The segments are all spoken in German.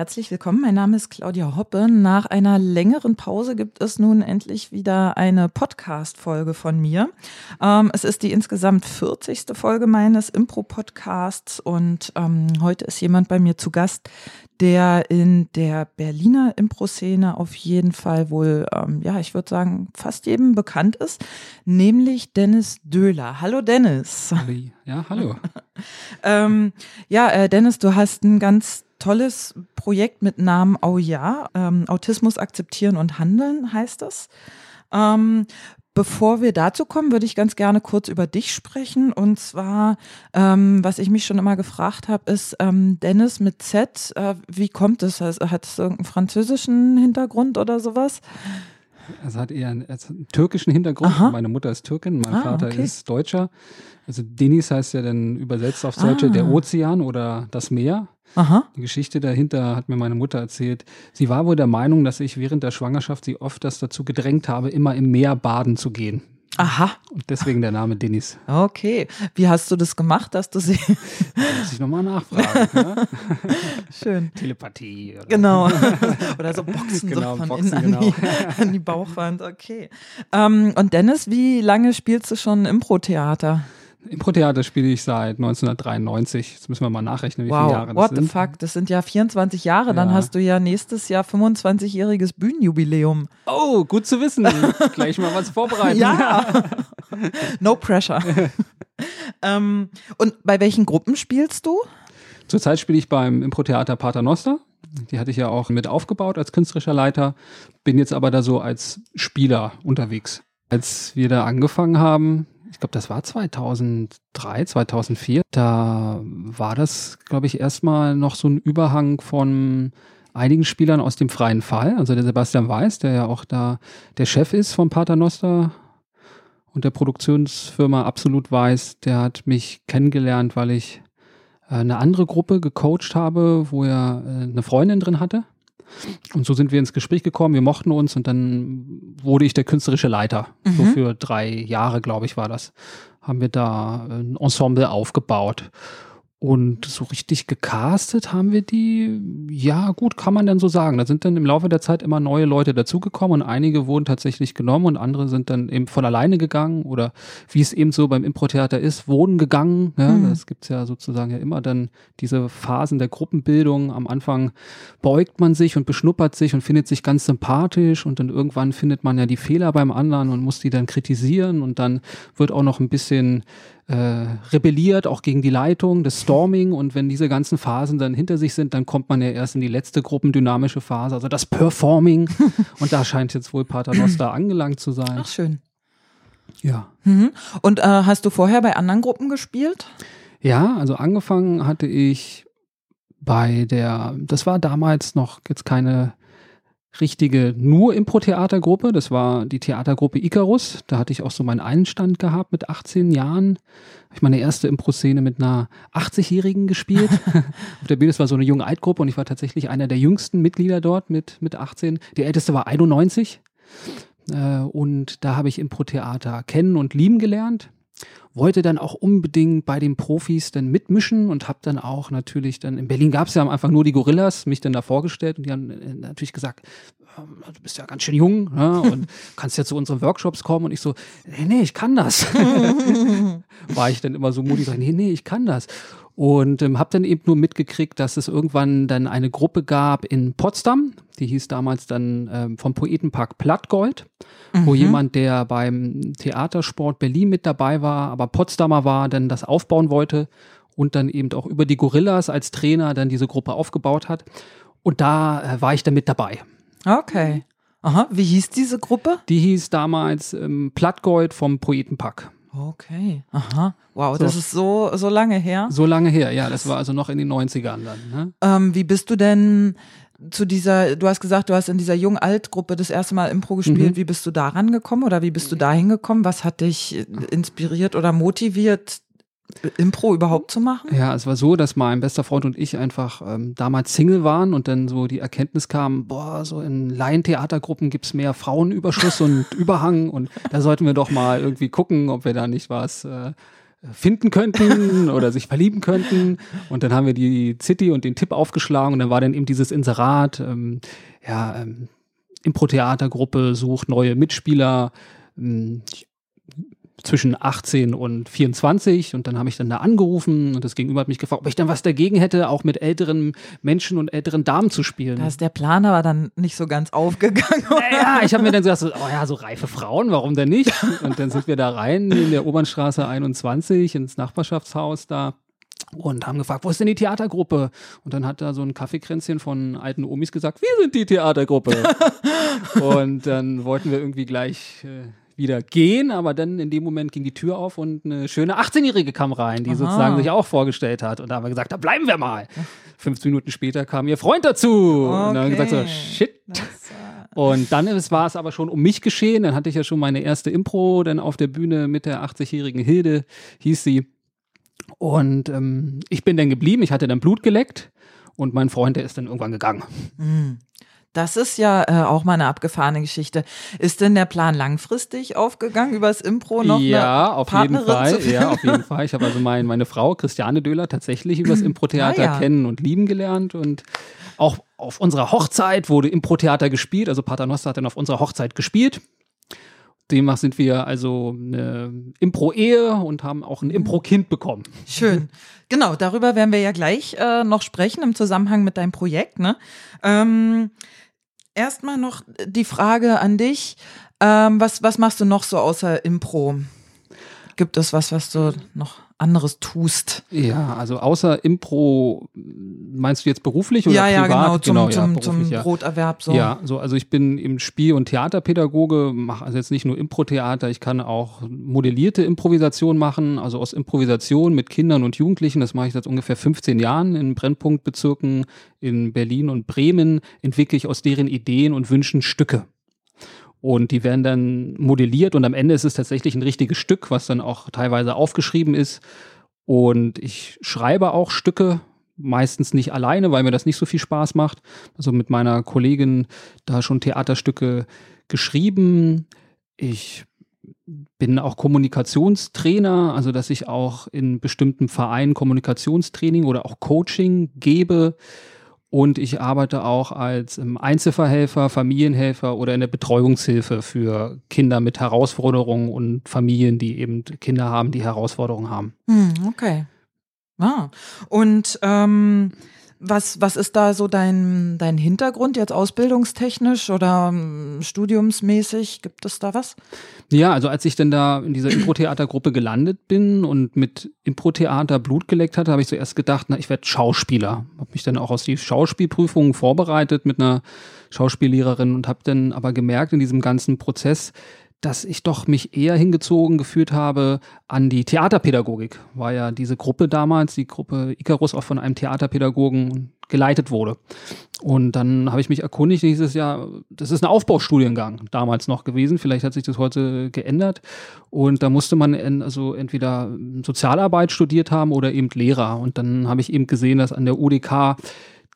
Herzlich willkommen, mein Name ist Claudia Hoppe. Nach einer längeren Pause gibt es nun endlich wieder eine Podcast-Folge von mir. Ähm, es ist die insgesamt 40. Folge meines Impro-Podcasts und ähm, heute ist jemand bei mir zu Gast, der in der Berliner Impro-Szene auf jeden Fall wohl, ähm, ja, ich würde sagen, fast jedem bekannt ist, nämlich Dennis Döhler. Hallo Dennis. Ja, hallo. ähm, ja, äh, Dennis, du hast ein ganz tolles Projekt mit Namen Au ja, ähm, Autismus akzeptieren und handeln heißt das. Ähm, Bevor wir dazu kommen, würde ich ganz gerne kurz über dich sprechen. Und zwar, ähm, was ich mich schon immer gefragt habe, ist ähm, Dennis mit Z. Äh, wie kommt es? Hat es irgendeinen französischen Hintergrund oder sowas? Es hat eher einen, einen türkischen Hintergrund. Aha. Meine Mutter ist Türkin, mein ah, Vater okay. ist Deutscher. Also Denis heißt ja dann übersetzt aufs Deutsche ah. der Ozean oder das Meer. Aha. Die Geschichte dahinter hat mir meine Mutter erzählt. Sie war wohl der Meinung, dass ich während der Schwangerschaft sie oft das dazu gedrängt habe, immer im Meer baden zu gehen. Aha. Und deswegen der Name Dennis. Okay. Wie hast du das gemacht, dass du sie. muss ich nochmal nachfragen. ne? Schön. Telepathie. Oder? Genau. oder so Boxen genau, so von Boxen, innen genau. an, die, an die Bauchwand. Okay. Ähm, und Dennis, wie lange spielst du schon Impro-Theater? Impro-Theater spiele ich seit 1993. Jetzt müssen wir mal nachrechnen, wie wow, viele Jahre das what sind. the fuck, das sind ja 24 Jahre. Ja. Dann hast du ja nächstes Jahr 25-jähriges Bühnenjubiläum. Oh, gut zu wissen. Gleich mal was vorbereiten. ja. no pressure. ähm, und bei welchen Gruppen spielst du? Zurzeit spiele ich beim Impro-Theater Paternoster. Die hatte ich ja auch mit aufgebaut als künstlerischer Leiter. Bin jetzt aber da so als Spieler unterwegs. Als wir da angefangen haben, ich glaube, das war 2003, 2004. Da war das, glaube ich, erstmal noch so ein Überhang von einigen Spielern aus dem freien Fall. Also der Sebastian Weiß, der ja auch da der Chef ist vom Paternoster und der Produktionsfirma Absolut Weiß, der hat mich kennengelernt, weil ich äh, eine andere Gruppe gecoacht habe, wo er äh, eine Freundin drin hatte. Und so sind wir ins Gespräch gekommen, wir mochten uns und dann wurde ich der künstlerische Leiter. Mhm. So für drei Jahre, glaube ich, war das. Haben wir da ein Ensemble aufgebaut. Und so richtig gecastet haben wir die, ja gut, kann man dann so sagen. Da sind dann im Laufe der Zeit immer neue Leute dazugekommen und einige wurden tatsächlich genommen und andere sind dann eben von alleine gegangen oder wie es eben so beim Impro-Theater ist, wurden gegangen. Ja, mhm. Das gibt's ja sozusagen ja immer dann diese Phasen der Gruppenbildung. Am Anfang beugt man sich und beschnuppert sich und findet sich ganz sympathisch und dann irgendwann findet man ja die Fehler beim anderen und muss die dann kritisieren und dann wird auch noch ein bisschen äh, rebelliert, auch gegen die Leitung, das Storming und wenn diese ganzen Phasen dann hinter sich sind, dann kommt man ja erst in die letzte gruppendynamische Phase, also das Performing und da scheint jetzt wohl Paternoster angelangt zu sein. Ach schön. Ja. Mhm. Und äh, hast du vorher bei anderen Gruppen gespielt? Ja, also angefangen hatte ich bei der, das war damals noch jetzt keine richtige nur Impro-Theatergruppe. Das war die Theatergruppe Icarus. Da hatte ich auch so meinen Einstand gehabt mit 18 Jahren. Habe ich meine erste Impro-Szene mit einer 80-Jährigen gespielt. Auf der Bühne, das war so eine junge Altgruppe und ich war tatsächlich einer der jüngsten Mitglieder dort mit, mit 18. Die älteste war 91. Äh, und da habe ich Impro-Theater kennen und lieben gelernt wollte dann auch unbedingt bei den Profis dann mitmischen und habe dann auch natürlich dann, in Berlin gab es ja am Anfang nur die Gorillas, mich dann da vorgestellt und die haben äh, natürlich gesagt, ähm, du bist ja ganz schön jung ne, und kannst ja zu unseren Workshops kommen und ich so, nee, nee, ich kann das. War ich dann immer so mutig, nee, nee, ich kann das. Und ähm, habe dann eben nur mitgekriegt, dass es irgendwann dann eine Gruppe gab in Potsdam, die hieß damals dann ähm, vom Poetenpark Plattgold, mhm. wo jemand, der beim Theatersport Berlin mit dabei war, aber Potsdamer war, dann das aufbauen wollte und dann eben auch über die Gorillas als Trainer dann diese Gruppe aufgebaut hat. Und da äh, war ich dann mit dabei. Okay. Aha, wie hieß diese Gruppe? Die hieß damals ähm, Plattgold vom Poetenpack. Okay, aha. Wow, so. das ist so, so lange her. So lange her, ja. Das war also noch in den 90ern dann. Ne? Ähm, wie bist du denn zu dieser, du hast gesagt, du hast in dieser Jung-Alt-Gruppe das erste Mal Impro gespielt. Mhm. Wie bist du daran gekommen oder wie bist du dahin gekommen? Was hat dich inspiriert oder motiviert, Impro überhaupt zu machen? Ja, es war so, dass mein bester Freund und ich einfach ähm, damals Single waren und dann so die Erkenntnis kam, boah, so in Laientheatergruppen gibt es mehr Frauenüberschuss und Überhang und da sollten wir doch mal irgendwie gucken, ob wir da nicht was äh, finden könnten oder sich verlieben könnten. Und dann haben wir die City und den Tipp aufgeschlagen und dann war dann eben dieses Inserat, ähm, ja, ähm, Impro-Theatergruppe sucht neue Mitspieler. Ähm, zwischen 18 und 24 und dann habe ich dann da angerufen und das Gegenüber hat mich gefragt, ob ich dann was dagegen hätte, auch mit älteren Menschen und älteren Damen zu spielen. Da ist der Plan aber dann nicht so ganz aufgegangen. Ja, ich habe mir dann gesagt, oh ja, so reife Frauen, warum denn nicht? Und dann sind wir da rein in der Obernstraße 21 ins Nachbarschaftshaus da und haben gefragt, wo ist denn die Theatergruppe? Und dann hat da so ein Kaffeekränzchen von alten Omis gesagt, wir sind die Theatergruppe. und dann wollten wir irgendwie gleich äh, wieder gehen, aber dann in dem Moment ging die Tür auf und eine schöne 18-Jährige kam rein, die Aha. sozusagen sich auch vorgestellt hat. Und da haben wir gesagt, da bleiben wir mal. 15 Minuten später kam ihr Freund dazu. Okay. Und dann haben wir gesagt, so, shit. Und dann ist, war es aber schon um mich geschehen. Dann hatte ich ja schon meine erste Impro dann auf der Bühne mit der 80-jährigen Hilde, hieß sie. Und ähm, ich bin dann geblieben, ich hatte dann Blut geleckt und mein Freund, der ist dann irgendwann gegangen. Mhm. Das ist ja äh, auch mal eine abgefahrene Geschichte. Ist denn der Plan langfristig aufgegangen, übers Impro noch ja, auf jeden Fall. Ja, auf jeden Fall. Ich habe also mein, meine Frau, Christiane Döhler, tatsächlich übers Impro-Theater ah, ja. kennen und lieben gelernt. Und auch auf unserer Hochzeit wurde Impro-Theater gespielt. Also Paternoster hat dann auf unserer Hochzeit gespielt. Demnach sind wir also eine Impro-Ehe und haben auch ein Impro-Kind bekommen. Schön. Genau, darüber werden wir ja gleich äh, noch sprechen im Zusammenhang mit deinem Projekt. Ne? Ähm, Erstmal noch die Frage an dich. Ähm, was, was machst du noch so außer Impro? Gibt es was, was du noch anderes tust? Ja, also außer Impro, meinst du jetzt beruflich oder ja, privat? Ja, genau, zum, genau, zum, ja, zum ja. Broterwerb. So. Ja, so, also ich bin im Spiel- und Theaterpädagoge, mache also jetzt nicht nur Impro-Theater, ich kann auch modellierte Improvisation machen, also aus Improvisation mit Kindern und Jugendlichen, das mache ich seit ungefähr 15 Jahren in Brennpunktbezirken in Berlin und Bremen, entwickle ich aus deren Ideen und Wünschen Stücke. Und die werden dann modelliert und am Ende ist es tatsächlich ein richtiges Stück, was dann auch teilweise aufgeschrieben ist. Und ich schreibe auch Stücke, meistens nicht alleine, weil mir das nicht so viel Spaß macht. Also mit meiner Kollegin da schon Theaterstücke geschrieben. Ich bin auch Kommunikationstrainer, also dass ich auch in bestimmten Vereinen Kommunikationstraining oder auch Coaching gebe. Und ich arbeite auch als ähm, Einzelverhelfer, Familienhelfer oder in der Betreuungshilfe für Kinder mit Herausforderungen und Familien, die eben Kinder haben, die Herausforderungen haben. Hm, okay. Ah. Und ähm, was, was ist da so dein, dein Hintergrund jetzt ausbildungstechnisch oder ähm, studiumsmäßig? Gibt es da was? Ja, also als ich dann da in dieser Impro-Theatergruppe gelandet bin und mit Impro-Theater Blut geleckt hatte, habe ich zuerst gedacht, na, ich werde Schauspieler. Habe mich dann auch aus die Schauspielprüfungen vorbereitet mit einer Schauspiellehrerin und habe dann aber gemerkt in diesem ganzen Prozess, dass ich doch mich eher hingezogen gefühlt habe an die Theaterpädagogik. War ja diese Gruppe damals, die Gruppe Icarus, auch von einem Theaterpädagogen geleitet wurde. Und dann habe ich mich erkundigt, dieses Jahr, das ist ein Aufbaustudiengang damals noch gewesen, vielleicht hat sich das heute geändert. Und da musste man in, also entweder Sozialarbeit studiert haben oder eben Lehrer. Und dann habe ich eben gesehen, dass an der UDK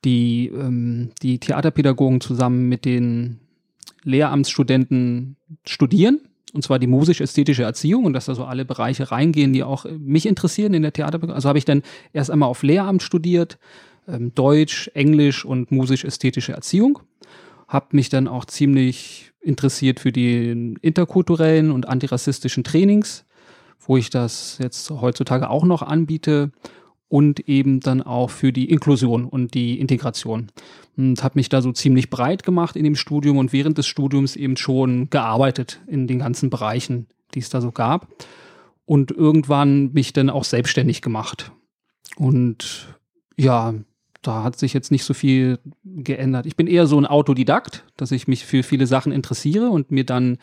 die, ähm, die Theaterpädagogen zusammen mit den Lehramtsstudenten studieren, und zwar die musisch-ästhetische Erziehung und dass da so alle Bereiche reingehen, die auch mich interessieren in der Theater. Also habe ich dann erst einmal auf Lehramt studiert, ähm, Deutsch, Englisch und musisch-ästhetische Erziehung. Habe mich dann auch ziemlich interessiert für die interkulturellen und antirassistischen Trainings, wo ich das jetzt heutzutage auch noch anbiete und eben dann auch für die Inklusion und die Integration. Und habe mich da so ziemlich breit gemacht in dem Studium und während des Studiums eben schon gearbeitet in den ganzen Bereichen, die es da so gab. Und irgendwann mich dann auch selbstständig gemacht. Und ja, da hat sich jetzt nicht so viel geändert. Ich bin eher so ein Autodidakt, dass ich mich für viele Sachen interessiere und mir dann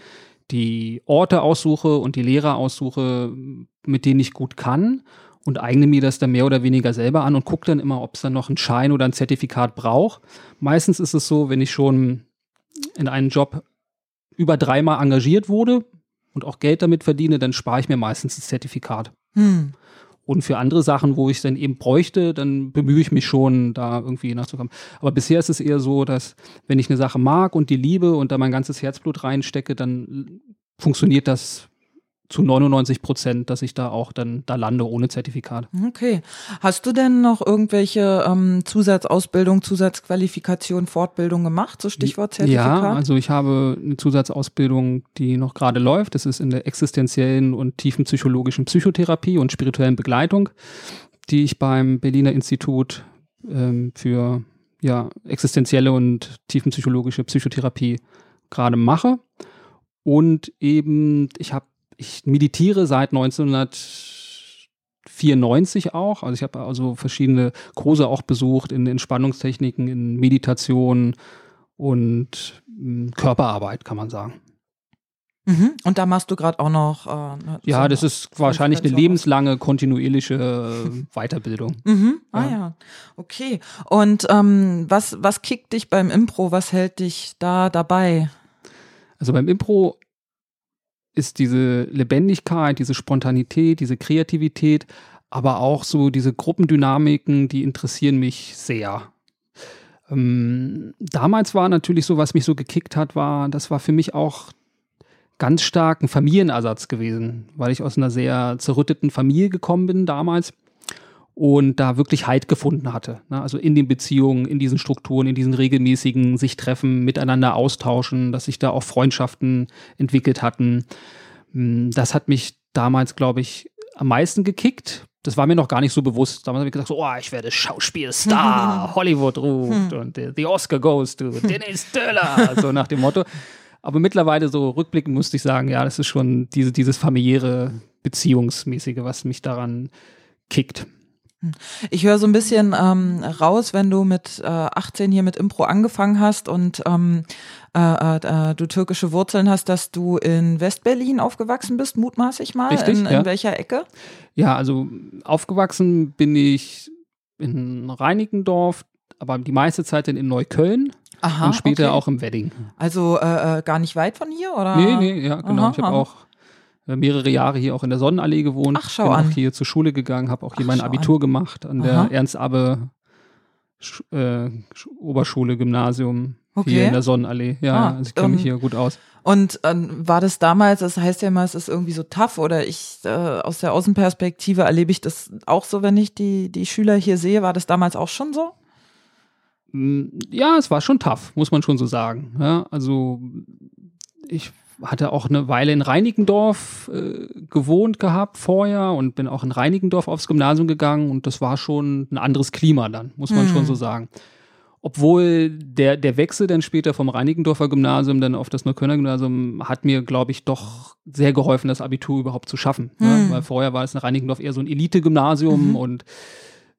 die Orte aussuche und die Lehrer aussuche, mit denen ich gut kann und eigne mir das dann mehr oder weniger selber an und gucke dann immer, ob es dann noch einen Schein oder ein Zertifikat braucht. Meistens ist es so, wenn ich schon in einen Job über dreimal engagiert wurde und auch Geld damit verdiene, dann spare ich mir meistens das Zertifikat. Hm. Und für andere Sachen, wo ich es dann eben bräuchte, dann bemühe ich mich schon, da irgendwie nachzukommen. Aber bisher ist es eher so, dass wenn ich eine Sache mag und die liebe und da mein ganzes Herzblut reinstecke, dann funktioniert das zu 99 Prozent, dass ich da auch dann da lande ohne Zertifikat. Okay. Hast du denn noch irgendwelche ähm, Zusatzausbildung, Zusatzqualifikation, Fortbildung gemacht, so Stichwort Zertifikat? Ja, also ich habe eine Zusatzausbildung, die noch gerade läuft. Das ist in der existenziellen und tiefen psychologischen Psychotherapie und spirituellen Begleitung, die ich beim Berliner Institut ähm, für ja, existenzielle und tiefenpsychologische Psychotherapie gerade mache. Und eben, ich habe, ich meditiere seit 1994 auch. Also ich habe also verschiedene Kurse auch besucht in Entspannungstechniken, in Meditation und hm, Körperarbeit, kann man sagen. Mhm. Und da machst du gerade auch noch. Äh, ne, ja, so das ist wahrscheinlich eine lebenslange, kontinuierliche äh, Weiterbildung. Mhm. Ah ja. ja. okay. Und ähm, was, was kickt dich beim Impro? Was hält dich da dabei? Also beim Impro ist diese Lebendigkeit, diese Spontanität, diese Kreativität, aber auch so diese Gruppendynamiken, die interessieren mich sehr. Ähm, damals war natürlich so, was mich so gekickt hat, war, das war für mich auch ganz stark ein Familienersatz gewesen, weil ich aus einer sehr zerrütteten Familie gekommen bin damals und da wirklich Halt gefunden hatte. Ne? Also in den Beziehungen, in diesen Strukturen, in diesen regelmäßigen sich treffen, miteinander austauschen, dass sich da auch Freundschaften entwickelt hatten. Hm, das hat mich damals, glaube ich, am meisten gekickt. Das war mir noch gar nicht so bewusst. Damals habe ich gesagt, so, oh, ich werde Schauspielstar, Hollywood ruft und uh, the Oscar goes to Dennis Döller, so nach dem Motto. Aber mittlerweile so rückblickend musste ich sagen, ja, das ist schon diese, dieses familiäre, beziehungsmäßige, was mich daran kickt. Ich höre so ein bisschen ähm, raus, wenn du mit äh, 18 hier mit Impro angefangen hast und ähm, äh, äh, du türkische Wurzeln hast, dass du in Westberlin aufgewachsen bist, mutmaßlich mal. Richtig, in, in ja. welcher Ecke? Ja, also aufgewachsen bin ich in Reinickendorf, aber die meiste Zeit in Neukölln. Aha, und später okay. auch im Wedding. Also äh, äh, gar nicht weit von hier, oder? Nee, nee, ja, genau. Aha, ich habe auch äh, mehrere Jahre hier auch in der Sonnenallee gewohnt. Ach, schau bin an. auch hier zur Schule gegangen, habe auch hier Ach, mein Abitur an. gemacht an der Ernst-Abbe äh, Oberschule, Gymnasium okay. hier in der Sonnenallee. Ja, ah, also ich kenne mich hier gut aus. Und ähm, war das damals, das heißt ja immer, es ist irgendwie so tough oder ich äh, aus der Außenperspektive erlebe ich das auch so, wenn ich die, die Schüler hier sehe. War das damals auch schon so? Mm, ja, es war schon tough, muss man schon so sagen. Ja, also ich hatte auch eine Weile in Reinickendorf äh, gewohnt gehabt vorher und bin auch in Reinickendorf aufs Gymnasium gegangen und das war schon ein anderes Klima dann, muss man hm. schon so sagen. Obwohl der, der Wechsel dann später vom Reinickendorfer Gymnasium dann auf das Neuköllner Gymnasium hat mir, glaube ich, doch sehr geholfen, das Abitur überhaupt zu schaffen. Hm. Ja, weil vorher war es in Reinickendorf eher so ein Elite-Gymnasium mhm. und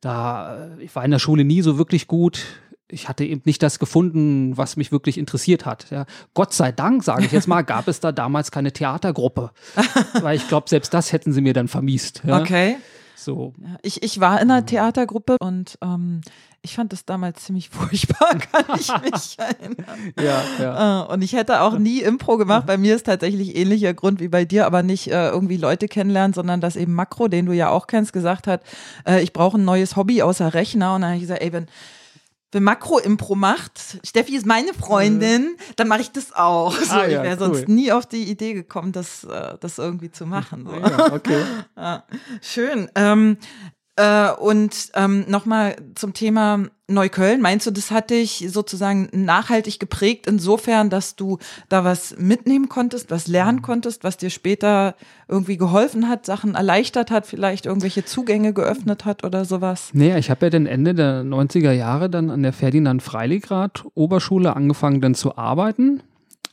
da, äh, ich war in der Schule nie so wirklich gut ich hatte eben nicht das gefunden, was mich wirklich interessiert hat. Ja. Gott sei Dank, sage ich jetzt mal, gab es da damals keine Theatergruppe. weil ich glaube, selbst das hätten sie mir dann vermiest. Ja. Okay. So. Ich, ich war in einer Theatergruppe und ähm, ich fand das damals ziemlich furchtbar, kann ich mich erinnern. Ja, ja. Äh, und ich hätte auch nie Impro gemacht. Bei mir ist tatsächlich ähnlicher Grund wie bei dir, aber nicht äh, irgendwie Leute kennenlernen, sondern dass eben Makro, den du ja auch kennst, gesagt hat, äh, ich brauche ein neues Hobby außer Rechner. Und dann habe ich gesagt, ey, wenn wenn Makro-Impro macht, Steffi ist meine Freundin, dann mache ich das auch. So, ah, ja, ich wäre cool. sonst nie auf die Idee gekommen, das, äh, das irgendwie zu machen. So. Ja, okay. ja, schön. Ähm, äh, und ähm, nochmal zum Thema Neukölln. Meinst du, das hat dich sozusagen nachhaltig geprägt, insofern, dass du da was mitnehmen konntest, was lernen mhm. konntest, was dir später irgendwie geholfen hat, Sachen erleichtert hat, vielleicht irgendwelche Zugänge geöffnet hat oder sowas? Naja, ich habe ja dann Ende der 90er Jahre dann an der Ferdinand Freiligrad Oberschule angefangen dann zu arbeiten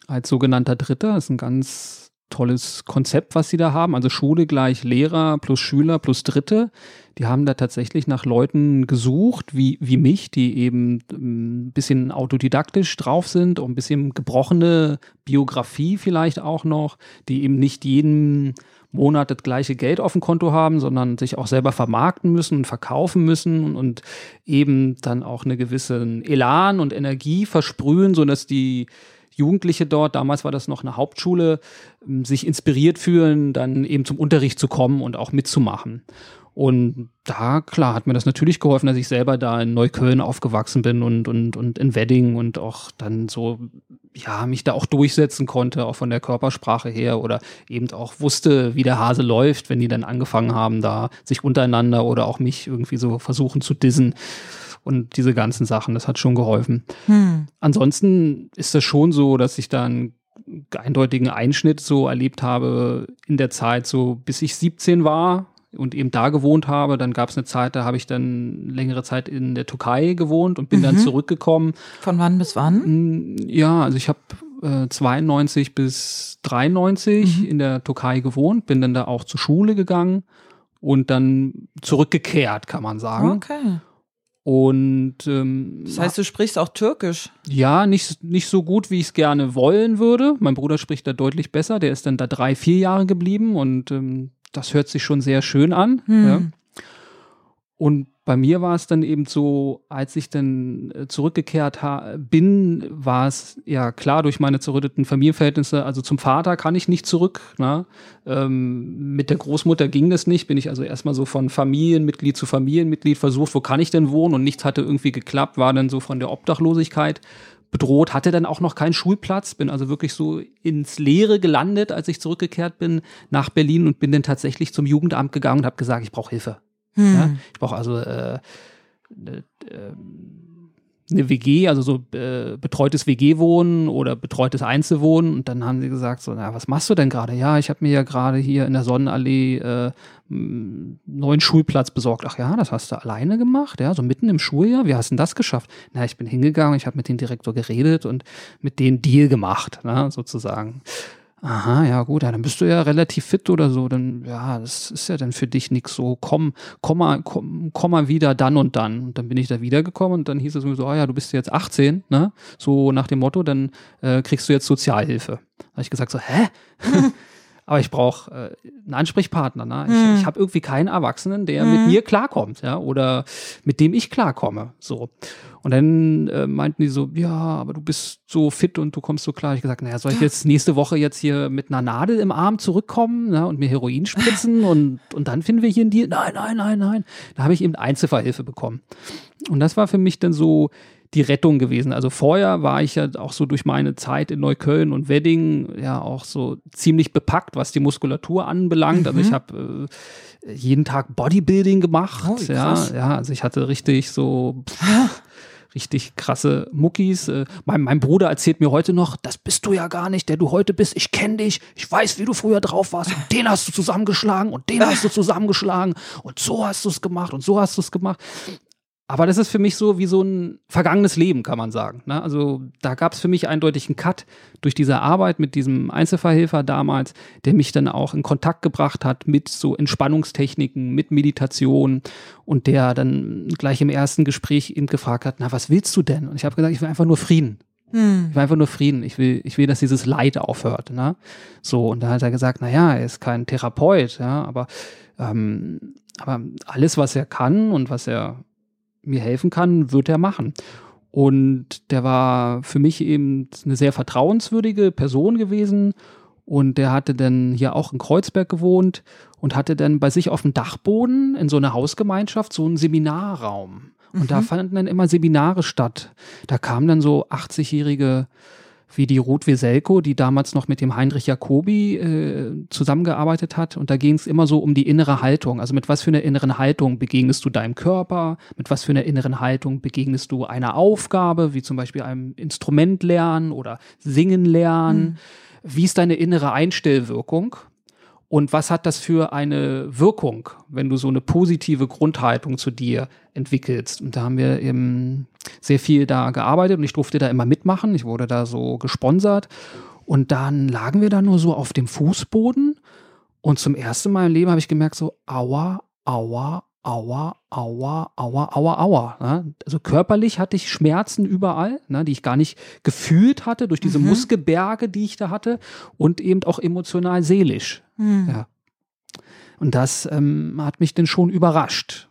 als sogenannter Dritter. Das ist ein ganz tolles Konzept, was sie da haben. Also Schule gleich Lehrer plus Schüler plus Dritte. Die haben da tatsächlich nach Leuten gesucht, wie, wie mich, die eben ein ähm, bisschen autodidaktisch drauf sind, auch ein bisschen gebrochene Biografie vielleicht auch noch, die eben nicht jeden Monat das gleiche Geld auf dem Konto haben, sondern sich auch selber vermarkten müssen und verkaufen müssen und eben dann auch eine gewisse Elan und Energie versprühen, sodass die Jugendliche dort, damals war das noch eine Hauptschule, ähm, sich inspiriert fühlen, dann eben zum Unterricht zu kommen und auch mitzumachen. Und da, klar, hat mir das natürlich geholfen, dass ich selber da in Neukölln aufgewachsen bin und, und, und in Wedding und auch dann so, ja, mich da auch durchsetzen konnte, auch von der Körpersprache her oder eben auch wusste, wie der Hase läuft, wenn die dann angefangen haben, da sich untereinander oder auch mich irgendwie so versuchen zu dissen und diese ganzen Sachen. Das hat schon geholfen. Hm. Ansonsten ist das schon so, dass ich da einen eindeutigen Einschnitt so erlebt habe in der Zeit, so bis ich 17 war und eben da gewohnt habe. Dann gab es eine Zeit, da habe ich dann längere Zeit in der Türkei gewohnt und bin mhm. dann zurückgekommen. Von wann bis wann? Hm, ja, also ich habe äh, 92 bis 93 mhm. in der Türkei gewohnt, bin dann da auch zur Schule gegangen und dann zurückgekehrt, kann man sagen. Okay. Und ähm, das heißt, du sprichst auch Türkisch? Ja, nicht, nicht so gut, wie ich es gerne wollen würde. Mein Bruder spricht da deutlich besser. Der ist dann da drei, vier Jahre geblieben und ähm, das hört sich schon sehr schön an. Hm. Ja. Und bei mir war es dann eben so, als ich dann äh, zurückgekehrt bin, war es ja klar durch meine zerrütteten Familienverhältnisse, also zum Vater kann ich nicht zurück. Ne? Ähm, mit der Großmutter ging das nicht, bin ich also erstmal so von Familienmitglied zu Familienmitglied versucht, wo kann ich denn wohnen und nichts hatte irgendwie geklappt, war dann so von der Obdachlosigkeit bedroht, hatte dann auch noch keinen Schulplatz, bin also wirklich so ins Leere gelandet, als ich zurückgekehrt bin nach Berlin und bin dann tatsächlich zum Jugendamt gegangen und habe gesagt, ich brauche Hilfe. Hm. Ja, ich brauche also äh, ne, äh, eine WG, also so äh, betreutes WG-Wohnen oder betreutes Einzelwohnen. Und dann haben sie gesagt, so, na, was machst du denn gerade? Ja, ich habe mir ja gerade hier in der Sonnenallee äh, einen neuen Schulplatz besorgt. Ach ja, das hast du alleine gemacht? Ja, so mitten im Schuljahr? Wie hast du denn das geschafft? Na, ich bin hingegangen, ich habe mit dem Direktor geredet und mit denen Deal gemacht, ne, sozusagen. Aha, ja gut, ja, dann bist du ja relativ fit oder so. Dann, ja, das ist ja dann für dich nichts so, komm, komm mal, komm, komm mal wieder dann und dann. Und dann bin ich da wiedergekommen und dann hieß es mir so, oh ja, du bist jetzt 18, ne? So nach dem Motto, dann äh, kriegst du jetzt Sozialhilfe. Da habe ich gesagt so, hä? Aber ich brauche äh, einen Ansprechpartner. Ne? Ich, hm. ich habe irgendwie keinen Erwachsenen, der hm. mit mir klarkommt, ja, oder mit dem ich klarkomme. So. Und dann äh, meinten die so, ja, aber du bist so fit und du kommst so klar. Ich gesagt, naja, soll ich jetzt nächste Woche jetzt hier mit einer Nadel im Arm zurückkommen ne, und mir Heroin spritzen und, und dann finden wir hier einen Deal? Nein, nein, nein, nein. Da habe ich eben Einzelfallhilfe bekommen. Und das war für mich dann so die Rettung gewesen. Also vorher war ich ja auch so durch meine Zeit in Neukölln und Wedding ja auch so ziemlich bepackt, was die Muskulatur anbelangt. Mhm. Also ich mhm. habe äh, jeden Tag Bodybuilding gemacht. Oh, ja, ja, also ich hatte richtig so pff, richtig krasse Muckis. Äh, mein, mein Bruder erzählt mir heute noch, das bist du ja gar nicht, der du heute bist. Ich kenne dich, ich weiß, wie du früher drauf warst. Und den hast du zusammengeschlagen und den hast du zusammengeschlagen und so hast du es gemacht und so hast du es gemacht. Aber das ist für mich so wie so ein vergangenes Leben, kann man sagen. Ne? Also da gab es für mich eindeutig einen Cut durch diese Arbeit mit diesem Einzelverhelfer damals, der mich dann auch in Kontakt gebracht hat mit so Entspannungstechniken, mit Meditation und der dann gleich im ersten Gespräch eben gefragt hat, na, was willst du denn? Und ich habe gesagt, ich will einfach nur Frieden. Hm. Ich will einfach nur Frieden. Ich will, ich will, dass dieses Leid aufhört. Ne? So, und da hat er gesagt, na ja, er ist kein Therapeut, ja, aber, ähm, aber alles, was er kann und was er mir helfen kann, wird er machen. Und der war für mich eben eine sehr vertrauenswürdige Person gewesen. Und der hatte dann hier auch in Kreuzberg gewohnt und hatte dann bei sich auf dem Dachboden in so einer Hausgemeinschaft so einen Seminarraum. Und mhm. da fanden dann immer Seminare statt. Da kamen dann so 80-jährige wie die Ruth Weselko, die damals noch mit dem Heinrich Jacobi äh, zusammengearbeitet hat. Und da ging es immer so um die innere Haltung. Also mit was für einer inneren Haltung begegnest du deinem Körper, mit was für einer inneren Haltung begegnest du einer Aufgabe, wie zum Beispiel einem Instrument lernen oder singen lernen. Mhm. Wie ist deine innere Einstellwirkung? Und was hat das für eine Wirkung, wenn du so eine positive Grundhaltung zu dir entwickelst? Und da haben wir eben sehr viel da gearbeitet und ich durfte da immer mitmachen. Ich wurde da so gesponsert. Und dann lagen wir da nur so auf dem Fußboden. Und zum ersten Mal im Leben habe ich gemerkt, so, aua, aua, aua, aua, aua, aua, aua. Ne? Also körperlich hatte ich Schmerzen überall, ne, die ich gar nicht gefühlt hatte durch diese mhm. Muskelberge, die ich da hatte und eben auch emotional seelisch. Mhm. Ja. Und das ähm, hat mich dann schon überrascht.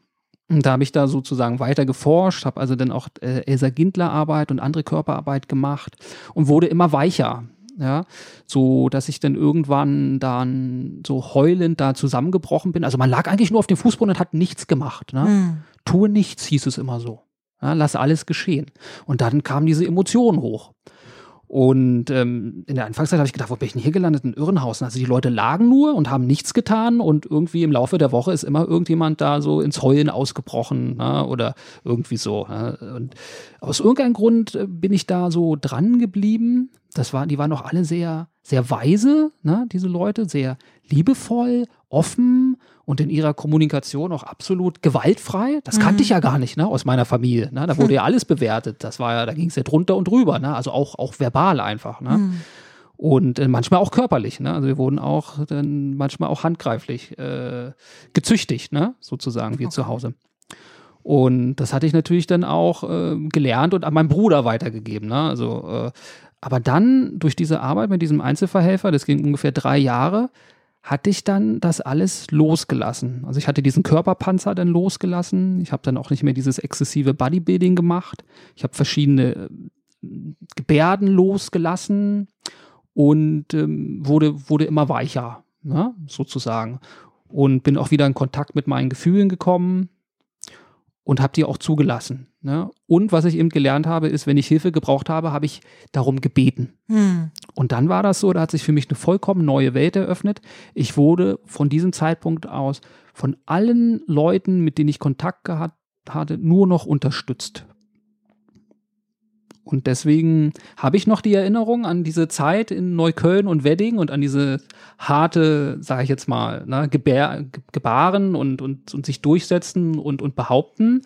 Und da habe ich da sozusagen weiter geforscht, habe also dann auch äh, Elsa Gindler Arbeit und andere Körperarbeit gemacht und wurde immer weicher ja, so dass ich dann irgendwann dann so heulend da zusammengebrochen bin. Also man lag eigentlich nur auf dem Fußboden und hat nichts gemacht. Ne? Mhm. Tue nichts, hieß es immer so. Ja, lass alles geschehen. Und dann kamen diese Emotionen hoch. Und ähm, in der Anfangszeit habe ich gedacht, wo bin ich denn hier gelandet? In Irrenhausen. Also die Leute lagen nur und haben nichts getan und irgendwie im Laufe der Woche ist immer irgendjemand da so ins Heulen ausgebrochen na, ne, oder irgendwie so. Na. Ne. Und aus irgendeinem Grund äh, bin ich da so dran geblieben. Das war, die waren auch alle sehr, sehr weise, ne, diese Leute, sehr liebevoll, offen und in ihrer Kommunikation auch absolut gewaltfrei. Das kannte ich mhm. ja gar nicht, ne, aus meiner Familie. Ne? Da wurde ja alles bewertet. Das war ja, da ging es ja drunter und drüber, ne? Also auch, auch verbal einfach. Ne? Mhm. Und äh, manchmal auch körperlich, ne? Also wir wurden auch dann manchmal auch handgreiflich äh, gezüchtigt, ne? Sozusagen, wir okay. zu Hause. Und das hatte ich natürlich dann auch äh, gelernt und an meinen Bruder weitergegeben. Ne? Also, äh, aber dann durch diese Arbeit mit diesem Einzelverhelfer, das ging ungefähr drei Jahre, hatte ich dann das alles losgelassen. Also ich hatte diesen Körperpanzer dann losgelassen. Ich habe dann auch nicht mehr dieses exzessive Bodybuilding gemacht. Ich habe verschiedene äh, Gebärden losgelassen und ähm, wurde, wurde immer weicher, ne, sozusagen. Und bin auch wieder in Kontakt mit meinen Gefühlen gekommen und habe die auch zugelassen. Ne? Und was ich eben gelernt habe, ist, wenn ich Hilfe gebraucht habe, habe ich darum gebeten. Hm. Und dann war das so, da hat sich für mich eine vollkommen neue Welt eröffnet. Ich wurde von diesem Zeitpunkt aus von allen Leuten, mit denen ich Kontakt gehabt hatte, nur noch unterstützt. Und deswegen habe ich noch die Erinnerung an diese Zeit in Neukölln und Wedding und an diese harte, sage ich jetzt mal, ne, Gebär, Gebaren und, und, und sich durchsetzen und, und behaupten.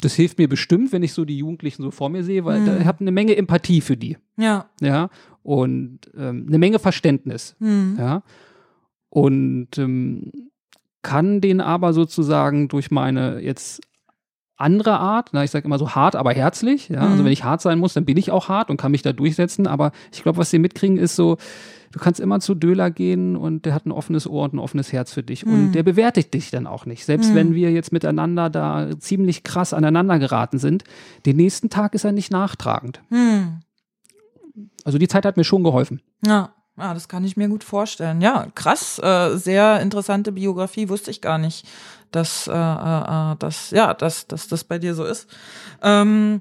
Das hilft mir bestimmt, wenn ich so die Jugendlichen so vor mir sehe, weil mhm. ich habe eine Menge Empathie für die. Ja. Ja. Und ähm, eine Menge Verständnis. Mhm. Ja. Und ähm, kann den aber sozusagen durch meine jetzt andere Art. Na, ich sage immer so hart, aber herzlich. Ja? Also mhm. Also wenn ich hart sein muss, dann bin ich auch hart und kann mich da durchsetzen. Aber ich glaube, was sie mitkriegen, ist so, du kannst immer zu Döler gehen und der hat ein offenes Ohr und ein offenes Herz für dich. Mhm. Und der bewertet dich dann auch nicht. Selbst mhm. wenn wir jetzt miteinander da ziemlich krass aneinander geraten sind, den nächsten Tag ist er nicht nachtragend. Mhm. Also die Zeit hat mir schon geholfen. Ja. Ja, das kann ich mir gut vorstellen. Ja, krass, äh, sehr interessante Biografie, wusste ich gar nicht dass, äh, äh, äh, dass, ja, dass, dass das bei dir so ist. Ähm,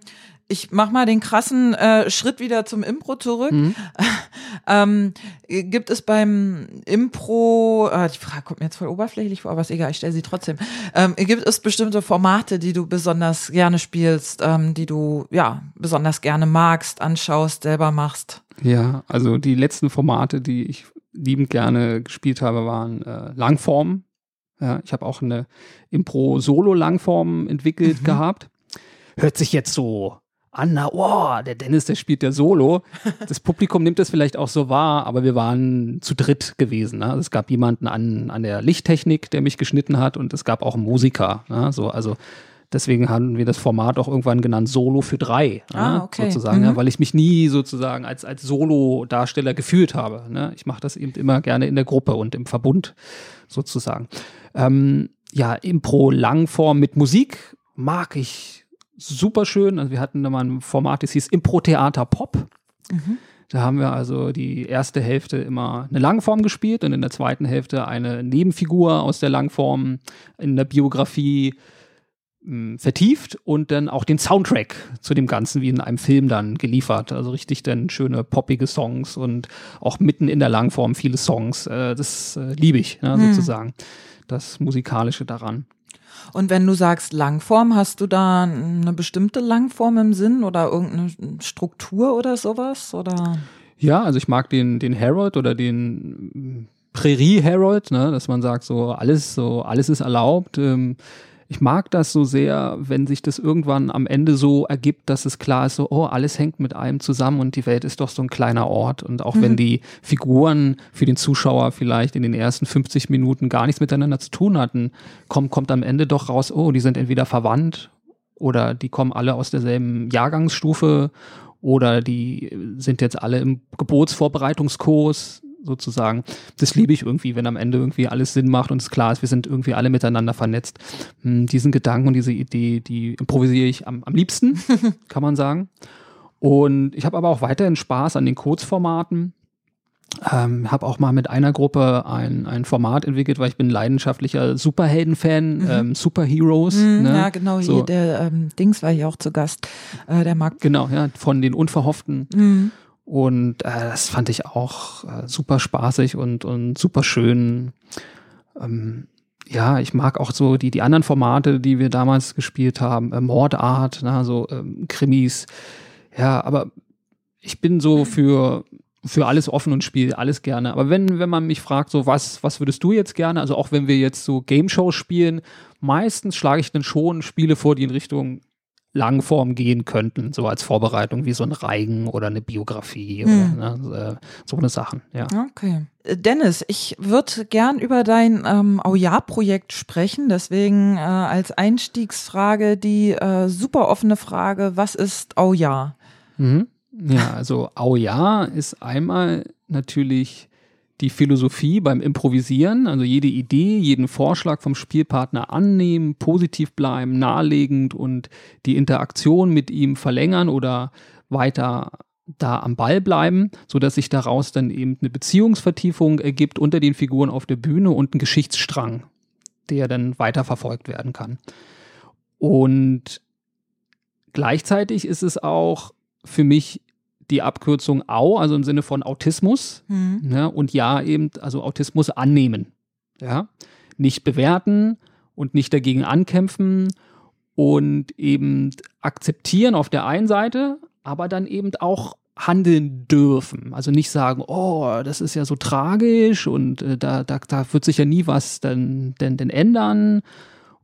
ich mach mal den krassen äh, Schritt wieder zum Impro zurück. Mhm. ähm, gibt es beim Impro, äh, die Frage kommt mir jetzt voll oberflächlich vor, aber ist egal, ich stelle sie trotzdem. Ähm, gibt es bestimmte Formate, die du besonders gerne spielst, ähm, die du ja besonders gerne magst, anschaust, selber machst? Ja, also die letzten Formate, die ich liebend gerne gespielt habe, waren äh, Langform, ja, ich habe auch eine Impro-Solo-Langform entwickelt mhm. gehabt. Hört sich jetzt so an, na, oh, der Dennis, der spielt der Solo. Das Publikum nimmt das vielleicht auch so wahr, aber wir waren zu dritt gewesen. Ne? Es gab jemanden an, an der Lichttechnik, der mich geschnitten hat und es gab auch einen Musiker. Ne? So, also deswegen haben wir das Format auch irgendwann genannt Solo für drei, ne? ah, okay. sozusagen, mhm. ja, weil ich mich nie sozusagen als, als Solo-Darsteller gefühlt habe. Ne? Ich mache das eben immer gerne in der Gruppe und im Verbund sozusagen. Ähm, ja, Impro-Langform mit Musik mag ich super schön. Also wir hatten da mal ein Format, das hieß Impro-Theater Pop. Mhm. Da haben wir also die erste Hälfte immer eine Langform gespielt und in der zweiten Hälfte eine Nebenfigur aus der Langform in der Biografie mh, vertieft und dann auch den Soundtrack zu dem Ganzen wie in einem Film dann geliefert. Also richtig dann schöne poppige Songs und auch mitten in der Langform viele Songs. Äh, das äh, liebe ich ne, mhm. sozusagen das Musikalische daran. Und wenn du sagst Langform, hast du da eine bestimmte Langform im Sinn oder irgendeine Struktur oder sowas? Oder? Ja, also ich mag den, den Harold oder den Prärie Harold, ne, dass man sagt, so alles, so alles ist erlaubt. Ähm, ich mag das so sehr, wenn sich das irgendwann am Ende so ergibt, dass es klar ist, so, oh, alles hängt mit allem zusammen und die Welt ist doch so ein kleiner Ort. Und auch mhm. wenn die Figuren für den Zuschauer vielleicht in den ersten 50 Minuten gar nichts miteinander zu tun hatten, kommt, kommt am Ende doch raus, oh, die sind entweder verwandt oder die kommen alle aus derselben Jahrgangsstufe oder die sind jetzt alle im Geburtsvorbereitungskurs sozusagen. Das liebe ich irgendwie, wenn am Ende irgendwie alles Sinn macht und es klar ist, wir sind irgendwie alle miteinander vernetzt. Hm, diesen Gedanken und diese Idee, die improvisiere ich am, am liebsten, kann man sagen. Und ich habe aber auch weiterhin Spaß an den Kurzformaten. Ähm, habe auch mal mit einer Gruppe ein, ein Format entwickelt, weil ich bin leidenschaftlicher Superhelden-Fan, mhm. ähm, Superheroes. Mhm, ne? Ja, genau, so. hier, der ähm, Dings war hier auch zu Gast, äh, der Marc. Genau, ja, von den Unverhofften. Mhm. Und äh, das fand ich auch äh, super spaßig und, und super schön. Ähm, ja, ich mag auch so die, die anderen Formate, die wir damals gespielt haben, äh, Mordart, na, so ähm, Krimis. Ja, aber ich bin so für, für alles offen und spiele alles gerne. Aber wenn, wenn man mich fragt, so was, was würdest du jetzt gerne, also auch wenn wir jetzt so Game Shows spielen, meistens schlage ich dann schon Spiele vor, die in Richtung Langform gehen könnten, so als Vorbereitung wie so ein Reigen oder eine Biografie hm. oder ne, so eine Sachen, ja. Okay. Äh, Dennis, ich würde gern über dein ähm, Auja-Projekt sprechen, deswegen äh, als Einstiegsfrage die äh, super offene Frage, was ist Auja? Mhm. Ja, also Auja ist einmal natürlich die Philosophie beim Improvisieren, also jede Idee, jeden Vorschlag vom Spielpartner annehmen, positiv bleiben, naheliegend und die Interaktion mit ihm verlängern oder weiter da am Ball bleiben, sodass sich daraus dann eben eine Beziehungsvertiefung ergibt unter den Figuren auf der Bühne und ein Geschichtsstrang, der dann weiterverfolgt werden kann. Und gleichzeitig ist es auch für mich die Abkürzung AU, also im Sinne von Autismus. Mhm. Ja, und ja, eben, also Autismus annehmen. Ja, nicht bewerten und nicht dagegen ankämpfen und eben akzeptieren auf der einen Seite, aber dann eben auch handeln dürfen. Also nicht sagen, oh, das ist ja so tragisch und äh, da, da, da wird sich ja nie was denn, denn, denn ändern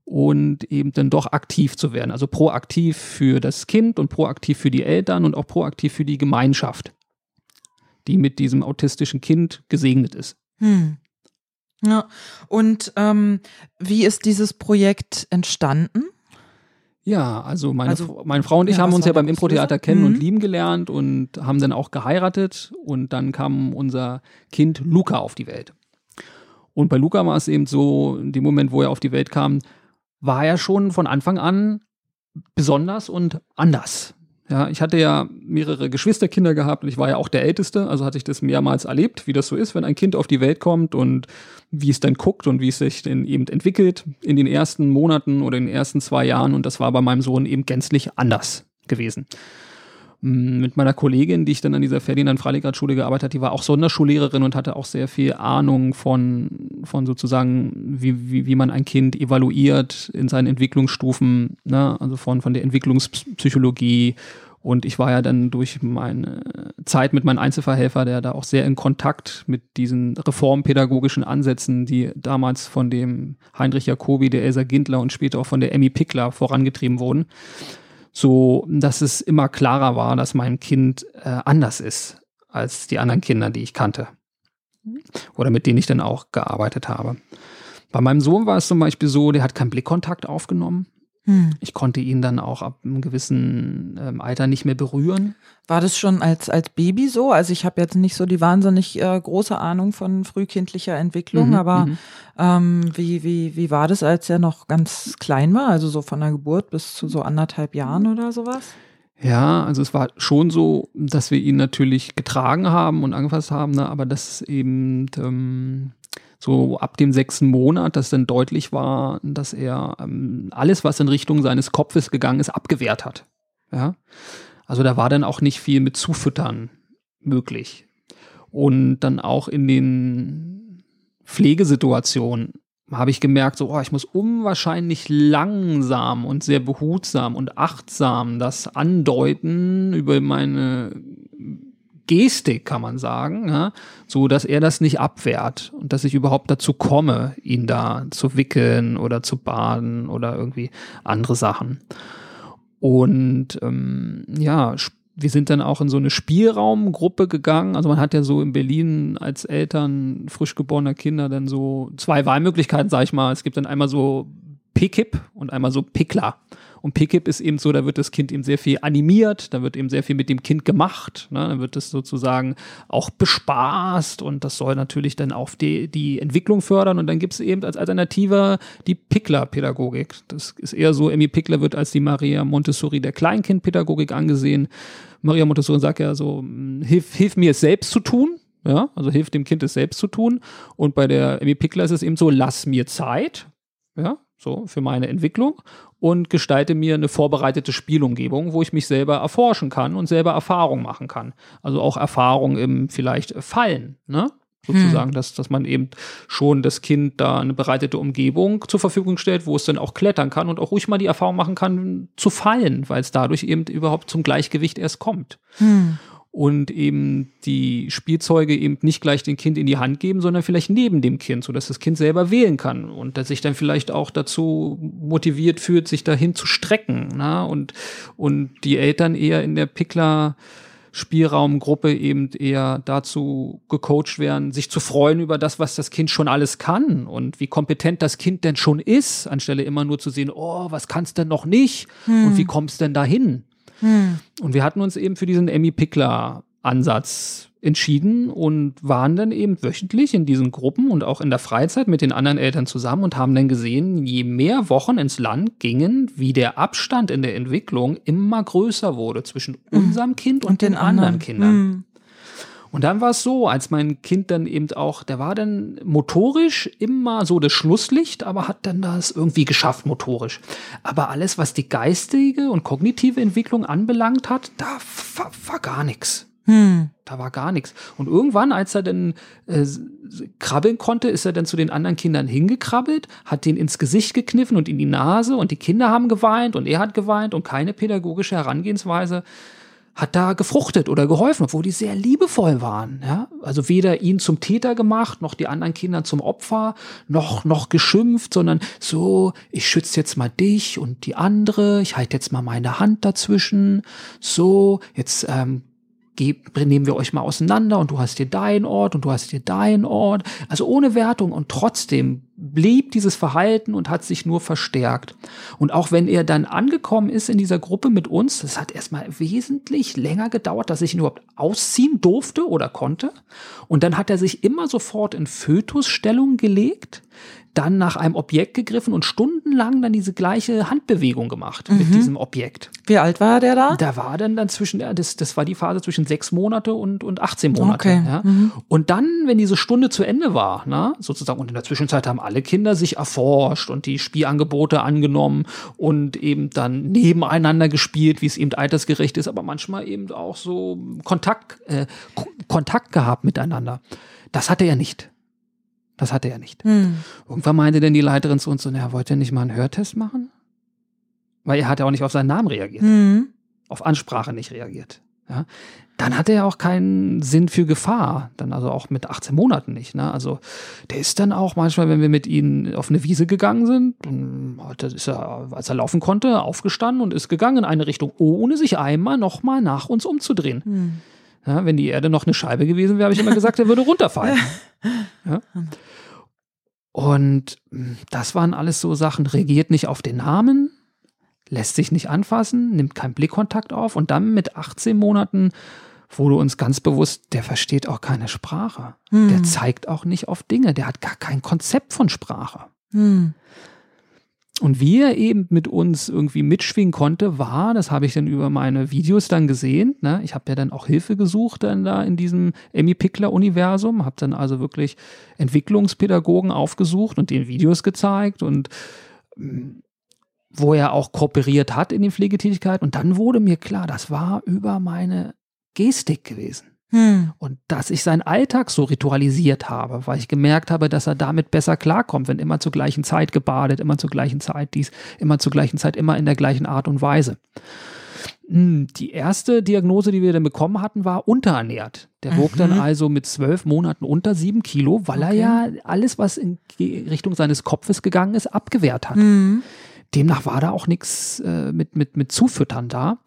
und eben dann doch aktiv zu werden. Also proaktiv für das Kind und proaktiv für die Eltern und auch proaktiv für die Gemeinschaft, die mit diesem autistischen Kind gesegnet ist. Hm. Ja, und ähm, wie ist dieses Projekt entstanden? Ja, also meine, also, meine Frau und ich ja, haben uns ja beim Impro-Theater kennen mhm. und lieben gelernt und haben dann auch geheiratet und dann kam unser Kind Luca auf die Welt. Und bei Luca war es eben so, in dem Moment, wo er auf die Welt kam, war ja schon von Anfang an besonders und anders. Ja, ich hatte ja mehrere Geschwisterkinder gehabt und ich war ja auch der Älteste, also hatte ich das mehrmals erlebt, wie das so ist, wenn ein Kind auf die Welt kommt und wie es dann guckt und wie es sich dann eben entwickelt in den ersten Monaten oder in den ersten zwei Jahren und das war bei meinem Sohn eben gänzlich anders gewesen mit meiner Kollegin, die ich dann an dieser Ferdinand Freiligrad Schule gearbeitet hat, die war auch Sonderschullehrerin und hatte auch sehr viel Ahnung von, von sozusagen, wie, wie, wie man ein Kind evaluiert in seinen Entwicklungsstufen, ne? also von, von der Entwicklungspsychologie. Und ich war ja dann durch meine Zeit mit meinem Einzelverhelfer, der da auch sehr in Kontakt mit diesen reformpädagogischen Ansätzen, die damals von dem Heinrich Jacobi, der Elsa Gindler und später auch von der Emmy Pickler vorangetrieben wurden so dass es immer klarer war, dass mein Kind äh, anders ist als die anderen Kinder, die ich kannte oder mit denen ich dann auch gearbeitet habe. Bei meinem Sohn war es zum Beispiel so, der hat keinen Blickkontakt aufgenommen. Hm. Ich konnte ihn dann auch ab einem gewissen ähm, Alter nicht mehr berühren. War das schon als, als Baby so? Also ich habe jetzt nicht so die wahnsinnig äh, große Ahnung von frühkindlicher Entwicklung, mhm, aber mhm. ähm, wie, wie, wie war das, als er noch ganz klein war? Also so von der Geburt bis zu so anderthalb Jahren oder sowas? Ja, also es war schon so, dass wir ihn natürlich getragen haben und angefasst haben, ne, aber das eben ähm, so ab dem sechsten Monat, dass dann deutlich war, dass er ähm, alles, was in Richtung seines Kopfes gegangen ist, abgewehrt hat. Ja. Also da war dann auch nicht viel mit Zufüttern möglich. Und dann auch in den Pflegesituationen habe ich gemerkt, so, oh, ich muss unwahrscheinlich langsam und sehr behutsam und achtsam das andeuten über meine Gestik, kann man sagen, ja, so dass er das nicht abwehrt und dass ich überhaupt dazu komme, ihn da zu wickeln oder zu baden oder irgendwie andere Sachen. Und ähm, ja, wir sind dann auch in so eine Spielraumgruppe gegangen. Also man hat ja so in Berlin als Eltern frisch geborener Kinder dann so zwei Wahlmöglichkeiten, sag ich mal. Es gibt dann einmal so Pickip und einmal so Pickler. Und Pickip ist eben so, da wird das Kind eben sehr viel animiert, da wird eben sehr viel mit dem Kind gemacht, ne? da wird es sozusagen auch bespaßt und das soll natürlich dann auch die, die Entwicklung fördern. Und dann gibt es eben als Alternative die Pickler-Pädagogik. Das ist eher so, Emmy Pickler wird als die Maria Montessori der Kleinkindpädagogik angesehen. Maria Montessori sagt ja so, hm, hilf, hilf mir es selbst zu tun, ja, also hilft dem Kind es selbst zu tun. Und bei der Emmy Pickler ist es eben so, lass mir Zeit, ja, so für meine Entwicklung und gestalte mir eine vorbereitete Spielumgebung, wo ich mich selber erforschen kann und selber Erfahrung machen kann. Also auch Erfahrung im vielleicht Fallen, ne? Sozusagen, hm. dass, dass man eben schon das Kind da eine bereitete Umgebung zur Verfügung stellt, wo es dann auch klettern kann und auch ruhig mal die Erfahrung machen kann, zu fallen, weil es dadurch eben überhaupt zum Gleichgewicht erst kommt. Hm und eben die Spielzeuge eben nicht gleich dem Kind in die Hand geben, sondern vielleicht neben dem Kind, sodass das Kind selber wählen kann und dass sich dann vielleicht auch dazu motiviert fühlt, sich dahin zu strecken. Na? Und, und die Eltern eher in der Pickler Spielraumgruppe eben eher dazu gecoacht werden, sich zu freuen über das, was das Kind schon alles kann und wie kompetent das Kind denn schon ist, anstelle immer nur zu sehen, oh, was kannst denn noch nicht hm. und wie kommst denn dahin? Hm. Und wir hatten uns eben für diesen Emmy Pickler Ansatz entschieden und waren dann eben wöchentlich in diesen Gruppen und auch in der Freizeit mit den anderen Eltern zusammen und haben dann gesehen, je mehr Wochen ins Land gingen, wie der Abstand in der Entwicklung immer größer wurde zwischen hm. unserem Kind und, und den, den anderen, anderen Kindern. Mhm. Und dann war es so, als mein Kind dann eben auch, der war dann motorisch immer so das Schlusslicht, aber hat dann das irgendwie geschafft motorisch. Aber alles, was die geistige und kognitive Entwicklung anbelangt hat, da war, war gar nichts. Hm. Da war gar nichts. Und irgendwann, als er dann äh, krabbeln konnte, ist er dann zu den anderen Kindern hingekrabbelt, hat den ins Gesicht gekniffen und in die Nase und die Kinder haben geweint und er hat geweint und keine pädagogische Herangehensweise hat da gefruchtet oder geholfen, obwohl die sehr liebevoll waren. Ja? Also weder ihn zum Täter gemacht, noch die anderen Kinder zum Opfer, noch, noch geschimpft, sondern so, ich schütze jetzt mal dich und die andere, ich halte jetzt mal meine Hand dazwischen, so, jetzt ähm, nehmen wir euch mal auseinander und du hast hier deinen Ort und du hast hier deinen Ort. Also ohne Wertung und trotzdem blieb dieses Verhalten und hat sich nur verstärkt. Und auch wenn er dann angekommen ist in dieser Gruppe mit uns, das hat erstmal wesentlich länger gedauert, dass ich ihn überhaupt ausziehen durfte oder konnte. Und dann hat er sich immer sofort in Fötusstellung gelegt dann nach einem Objekt gegriffen und stundenlang dann diese gleiche Handbewegung gemacht mhm. mit diesem Objekt. Wie alt war der da? Da war dann dann zwischen, das, das war die Phase zwischen sechs Monate und, und 18 Monate. Okay. Ja. Mhm. Und dann, wenn diese Stunde zu Ende war, na, sozusagen, und in der Zwischenzeit haben alle Kinder sich erforscht und die Spielangebote angenommen und eben dann nebeneinander gespielt, wie es eben altersgerecht ist, aber manchmal eben auch so Kontakt, äh, Kontakt gehabt miteinander. Das hatte er nicht. Das hatte er nicht. Hm. Irgendwann meinte denn die Leiterin zu uns so, naja, wollt ihr nicht mal einen Hörtest machen? Weil er hat ja auch nicht auf seinen Namen reagiert. Hm. Auf Ansprache nicht reagiert. Ja. Dann hatte er auch keinen Sinn für Gefahr. Dann also auch mit 18 Monaten nicht. Ne? Also der ist dann auch manchmal, wenn wir mit ihm auf eine Wiese gegangen sind, ist er, als er laufen konnte, aufgestanden und ist gegangen in eine Richtung, ohne sich einmal nochmal nach uns umzudrehen. Hm. Ja, wenn die Erde noch eine Scheibe gewesen wäre, habe ich immer gesagt, er würde runterfallen. Ja? Und hm, das waren alles so Sachen, regiert nicht auf den Namen, lässt sich nicht anfassen, nimmt keinen Blickkontakt auf und dann mit 18 Monaten wurde uns ganz bewusst, der versteht auch keine Sprache. Hm. Der zeigt auch nicht auf Dinge, der hat gar kein Konzept von Sprache. Hm. Und wie er eben mit uns irgendwie mitschwingen konnte, war, das habe ich dann über meine Videos dann gesehen, ne? ich habe ja dann auch Hilfe gesucht dann da in diesem Emmy Pickler Universum, habe dann also wirklich Entwicklungspädagogen aufgesucht und den Videos gezeigt und wo er auch kooperiert hat in den Pflegetätigkeiten. Und dann wurde mir klar, das war über meine Gestik gewesen. Hm. Und dass ich seinen Alltag so ritualisiert habe, weil ich gemerkt habe, dass er damit besser klarkommt, wenn immer zur gleichen Zeit gebadet, immer zur gleichen Zeit dies, immer zur gleichen Zeit, immer in der gleichen Art und Weise. Hm, die erste Diagnose, die wir dann bekommen hatten, war unterernährt. Der wog mhm. dann also mit zwölf Monaten unter sieben Kilo, weil okay. er ja alles, was in Richtung seines Kopfes gegangen ist, abgewehrt hat. Mhm. Demnach war da auch nichts äh, mit, mit, mit Zufüttern da.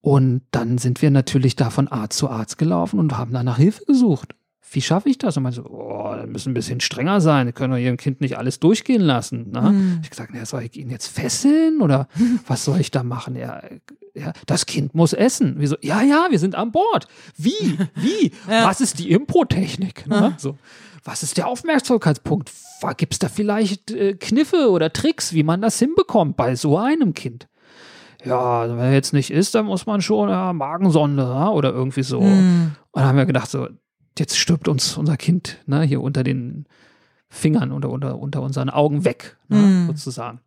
Und dann sind wir natürlich da von Arzt zu Arzt gelaufen und haben danach Hilfe gesucht. Wie schaffe ich das? Und man so, oh, wir müssen ein bisschen strenger sein. Wir können doch ihrem Kind nicht alles durchgehen lassen. Ne? Mhm. Ich gesagt, na, soll ich ihn jetzt fesseln oder was soll ich da machen? Ja, ja, das Kind muss essen. Wir so, ja, ja, wir sind an Bord. Wie? Wie? ja. Was ist die Impro-Technik? Ne? So, was ist der Aufmerksamkeitspunkt? Gibt es da vielleicht äh, Kniffe oder Tricks, wie man das hinbekommt bei so einem Kind? Ja, wenn er jetzt nicht isst, dann muss man schon ja, Magensonde ja, oder irgendwie so. Mhm. Und dann haben wir gedacht, so, jetzt stirbt uns unser Kind ne, hier unter den Fingern oder unter, unter unseren Augen weg, ne, mhm. sozusagen.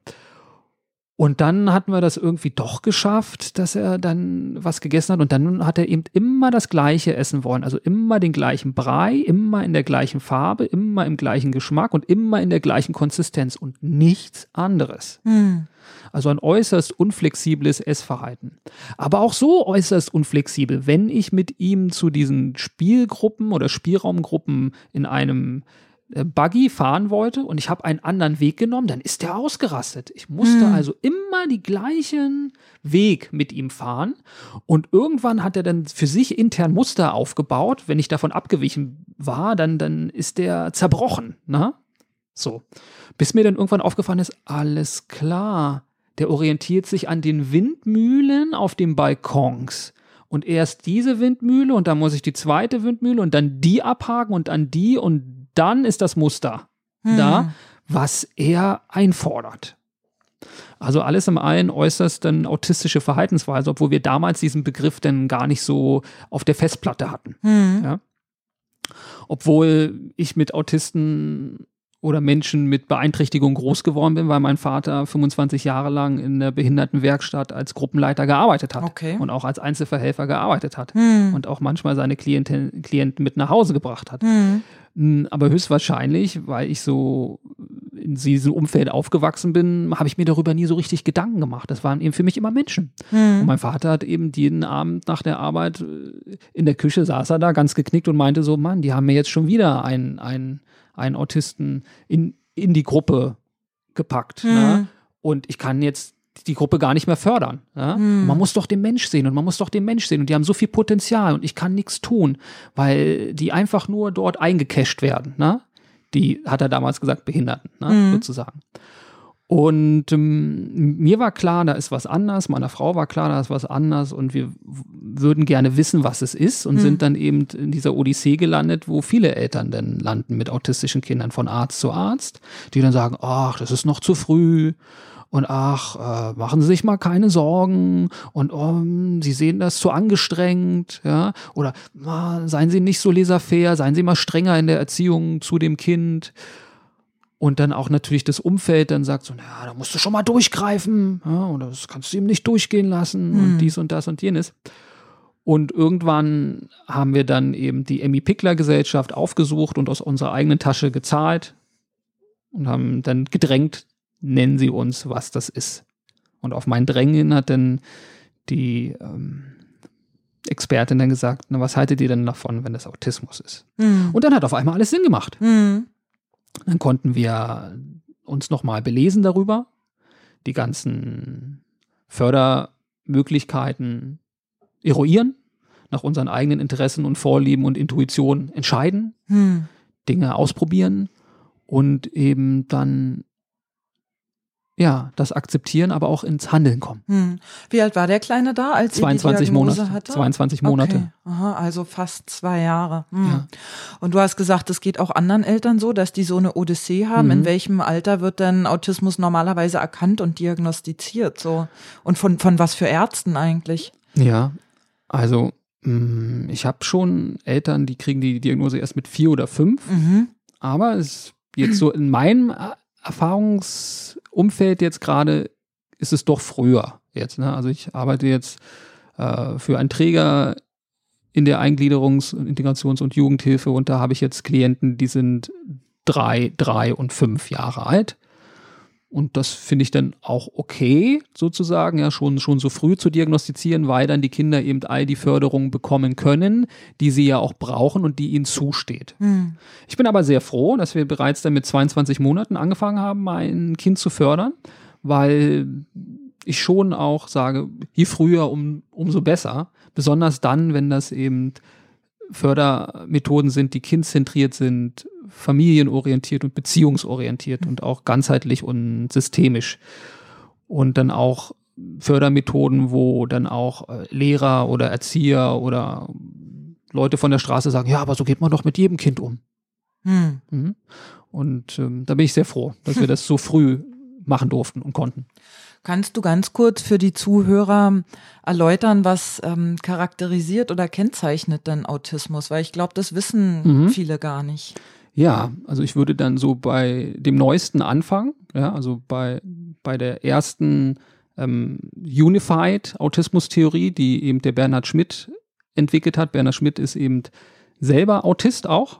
Und dann hatten wir das irgendwie doch geschafft, dass er dann was gegessen hat. Und dann hat er eben immer das Gleiche essen wollen. Also immer den gleichen Brei, immer in der gleichen Farbe, immer im gleichen Geschmack und immer in der gleichen Konsistenz und nichts anderes. Hm. Also ein äußerst unflexibles Essverhalten. Aber auch so äußerst unflexibel, wenn ich mit ihm zu diesen Spielgruppen oder Spielraumgruppen in einem Buggy fahren wollte und ich habe einen anderen Weg genommen, dann ist der ausgerastet. Ich musste Hm. also immer die gleichen Weg mit ihm fahren und irgendwann hat er dann für sich intern Muster aufgebaut. Wenn ich davon abgewichen war, dann, dann ist der zerbrochen. Ne? So. Bis mir dann irgendwann aufgefallen ist, alles klar, der orientiert sich an den Windmühlen auf den Balkons. Und erst diese Windmühle und dann muss ich die zweite Windmühle und dann die abhaken und dann die und dann ist das Muster Hm. da, was er einfordert. Also alles im allen äußerst dann autistische Verhaltensweise, obwohl wir damals diesen Begriff dann gar nicht so auf der Festplatte hatten. Hm. Ja. Obwohl ich mit Autisten oder Menschen mit Beeinträchtigung groß geworden bin, weil mein Vater 25 Jahre lang in der Behindertenwerkstatt als Gruppenleiter gearbeitet hat Okay. und auch als Einzelverhelfer gearbeitet hat Hm. und auch manchmal seine Klienten, Klienten mit nach Hause gebracht hat. Hm. Aber höchstwahrscheinlich, weil ich so in diesem Umfeld aufgewachsen bin, habe ich mir darüber nie so richtig Gedanken gemacht. Das waren eben für mich immer Menschen. Und Hm. mein Vater hat eben jeden Abend nach der Arbeit äh, in der Küche saß er da ganz geknickt und meinte so, Mann, die haben mir jetzt schon wieder einen, einen, einen Autisten in, in die Gruppe gepackt. Hm. Ne? Und ich kann jetzt die Gruppe gar nicht mehr fördern. Ja? Hm. Und man muss doch den Mensch sehen und man muss doch den Mensch sehen und die haben so viel Potenzial und ich kann nichts tun, weil die einfach nur dort eingecasht werden. Ne? Die, hat er damals gesagt, Behinderten, ne? Mhm. sozusagen. Und ähm, mir war klar, da ist was anders, meiner Frau war klar, da ist was anders und wir würden gerne wissen, was es ist und Mhm. sind dann eben in dieser Odyssee gelandet, wo viele Eltern dann landen mit autistischen Kindern von Arzt zu Arzt, die dann sagen, ach, das ist noch zu früh und ach, äh, machen Sie sich mal keine Sorgen und oh, Sie sehen das zu angestrengt, ja, oder ah, seien Sie nicht so laissez-faire, seien Sie mal strenger in der Erziehung zu dem Kind. Und dann auch natürlich das Umfeld dann sagt so, naja, da musst du schon mal durchgreifen, ja, oder das kannst du ihm nicht durchgehen lassen Hm. und dies und das und jenes. Und irgendwann haben wir dann eben die Emmy Pickler Gesellschaft aufgesucht und aus unserer eigenen Tasche gezahlt und haben dann gedrängt, nennen Sie uns, was das ist. Und auf mein Drängen hat dann die ähm, Expertin dann gesagt, na, was haltet ihr denn davon, wenn das Autismus ist? Hm. Und dann hat auf einmal alles Sinn gemacht. Hm. Dann konnten wir uns nochmal belesen darüber, die ganzen Fördermöglichkeiten eruieren, nach unseren eigenen Interessen und Vorlieben und Intuitionen entscheiden, Hm. Dinge ausprobieren und eben dann ja, das akzeptieren, aber auch ins Handeln kommen. Hm. Wie alt war der Kleine da, als ihr 22 die Diagnose Monate. hatte? 22 Monate. Okay. Aha, also fast zwei Jahre. Hm. Ja. Und du hast gesagt, es geht auch anderen Eltern so, dass die so eine Odyssee haben. Mhm. In welchem Alter wird denn Autismus normalerweise erkannt und diagnostiziert? So und von von was für Ärzten eigentlich? Ja, also mh, ich habe schon Eltern, die kriegen die Diagnose erst mit vier oder fünf. Mhm. Aber es jetzt so in meinem Erfahrungsumfeld jetzt gerade ist es doch früher jetzt. Ne? Also ich arbeite jetzt äh, für einen Träger in der Eingliederungs-, Integrations- und Jugendhilfe und da habe ich jetzt Klienten, die sind drei, drei und fünf Jahre alt. Und das finde ich dann auch okay, sozusagen, ja, schon, schon so früh zu diagnostizieren, weil dann die Kinder eben all die Förderung bekommen können, die sie ja auch brauchen und die ihnen zusteht. Hm. Ich bin aber sehr froh, dass wir bereits dann mit 22 Monaten angefangen haben, mein Kind zu fördern, weil ich schon auch sage, je früher, um, umso besser. Besonders dann, wenn das eben Fördermethoden sind, die kindzentriert sind, familienorientiert und beziehungsorientiert und auch ganzheitlich und systemisch. Und dann auch Fördermethoden, wo dann auch äh, Lehrer oder Erzieher oder Leute von der Straße sagen, ja, aber so geht man doch mit jedem Kind um. Hm. Mhm. Und ähm, da bin ich sehr froh, dass wir das so früh machen durften und konnten. Kannst du ganz kurz für die Zuhörer erläutern, was ähm, charakterisiert oder kennzeichnet denn Autismus? Weil ich glaube, das wissen Mhm. viele gar nicht. Ja, also ich würde dann so bei dem neuesten anfangen, ja, also bei, bei der ersten ähm, Unified Autismus-Theorie, die eben der Bernhard Schmidt entwickelt hat. Bernhard Schmidt ist eben selber Autist auch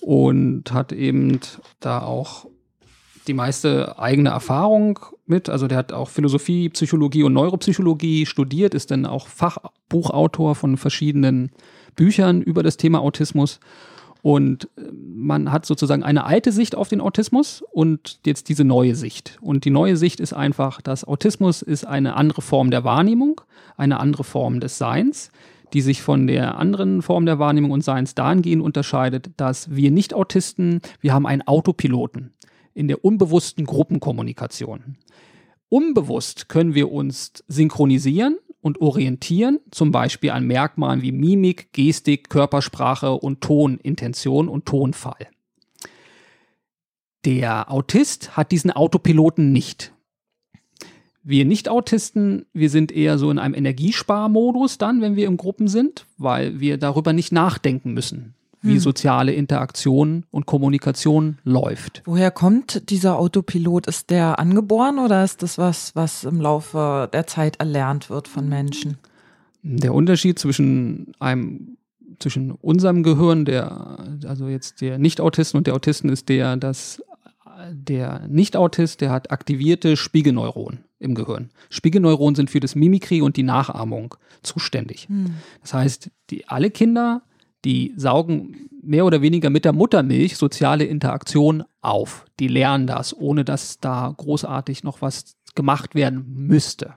und hat eben da auch die meiste eigene Erfahrung mit. Also der hat auch Philosophie, Psychologie und Neuropsychologie studiert, ist dann auch Fachbuchautor von verschiedenen Büchern über das Thema Autismus. Und man hat sozusagen eine alte Sicht auf den Autismus und jetzt diese neue Sicht. Und die neue Sicht ist einfach, dass Autismus ist eine andere Form der Wahrnehmung, eine andere Form des Seins, die sich von der anderen Form der Wahrnehmung und Seins dahingehend unterscheidet, dass wir Nicht-Autisten, wir haben einen Autopiloten in der unbewussten Gruppenkommunikation. Unbewusst können wir uns synchronisieren und orientieren, zum Beispiel an Merkmalen wie Mimik, Gestik, Körpersprache und Tonintention und Tonfall. Der Autist hat diesen Autopiloten nicht. Wir Nicht-Autisten, wir sind eher so in einem Energiesparmodus dann, wenn wir in Gruppen sind, weil wir darüber nicht nachdenken müssen wie hm. soziale Interaktion und Kommunikation läuft. Woher kommt dieser Autopilot? Ist der angeboren oder ist das was, was im Laufe der Zeit erlernt wird von Menschen? Der Unterschied zwischen einem zwischen unserem Gehirn, der, also jetzt der Nicht-Autisten und der Autisten ist der, dass der Nicht-Autist, der hat aktivierte Spiegelneuronen im Gehirn. Spiegelneuronen sind für das Mimikry und die Nachahmung zuständig. Hm. Das heißt, die, alle Kinder die saugen mehr oder weniger mit der Muttermilch soziale Interaktion auf. Die lernen das, ohne dass da großartig noch was gemacht werden müsste.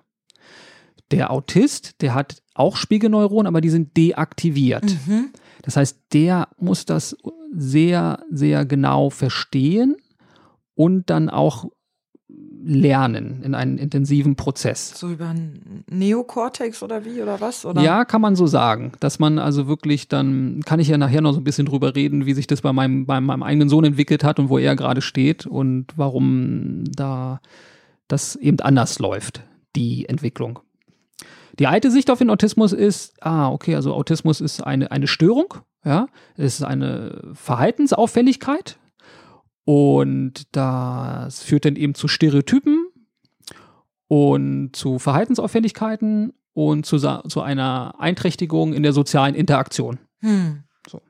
Der Autist, der hat auch Spiegelneuronen, aber die sind deaktiviert. Mhm. Das heißt, der muss das sehr, sehr genau verstehen und dann auch lernen in einen intensiven Prozess. So über einen Neokortex oder wie oder was? Oder? Ja, kann man so sagen, dass man also wirklich dann, kann ich ja nachher noch so ein bisschen drüber reden, wie sich das bei meinem, bei meinem eigenen Sohn entwickelt hat und wo er gerade steht und warum da das eben anders läuft, die Entwicklung. Die alte Sicht auf den Autismus ist, ah, okay, also Autismus ist eine, eine Störung, ja, es ist eine Verhaltensauffälligkeit, und das führt dann eben zu Stereotypen und zu Verhaltensauffälligkeiten und zu, zu einer Einträchtigung in der sozialen Interaktion. Hm. So.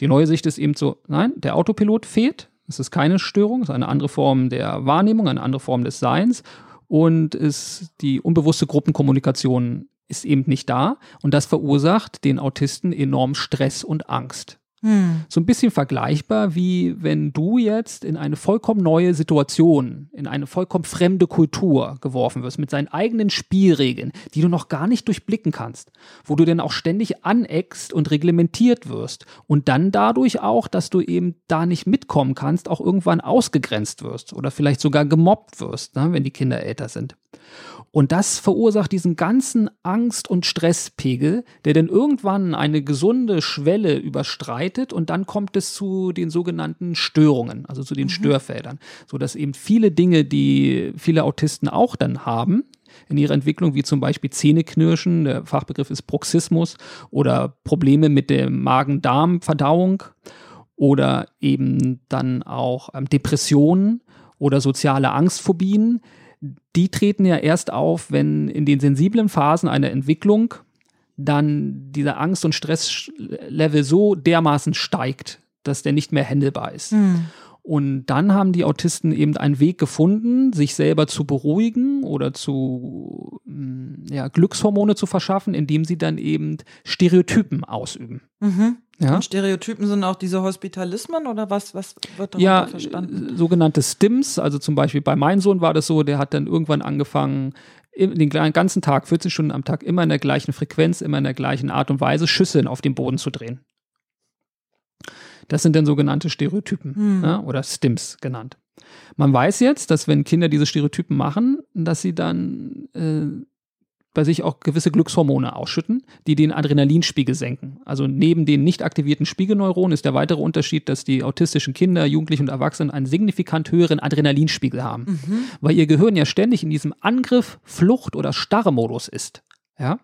Die neue Sicht ist eben so, nein, der Autopilot fehlt. Es ist keine Störung, es ist eine andere Form der Wahrnehmung, eine andere Form des Seins. Und ist die unbewusste Gruppenkommunikation ist eben nicht da. Und das verursacht den Autisten enorm Stress und Angst. Hm. So ein bisschen vergleichbar, wie wenn du jetzt in eine vollkommen neue Situation, in eine vollkommen fremde Kultur geworfen wirst, mit seinen eigenen Spielregeln, die du noch gar nicht durchblicken kannst, wo du dann auch ständig aneckst und reglementiert wirst und dann dadurch auch, dass du eben da nicht mitkommen kannst, auch irgendwann ausgegrenzt wirst oder vielleicht sogar gemobbt wirst, ne, wenn die Kinder älter sind. Und das verursacht diesen ganzen Angst- und Stresspegel, der dann irgendwann eine gesunde Schwelle überstreitet und dann kommt es zu den sogenannten Störungen, also zu den mhm. Störfeldern, so dass eben viele Dinge, die viele Autisten auch dann haben, in ihrer Entwicklung, wie zum Beispiel Zähneknirschen, der Fachbegriff ist Bruxismus, oder Probleme mit der Magen-Darm-Verdauung oder eben dann auch ähm, Depressionen oder soziale Angstphobien, die treten ja erst auf, wenn in den sensiblen Phasen einer Entwicklung dann dieser Angst- und Stresslevel so dermaßen steigt, dass der nicht mehr händelbar ist. Mhm. Und dann haben die Autisten eben einen Weg gefunden, sich selber zu beruhigen oder zu mm, ja, Glückshormone zu verschaffen, indem sie dann eben Stereotypen ausüben. Mhm. Ja? Und Stereotypen sind auch diese Hospitalismen oder was, was wird darunter ja, verstanden? sogenannte Stims, also zum Beispiel bei meinem Sohn war das so, der hat dann irgendwann angefangen, den ganzen Tag, 40 Stunden am Tag, immer in der gleichen Frequenz, immer in der gleichen Art und Weise Schüsseln auf den Boden zu drehen. Das sind dann sogenannte Stereotypen hm. ja, oder Stims genannt. Man weiß jetzt, dass wenn Kinder diese Stereotypen machen, dass sie dann äh, bei sich auch gewisse Glückshormone ausschütten, die den Adrenalinspiegel senken. Also neben den nicht aktivierten Spiegelneuronen ist der weitere Unterschied, dass die autistischen Kinder, Jugendlichen und Erwachsenen einen signifikant höheren Adrenalinspiegel haben, mhm. weil ihr Gehirn ja ständig in diesem Angriff, Flucht oder Starre-Modus ist. Ja?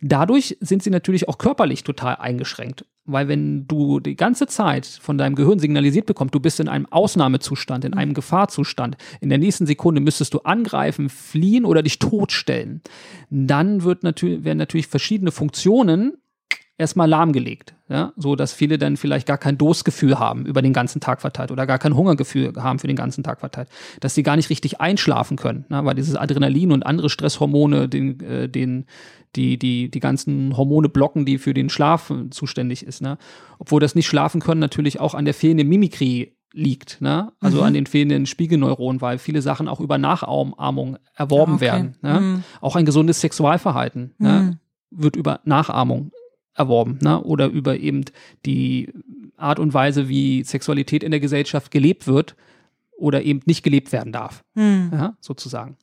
Dadurch sind sie natürlich auch körperlich total eingeschränkt. Weil wenn du die ganze Zeit von deinem Gehirn signalisiert bekommst, du bist in einem Ausnahmezustand, in einem Gefahrzustand, in der nächsten Sekunde müsstest du angreifen, fliehen oder dich totstellen, dann wird natürlich, werden natürlich verschiedene Funktionen erstmal lahmgelegt, ja, so dass viele dann vielleicht gar kein Durstgefühl haben über den ganzen Tag verteilt oder gar kein Hungergefühl haben für den ganzen Tag verteilt, dass sie gar nicht richtig einschlafen können, ne, weil dieses Adrenalin und andere Stresshormone den, äh, den die, die, die ganzen Hormone blocken, die für den Schlaf zuständig ist, ne? Obwohl das nicht schlafen können natürlich auch an der fehlenden Mimikrie liegt, ne? Also Mhm. an den fehlenden Spiegelneuronen, weil viele Sachen auch über Nachahmung erworben Ah, okay. werden. Ne? Mhm. Auch ein gesundes Sexualverhalten ne? Mhm. wird über Nachahmung erworben, ne? Oder über eben die Art und Weise, wie Sexualität in der Gesellschaft gelebt wird oder eben nicht gelebt werden darf Hm. ja, sozusagen.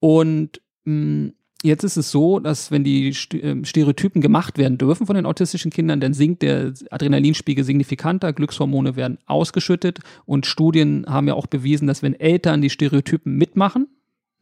Und mh, jetzt ist es so, dass wenn die ähm, Stereotypen gemacht werden dürfen von den autistischen Kindern, dann sinkt der Adrenalinspiegel signifikanter, Glückshormone werden ausgeschüttet und Studien haben ja auch bewiesen, dass wenn Eltern die Stereotypen mitmachen,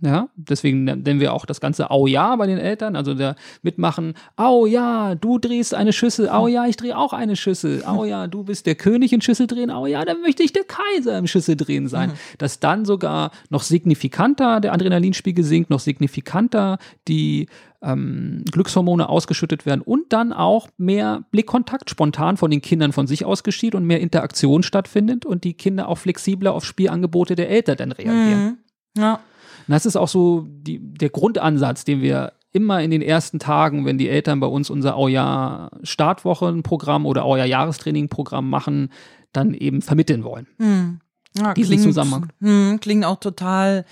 ja, deswegen nennen wir auch das ganze Au ja bei den Eltern, also der mitmachen, Au ja, du drehst eine Schüssel, Au ja, ich drehe auch eine Schüssel, Au ja, du bist der König in Schüssel drehen, Au ja, dann möchte ich der Kaiser im Schüssel drehen sein. Dass dann sogar noch signifikanter der Adrenalinspiegel sinkt, noch signifikanter die ähm, Glückshormone ausgeschüttet werden und dann auch mehr Blickkontakt spontan von den Kindern von sich aus geschieht und mehr Interaktion stattfindet und die Kinder auch flexibler auf Spielangebote der Eltern dann reagieren. Mhm. Ja. Und das ist auch so die, der Grundansatz, den wir immer in den ersten Tagen, wenn die Eltern bei uns unser Aujahr Startwochenprogramm oder Aujahr Jahrestrainingprogramm machen, dann eben vermitteln wollen. Hm. Ja, Diesen Zusammenhang. Hm, klingt auch total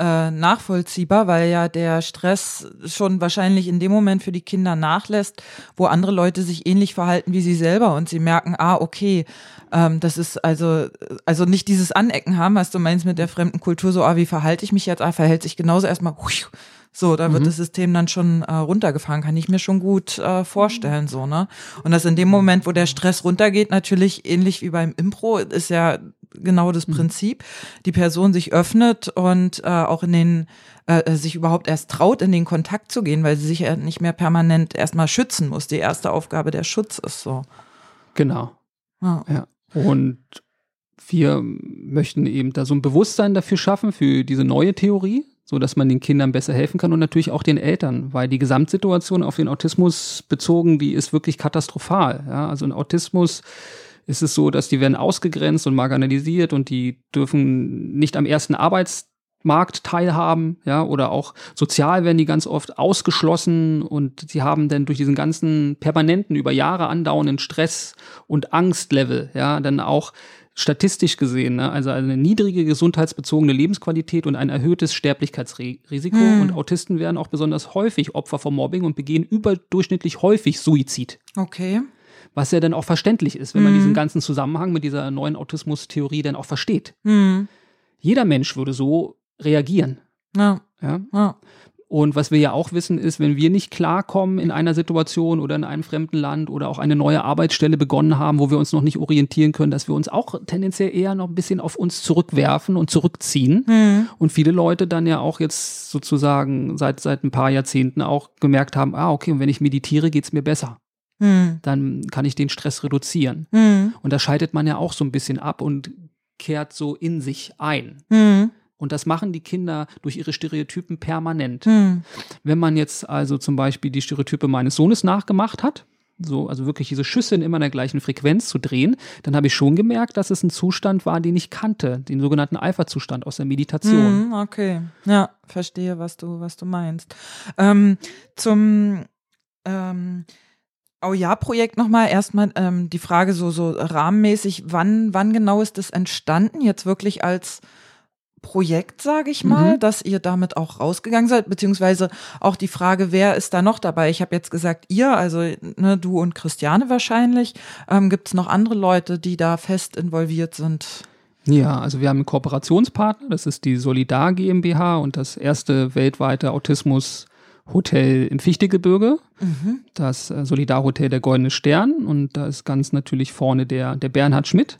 äh, nachvollziehbar, weil ja der Stress schon wahrscheinlich in dem Moment für die Kinder nachlässt, wo andere Leute sich ähnlich verhalten wie sie selber und sie merken, ah, okay, ähm, das ist also, also nicht dieses Anecken haben, was du meinst mit der fremden Kultur, so, ah, wie verhalte ich mich jetzt, ah, verhält sich genauso erstmal, hui, so, da wird das System dann schon äh, runtergefahren, kann ich mir schon gut äh, vorstellen, so, ne? Und das in dem Moment, wo der Stress runtergeht, natürlich ähnlich wie beim Impro, ist ja genau das Prinzip. Die Person sich öffnet und äh, auch in den, äh, sich überhaupt erst traut, in den Kontakt zu gehen, weil sie sich ja nicht mehr permanent erstmal schützen muss. Die erste Aufgabe der Schutz ist so. Genau. Ja. Ja. Und wir möchten eben da so ein Bewusstsein dafür schaffen, für diese neue Theorie, so dass man den Kindern besser helfen kann und natürlich auch den Eltern, weil die Gesamtsituation auf den Autismus bezogen, die ist wirklich katastrophal. Ja, also in Autismus ist es so, dass die werden ausgegrenzt und marginalisiert und die dürfen nicht am ersten Arbeitsmarkt teilhaben, ja, oder auch sozial werden die ganz oft ausgeschlossen und sie haben dann durch diesen ganzen permanenten, über Jahre andauernden Stress und Angstlevel, ja, dann auch statistisch gesehen, ne, also eine niedrige gesundheitsbezogene Lebensqualität und ein erhöhtes Sterblichkeitsrisiko. Und Autisten werden auch besonders häufig Opfer von Mobbing und begehen überdurchschnittlich häufig Suizid. Okay. Was ja dann auch verständlich ist, wenn man diesen ganzen Zusammenhang mit dieser neuen Autismus-Theorie dann auch versteht. Hm. Jeder Mensch würde so reagieren. Ja. Ja? Ja. Und was wir ja auch wissen, ist, wenn wir nicht klarkommen in einer Situation oder in einem fremden Land oder auch eine neue Arbeitsstelle begonnen haben, wo wir uns noch nicht orientieren können, dass wir uns auch tendenziell eher noch ein bisschen auf uns zurückwerfen und zurückziehen. Hm. Und viele Leute dann ja auch jetzt sozusagen seit, seit ein paar Jahrzehnten auch gemerkt haben, ah, okay, und wenn ich meditiere, geht's mir besser. Hm. Dann kann ich den Stress reduzieren. Hm. Und da schaltet man ja auch so ein bisschen ab und kehrt so in sich ein. Hm. Und das machen die Kinder durch ihre Stereotypen permanent. Hm. Wenn man jetzt also zum Beispiel die Stereotype meines Sohnes nachgemacht hat, so, also wirklich diese Schüsse in immer der gleichen Frequenz zu drehen, dann habe ich schon gemerkt, dass es ein Zustand war, den ich kannte, den sogenannten Alpha-Zustand aus der Meditation. Hm, okay. Ja, verstehe, was du, was du meinst. Ähm, zum ähm, Au-Ja-Projekt nochmal erstmal ähm, die Frage so, so rahmenmäßig, wann, wann genau ist das entstanden? Jetzt wirklich als Projekt, sage ich mal, Mhm. dass ihr damit auch rausgegangen seid, beziehungsweise auch die Frage, wer ist da noch dabei? Ich habe jetzt gesagt, ihr, also ne, du und Christiane wahrscheinlich. Ähm, Gibt es noch andere Leute, die da fest involviert sind? Ja, also wir haben einen Kooperationspartner, das ist die Solidar GmbH und das erste weltweite Autismus-Hotel im Fichtegebirge, das äh, Solidar-Hotel der Goldene Stern und da ist ganz natürlich vorne der, der Bernhard Schmidt,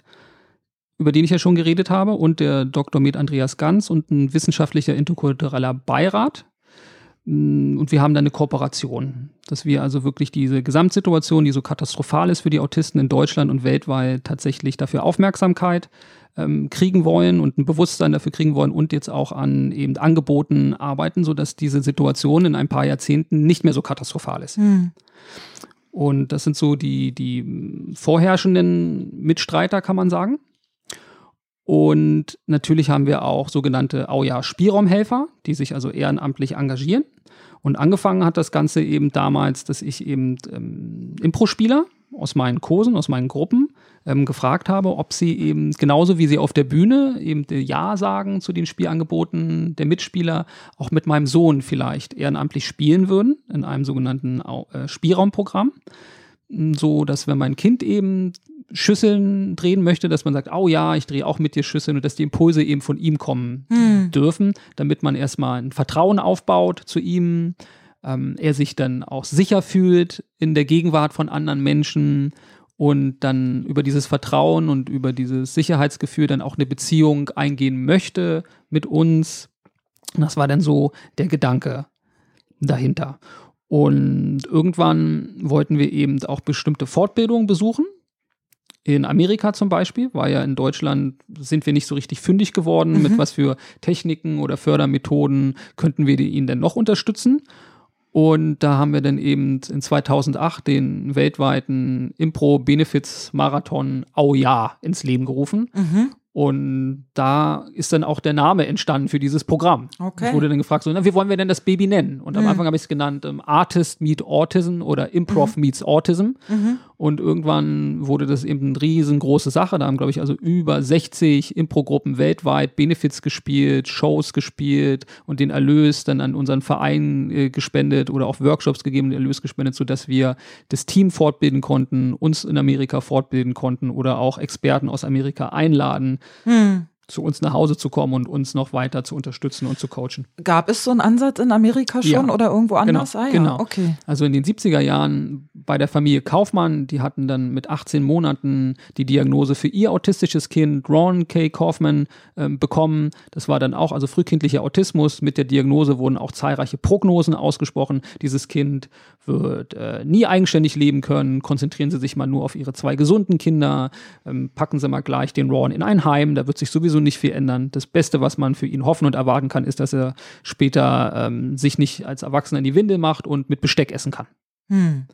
über den ich ja schon geredet habe und der Dr. Med Andreas Ganz und ein wissenschaftlicher interkultureller Beirat. Mm, Und wir haben dann eine Kooperation, dass wir also wirklich diese Gesamtsituation, die so katastrophal ist für die Autisten in Deutschland und weltweit, tatsächlich dafür Aufmerksamkeit ähm, kriegen wollen und ein Bewusstsein dafür kriegen wollen und jetzt auch an eben Angeboten arbeiten, sodass diese Situation in ein paar Jahrzehnten nicht mehr so katastrophal ist. Hm. Und das sind so die, die vorherrschenden Mitstreiter, kann man sagen. Und natürlich haben wir auch sogenannte Auja Spielraumhelfer, die sich also ehrenamtlich engagieren. Und angefangen hat das Ganze eben damals, dass ich eben ähm, Impro-Spieler aus meinen Kursen, aus meinen Gruppen ähm, gefragt habe, ob sie eben genauso wie sie auf der Bühne eben Ja sagen zu den Spielangeboten der Mitspieler, auch mit meinem Sohn vielleicht ehrenamtlich spielen würden in einem sogenannten äh, Spielraumprogramm. So, dass wenn mein Kind eben Schüsseln drehen möchte, dass man sagt, oh ja, ich drehe auch mit dir Schüsseln und dass die Impulse eben von ihm kommen Hm. dürfen, damit man erstmal ein Vertrauen aufbaut zu ihm, ähm, er sich dann auch sicher fühlt in der Gegenwart von anderen Menschen und dann über dieses Vertrauen und über dieses Sicherheitsgefühl dann auch eine Beziehung eingehen möchte mit uns. Und das war dann so der Gedanke dahinter. Und irgendwann wollten wir eben auch bestimmte Fortbildungen besuchen. In Amerika zum Beispiel, weil ja in Deutschland sind wir nicht so richtig fündig geworden, mit was für Techniken oder Fördermethoden könnten wir ihn denn noch unterstützen. Und da haben wir dann eben in 2008 den weltweiten Impro-Benefits-Marathon Au Ja ins Leben gerufen. Mhm. Und da ist dann auch der Name entstanden für dieses Programm. Okay. Ich wurde dann gefragt, so, na, wie wollen wir denn das Baby nennen? Und am Mhm. Anfang habe ich es genannt ähm, Artist Meet Autism oder Improv Meets Autism. Mhm. Und irgendwann wurde das eben eine riesengroße Sache. Da haben, glaube ich, also über 60 Impro-Gruppen weltweit Benefits gespielt, Shows gespielt und den Erlös dann an unseren Verein äh, gespendet oder auch Workshops gegeben, den Erlös gespendet, sodass wir das Team fortbilden konnten, uns in Amerika fortbilden konnten oder auch Experten aus Amerika einladen, Hm. Zu uns nach Hause zu kommen und uns noch weiter zu unterstützen und zu coachen. Gab es so einen Ansatz in Amerika schon Ja. oder irgendwo anders? Genau, ah, ja. genau. Okay. Also in den 70er Jahren bei der Familie Kaufmann, die hatten dann mit 18 Monaten die Diagnose für ihr autistisches Kind Ron K. Kaufman ähm, bekommen. Das war dann auch also frühkindlicher Autismus. Mit der Diagnose wurden auch zahlreiche Prognosen ausgesprochen. Dieses Kind wird äh, nie eigenständig leben können. Konzentrieren Sie sich mal nur auf Ihre zwei gesunden Kinder. Ähm, packen Sie mal gleich den Ron in ein Heim. Da wird sich sowieso nicht viel ändern. Das Beste, was man für ihn hoffen und erwarten kann, ist, dass er später ähm, sich nicht als Erwachsener in die Windel macht und mit Besteck essen kann. Hm.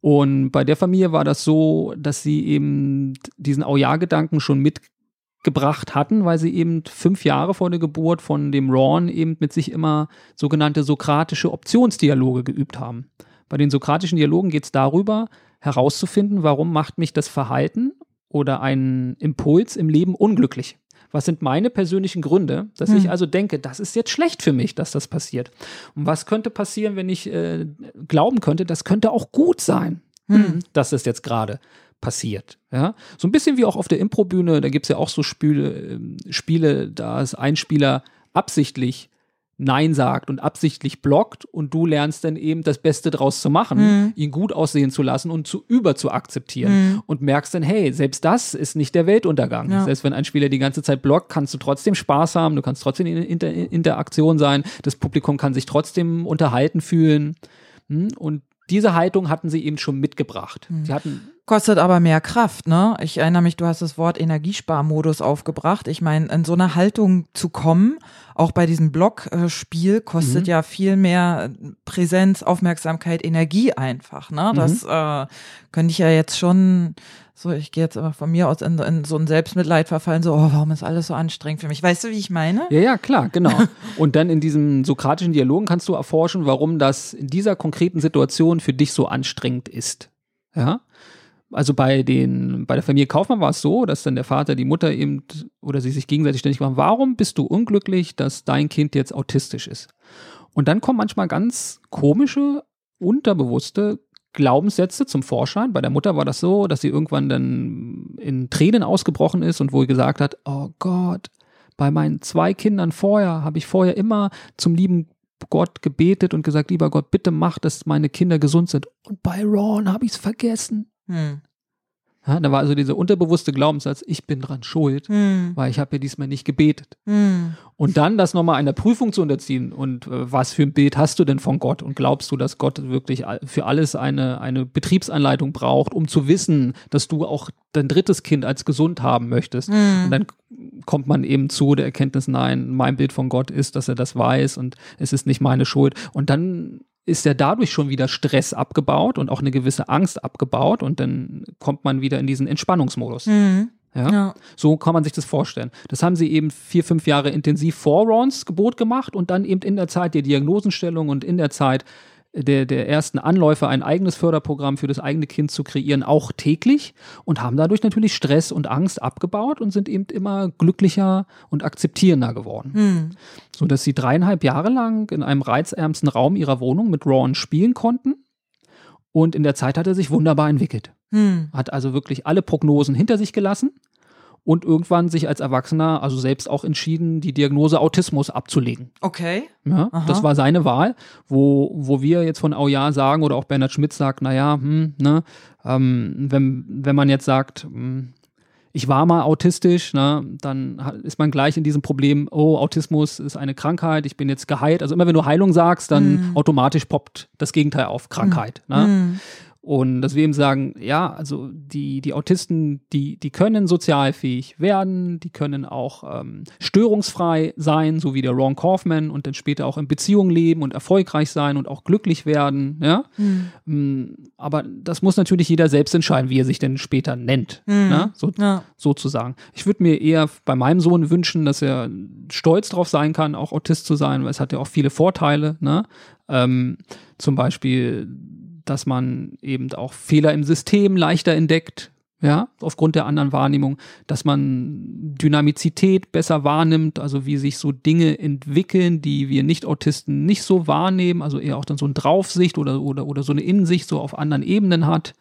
Und bei der Familie war das so, dass sie eben diesen Au-Ja-Gedanken schon mitgebracht hatten, weil sie eben fünf Jahre vor der Geburt von dem Ron eben mit sich immer sogenannte sokratische Optionsdialoge geübt haben. Bei den sokratischen Dialogen geht es darüber, herauszufinden, warum macht mich das Verhalten oder ein Impuls im Leben unglücklich. Was sind meine persönlichen Gründe, dass Hm. ich also denke, das ist jetzt schlecht für mich, dass das passiert? Und was könnte passieren, wenn ich äh, glauben könnte, das könnte auch gut sein, Hm. dass das jetzt gerade passiert? Ja? So ein bisschen wie auch auf der Improbühne, da gibt es ja auch so Spiele, ähm, Spiele, da ist ein Spieler absichtlich Nein sagt und absichtlich blockt und du lernst dann eben das Beste draus zu machen, Mhm. ihn gut aussehen zu lassen und zu über zu akzeptieren Mhm. und merkst dann, hey, selbst das ist nicht der Weltuntergang. Ja. Selbst wenn ein Spieler die ganze Zeit blockt, kannst du trotzdem Spaß haben, du kannst trotzdem in Inter Interaktion sein, das Publikum kann sich trotzdem unterhalten fühlen. Hm? Und diese Haltung hatten sie eben schon mitgebracht. Mhm. Sie hatten Kostet aber mehr Kraft, ne? Ich erinnere mich, du hast das Wort Energiesparmodus aufgebracht. Ich meine, in so eine Haltung zu kommen, auch bei diesem Blockspiel, kostet Mhm. ja viel mehr Präsenz, Aufmerksamkeit, Energie einfach, ne? Das Mhm. äh, könnte ich ja jetzt schon, so, ich gehe jetzt aber von mir aus in, in so ein Selbstmitleid verfallen, so, oh, warum ist alles so anstrengend für mich? Weißt du, wie ich meine? Ja, ja, klar, genau. Und dann in diesen sokratischen Dialogen kannst du erforschen, warum das in dieser konkreten Situation für dich so anstrengend ist. Ja. Also bei den, bei der Familie Kaufmann war es so, dass dann der Vater, die Mutter eben oder sie sich gegenseitig ständig machen, warum bist du unglücklich, dass dein Kind jetzt autistisch ist? Und dann kommen manchmal ganz komische, unterbewusste Glaubenssätze zum Vorschein. Bei der Mutter war das so, dass sie irgendwann dann in Tränen ausgebrochen ist und wohl gesagt hat, oh Gott, bei meinen zwei Kindern vorher habe ich vorher immer zum lieben Gott gebetet und gesagt, lieber Gott, bitte mach, dass meine Kinder gesund sind. Und bei Ron habe ich es vergessen. Hm. Ja, da war also dieser unterbewusste Glaubenssatz, ich bin dran schuld, Hm. weil ich habe ja diesmal nicht gebetet. Hm. Und dann das nochmal einer Prüfung zu unterziehen. Und äh, was für ein Bild hast du denn von Gott? Und glaubst du, dass Gott wirklich für alles eine, eine Betriebsanleitung braucht, um zu wissen, dass du auch dein drittes Kind als gesund haben möchtest? Hm. Und dann kommt man eben zu der Erkenntnis, nein, mein Bild von Gott ist, dass er das weiß und es ist nicht meine Schuld. Und dann ist ja dadurch schon wieder Stress abgebaut und auch eine gewisse Angst abgebaut und dann kommt man wieder in diesen Entspannungsmodus. Hm. Ja? Ja. So kann man sich das vorstellen. Das haben sie eben vier, fünf Jahre intensiv vor Rons Gebot gemacht und dann eben in der Zeit der Diagnosenstellung und in der Zeit der, der ersten Anläufe ein eigenes Förderprogramm für das eigene Kind zu kreieren, auch täglich und haben dadurch natürlich Stress und Angst abgebaut und sind eben immer glücklicher und akzeptierender geworden. Hm. So dass sie dreieinhalb Jahre lang in einem reizärmsten Raum ihrer Wohnung mit Ron spielen konnten. Und in der Zeit hat er sich wunderbar entwickelt Hm. hat also wirklich alle Prognosen hinter sich gelassen und irgendwann sich als Erwachsener, also selbst auch entschieden, die Diagnose Autismus abzulegen. Okay. Ja, das war seine Wahl, wo, wo wir jetzt von Auja sagen oder auch Bernhard Schmidt sagt, naja, hm, ne, ähm, wenn, wenn man jetzt sagt, hm, ich war mal autistisch, ne, dann ist man gleich in diesem Problem, oh, Autismus ist eine Krankheit, ich bin jetzt geheilt. Also immer wenn du Heilung sagst, dann Mhm. automatisch poppt das Gegenteil auf, Krankheit. Ne? Hm. Und dass wir eben sagen, ja, also die, die Autisten, die, die können sozialfähig werden, die können auch ähm, störungsfrei sein, so wie der Ron Kaufman und dann später auch in Beziehungen leben und erfolgreich sein und auch glücklich werden, ja. Hm. Mm, Aber das muss natürlich jeder selbst entscheiden, wie er sich denn später nennt, Hm. ne? so, Ja. sozusagen. Ich würde mir eher bei meinem Sohn wünschen, dass er stolz drauf sein kann, auch Autist zu sein, weil es hat ja auch viele Vorteile. Ne? Ähm, zum Beispiel, dass man eben auch Fehler im System leichter entdeckt. Ja, aufgrund der anderen Wahrnehmung, dass man Dynamizität besser wahrnimmt, also wie sich so Dinge entwickeln, die wir Nicht-Autisten nicht so wahrnehmen, also eher auch dann so eine Draufsicht oder, oder, oder so eine Innensicht so auf anderen Ebenen hat.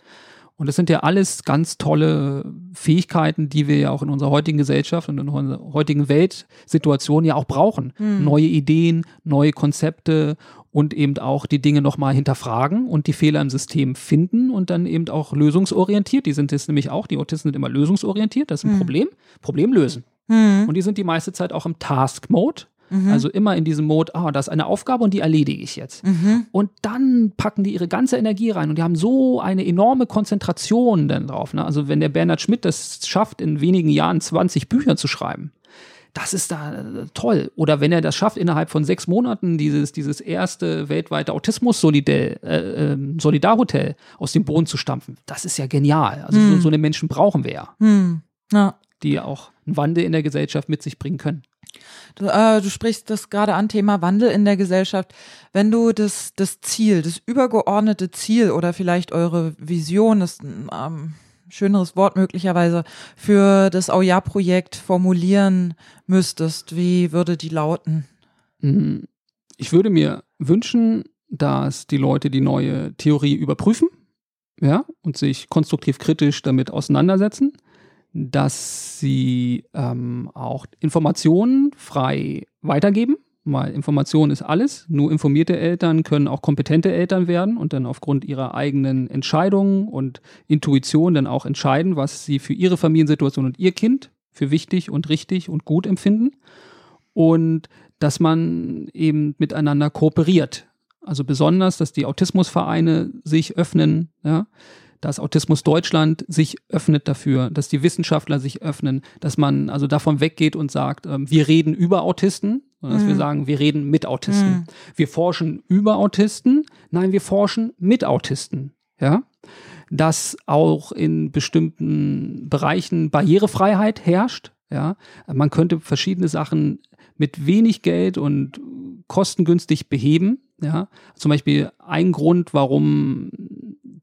Und das sind ja alles ganz tolle Fähigkeiten, die wir ja auch in unserer heutigen Gesellschaft und in unserer heutigen Weltsituation ja auch brauchen. Hm. Neue Ideen, neue Konzepte und eben auch die Dinge nochmal hinterfragen und die Fehler im System finden und dann eben auch lösungsorientiert. Die sind jetzt nämlich auch, die Autisten sind immer lösungsorientiert, das ist ein Hm. Problem. Problem lösen. Hm. Und die sind die meiste Zeit auch im Task-Mode. Mhm. Also immer in diesem Mode, ah, das ist eine Aufgabe und die erledige ich jetzt. Mhm. Und dann packen die ihre ganze Energie rein und die haben so eine enorme Konzentration dann drauf. Ne? Also wenn der Bernhard Schmidt das schafft, in wenigen Jahren 20 Bücher zu schreiben, das ist da äh, toll. Oder wenn er das schafft, innerhalb von sechs Monaten dieses, dieses erste weltweite Autismus-Solidarhotel äh, Solidarhotel aus dem Boden zu stampfen, das ist ja genial. Also so, Hm. so eine Menschen brauchen wir ja, Hm. Ja. die ja auch einen Wandel in der Gesellschaft mit sich bringen können. Du, äh, du sprichst das gerade an, Thema Wandel in der Gesellschaft. Wenn du das, das Ziel, das übergeordnete Ziel oder vielleicht eure Vision, das ähm, schöneres Wort möglicherweise, für das Auja-Projekt formulieren müsstest, wie würde die lauten? Mm, Ich würde mir wünschen, dass die Leute die neue Theorie überprüfen, ja, und sich konstruktiv kritisch damit auseinandersetzen, dass sie ähm, auch Informationen frei weitergeben, weil Information ist alles. Nur informierte Eltern können auch kompetente Eltern werden und dann aufgrund ihrer eigenen Entscheidungen und Intuition dann auch entscheiden, was sie für ihre Familiensituation und ihr Kind für wichtig und richtig und gut empfinden. Und dass man eben miteinander kooperiert. Also besonders, dass die Autismusvereine sich öffnen, ja, dass Autismus Deutschland sich öffnet dafür, dass die Wissenschaftler sich öffnen, dass man also davon weggeht und sagt, ähm, wir reden über Autisten, sondern dass wir Mhm. sagen, wir reden mit Autisten. Mhm. Wir forschen über Autisten, nein, wir forschen mit Autisten, ja. Dass auch in bestimmten Bereichen Barrierefreiheit herrscht, ja. Man könnte verschiedene Sachen mit wenig Geld und kostengünstig beheben. Ja, zum Beispiel ein Grund, warum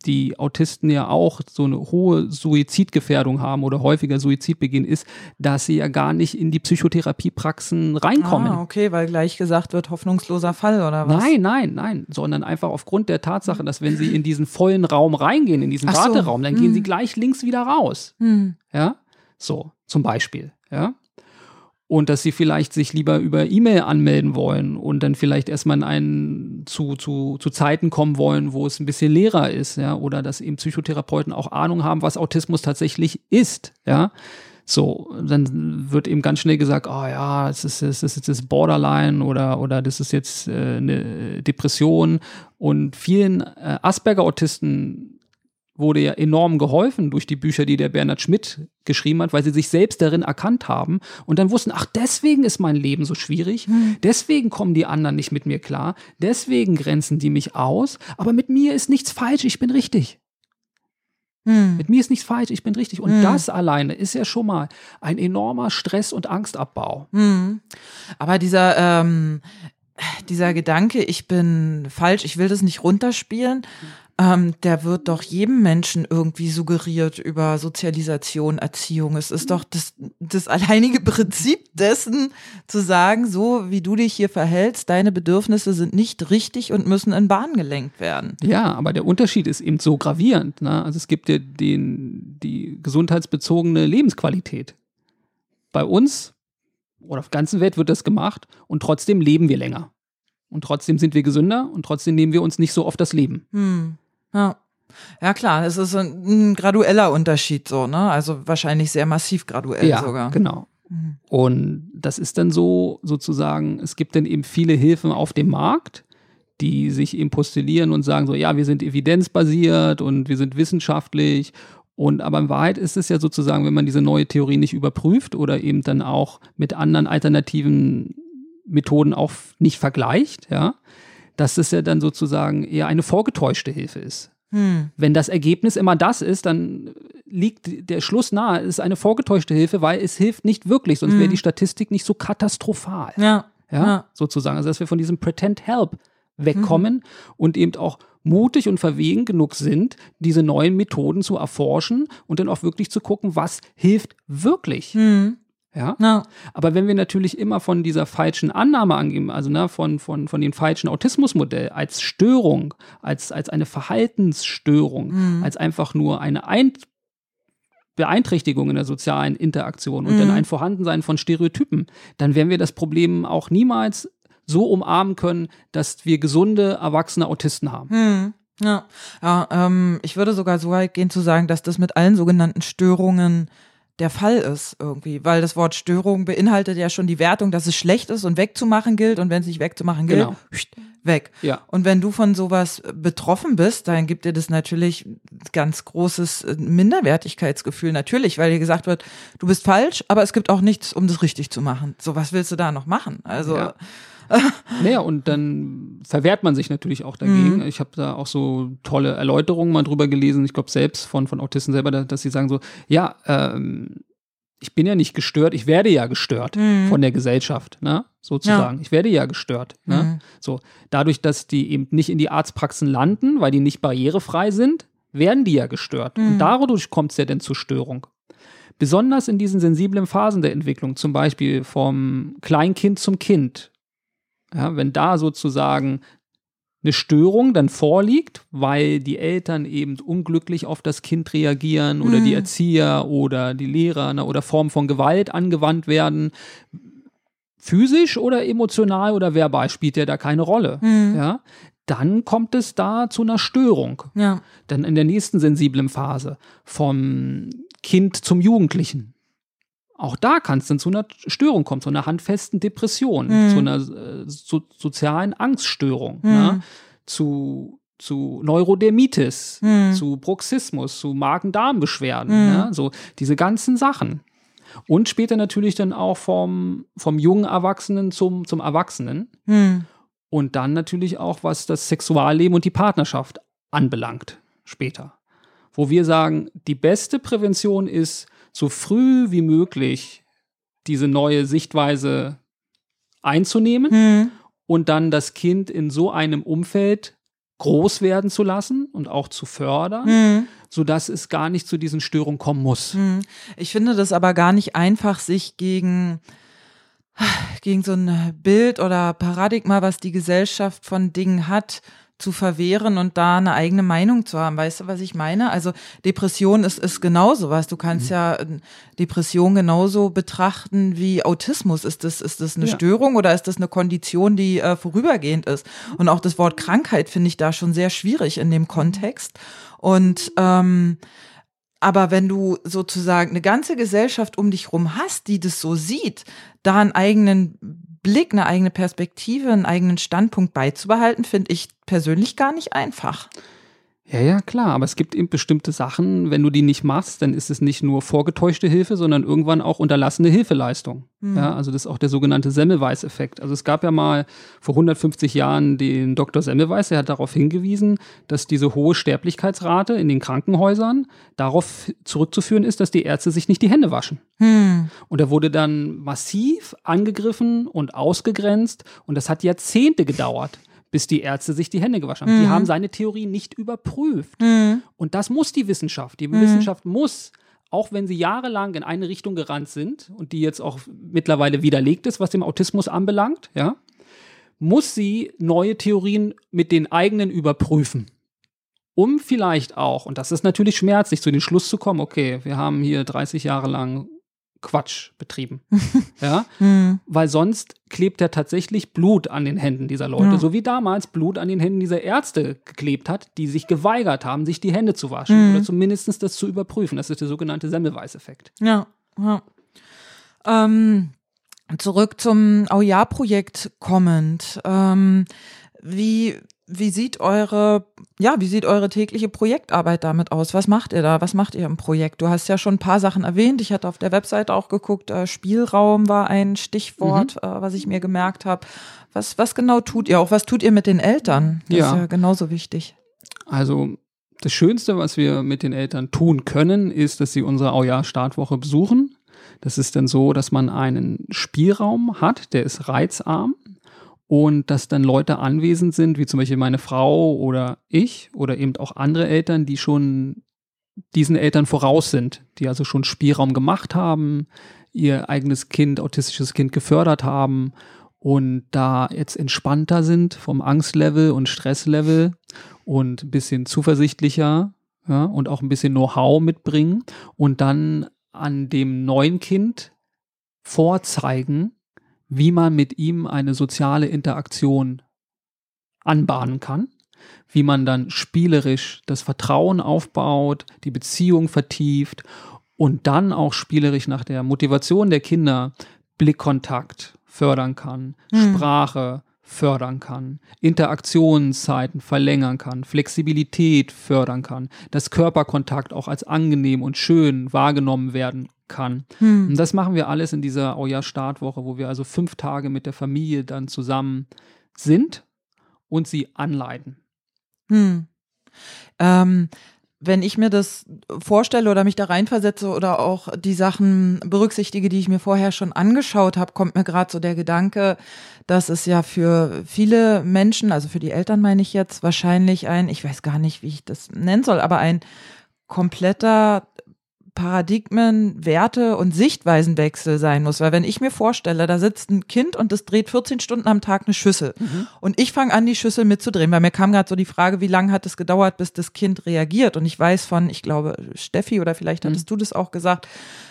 die Autisten ja auch so eine hohe Suizidgefährdung haben oder häufiger Suizid begehen, ist, dass sie ja gar nicht in die Psychotherapiepraxen reinkommen. Ah, okay, weil gleich gesagt wird, hoffnungsloser Fall oder was? Nein, nein, nein, sondern einfach aufgrund der Tatsache, dass wenn sie in diesen vollen Raum reingehen, in diesen Ach so. Warteraum, dann gehen Hm. sie gleich links wieder raus. Hm. Ja, so zum Beispiel. Ja. Und dass sie vielleicht sich lieber über E-Mail anmelden wollen und dann vielleicht erstmal in einen zu, zu, zu Zeiten kommen wollen, wo es ein bisschen leerer ist, ja, oder dass eben Psychotherapeuten auch Ahnung haben, was Autismus tatsächlich ist, ja. So, dann wird eben ganz schnell gesagt, oh ja, das ist, das ist jetzt das Borderline oder, oder das ist jetzt äh, eine Depression. Und vielen äh, Asperger-Autisten wurde ja enorm geholfen durch die Bücher, die der Bernhard Schmidt geschrieben hat, weil sie sich selbst darin erkannt haben und dann wussten, ach, deswegen ist mein Leben so schwierig, hm. deswegen kommen die anderen nicht mit mir klar, deswegen grenzen die mich aus, aber mit mir ist nichts falsch, ich bin richtig. Hm. Mit mir ist nichts falsch, ich bin richtig. Und hm. das alleine ist ja schon mal ein enormer Stress- und Angstabbau. Hm. Aber dieser, ähm, dieser Gedanke, ich bin falsch, ich will das nicht runterspielen, ähm, der wird doch jedem Menschen irgendwie suggeriert über Sozialisation, Erziehung. Es ist doch das, das alleinige Prinzip dessen, zu sagen, so wie du dich hier verhältst, deine Bedürfnisse sind nicht richtig und müssen in Bahn gelenkt werden. Ja, aber der Unterschied ist eben so gravierend. Ne? Also es gibt ja den, die gesundheitsbezogene Lebensqualität. Bei uns oder auf der ganzen Welt wird das gemacht und trotzdem leben wir länger. Und trotzdem sind wir gesünder und trotzdem nehmen wir uns nicht so oft das Leben. Hm. Ja. Ja, klar, es ist ein, ein, gradueller Unterschied so, ne? Also wahrscheinlich sehr massiv graduell ja, sogar. Genau. Mhm. Und das ist dann so sozusagen, es gibt dann eben viele Hilfen auf dem Markt, die sich eben postulieren und sagen so, ja, wir sind evidenzbasiert und wir sind wissenschaftlich. Und aber in Wahrheit ist es ja sozusagen, wenn man diese neue Theorie nicht überprüft oder eben dann auch mit anderen alternativen Methoden auch nicht vergleicht, ja, dass es ja dann sozusagen eher eine vorgetäuschte Hilfe ist. Hm. Wenn das Ergebnis immer das ist, dann liegt der Schluss nahe, es ist eine vorgetäuschte Hilfe, weil es hilft nicht wirklich, sonst hm. wäre die Statistik nicht so katastrophal. Ja. ja. Ja, sozusagen. Also, dass wir von diesem Pretend Help wegkommen mhm. und eben auch mutig und verwegen genug sind, diese neuen Methoden zu erforschen und dann auch wirklich zu gucken, was hilft wirklich. Mhm. Ja? ja? Aber wenn wir natürlich immer von dieser falschen Annahme angeben, also ne, von, von, von dem falschen Autismusmodell als Störung, als, als eine Verhaltensstörung, mhm. als einfach nur eine Ein Beeinträchtigung in der sozialen Interaktion und mhm. dann ein Vorhandensein von Stereotypen, dann werden wir das Problem auch niemals so umarmen können, dass wir gesunde, erwachsene Autisten haben. Mhm. Ja, ja ähm, ich würde sogar so weit gehen zu sagen, dass das mit allen sogenannten Störungen der Fall ist irgendwie, weil das Wort Störung beinhaltet ja schon die Wertung, dass es schlecht ist und wegzumachen gilt und wenn es nicht wegzumachen gilt, genau. weg. Ja. Und wenn du von sowas betroffen bist, dann gibt dir das natürlich ganz großes äh, Minderwertigkeitsgefühl, natürlich, weil dir gesagt wird, du bist falsch, aber es gibt auch nichts, um das richtig zu machen. So was willst du da noch machen? Also ja. naja, und dann verwehrt man sich natürlich auch dagegen. Mhm. Ich habe da auch so tolle Erläuterungen mal drüber gelesen, ich glaube selbst von, von Autisten selber, dass sie sagen so, ja, ähm, ich bin ja nicht gestört, ich werde ja gestört mhm. von der Gesellschaft, ne? sozusagen. Ja. Ich werde ja gestört. Ne? Mhm. So, dadurch, dass die eben nicht in die Arztpraxen landen, weil die nicht barrierefrei sind, werden die ja gestört. Und mhm. dadurch kommt es ja dann zur Störung. Besonders in diesen sensiblen Phasen der Entwicklung, zum Beispiel vom Kleinkind zum Kind, ja, wenn da sozusagen eine Störung dann vorliegt, weil die Eltern eben unglücklich auf das Kind reagieren oder mhm. die Erzieher oder die Lehrer ne, oder Formen von Gewalt angewandt werden, physisch oder emotional oder verbal spielt ja da keine Rolle. Mhm. Ja, dann kommt es da zu einer Störung. Ja. Dann in der nächsten sensiblen Phase vom Kind zum Jugendlichen. Auch da kann es dann zu einer Störung kommen, zu einer handfesten Depression, mhm. zu einer äh, so, sozialen Angststörung, mhm. ne? zu, zu Neurodermitis, mhm. zu Bruxismus, zu Magen-Darm-Beschwerden, mhm. ne? so diese ganzen Sachen. Und später natürlich dann auch vom, vom jungen Erwachsenen zum, zum Erwachsenen. Mhm. Und dann natürlich auch, was das Sexualleben und die Partnerschaft anbelangt, später. Wo wir sagen, die beste Prävention ist, so früh wie möglich diese neue Sichtweise einzunehmen mhm. und dann das Kind in so einem Umfeld groß werden zu lassen und auch zu fördern, mhm. sodass es gar nicht zu diesen Störungen kommen muss. Mhm. Ich finde das aber gar nicht einfach, sich gegen gegen so ein Bild oder Paradigma, was die Gesellschaft von Dingen hat, zu verwehren und da eine eigene Meinung zu haben. Weißt du, was ich meine? Also Depression ist, ist genauso was. Du kannst mhm. ja äh, Depression genauso betrachten wie Autismus. Ist das, ist das eine ja. Störung oder ist das eine Kondition, die äh, vorübergehend ist? Und auch das Wort Krankheit finde ich da schon sehr schwierig in dem Kontext. Und ähm, aber wenn du sozusagen eine ganze Gesellschaft um dich rum hast, die das so sieht, da einen eigenen Blick, eine eigene Perspektive, einen eigenen Standpunkt beizubehalten, finde ich persönlich gar nicht einfach. Ja, ja, klar, aber es gibt eben bestimmte Sachen, wenn du die nicht machst, dann ist es nicht nur vorgetäuschte Hilfe, sondern irgendwann auch unterlassene Hilfeleistung. Mhm. Ja, also das ist auch der sogenannte Semmelweis-Effekt. Also es gab ja mal vor 150 Jahren den Dr. Semmelweis, der hat darauf hingewiesen, dass diese hohe Sterblichkeitsrate in den Krankenhäusern darauf zurückzuführen ist, dass die Ärzte sich nicht die Hände waschen. Mhm. Und er wurde dann massiv angegriffen und ausgegrenzt und das hat Jahrzehnte gedauert bis die Ärzte sich die Hände gewaschen haben. Mhm. Die haben seine Theorie nicht überprüft. Mhm. Und das muss die Wissenschaft. Die mhm. Wissenschaft muss auch wenn sie jahrelang in eine Richtung gerannt sind und die jetzt auch mittlerweile widerlegt ist, was den Autismus anbelangt, ja, muss sie neue Theorien mit den eigenen überprüfen. Um vielleicht auch, und das ist natürlich schmerzlich, zu dem Schluss zu kommen, okay, wir haben hier 30 Jahre lang Quatsch betrieben. ja, hm. weil sonst klebt ja tatsächlich Blut an den Händen dieser Leute, ja. so wie damals Blut an den Händen dieser Ärzte geklebt hat, die sich geweigert haben, sich die Hände zu waschen hm. oder zumindest das zu überprüfen. Das ist der sogenannte Semmelweis-Effekt. Ja, ja. Ähm, zurück zum Auja-Projekt kommend. Ähm, wie wie sieht eure, ja, wie sieht eure tägliche Projektarbeit damit aus? Was macht ihr da? Was macht ihr im Projekt? Du hast ja schon ein paar Sachen erwähnt. Ich hatte auf der Webseite auch geguckt, äh, Spielraum war ein Stichwort, mhm. äh, was ich mir gemerkt habe. Was, was genau tut ihr? Auch was tut ihr mit den Eltern? Das ja. ist ja genauso wichtig. Also das Schönste, was wir mit den Eltern tun können, ist, dass sie unsere Aujahr-Startwoche besuchen. Das ist dann so, dass man einen Spielraum hat, der ist reizarm und dass dann Leute anwesend sind, wie zum Beispiel meine Frau oder ich oder eben auch andere Eltern, die schon diesen Eltern voraus sind, die also schon Spielraum gemacht haben, ihr eigenes Kind, autistisches Kind gefördert haben und da jetzt entspannter sind vom Angstlevel und Stresslevel und ein bisschen zuversichtlicher ja, und auch ein bisschen Know-how mitbringen und dann an dem neuen Kind vorzeigen, wie man mit ihm eine soziale Interaktion anbahnen kann, wie man dann spielerisch das Vertrauen aufbaut, die Beziehung vertieft und dann auch spielerisch nach der Motivation der Kinder Blickkontakt fördern kann, hm. Sprache fördern kann, Interaktionszeiten verlängern kann, Flexibilität fördern kann, dass Körperkontakt auch als angenehm und schön wahrgenommen werden kann. Hm. Und das machen wir alles in dieser Auja-Startwoche, wo wir also fünf Tage mit der Familie dann zusammen sind und sie anleiten. Hm. Ähm, wenn ich mir das vorstelle oder mich da reinversetze oder auch die Sachen berücksichtige, die ich mir vorher schon angeschaut habe, kommt mir gerade so der Gedanke, dass es ja für viele Menschen, also für die Eltern meine ich jetzt, wahrscheinlich ein, ich weiß gar nicht, wie ich das nennen soll, aber ein kompletter Paradigmen, Werte und Sichtweisenwechsel sein muss. Weil wenn ich mir vorstelle, da sitzt ein Kind und das dreht 14 Stunden am Tag eine Schüssel mhm. und ich fange an, die Schüssel mitzudrehen, weil mir kam gerade so die Frage, wie lange hat es gedauert, bis das Kind reagiert? Und ich weiß von, ich glaube, Steffi oder vielleicht hattest mhm. du das auch gesagt,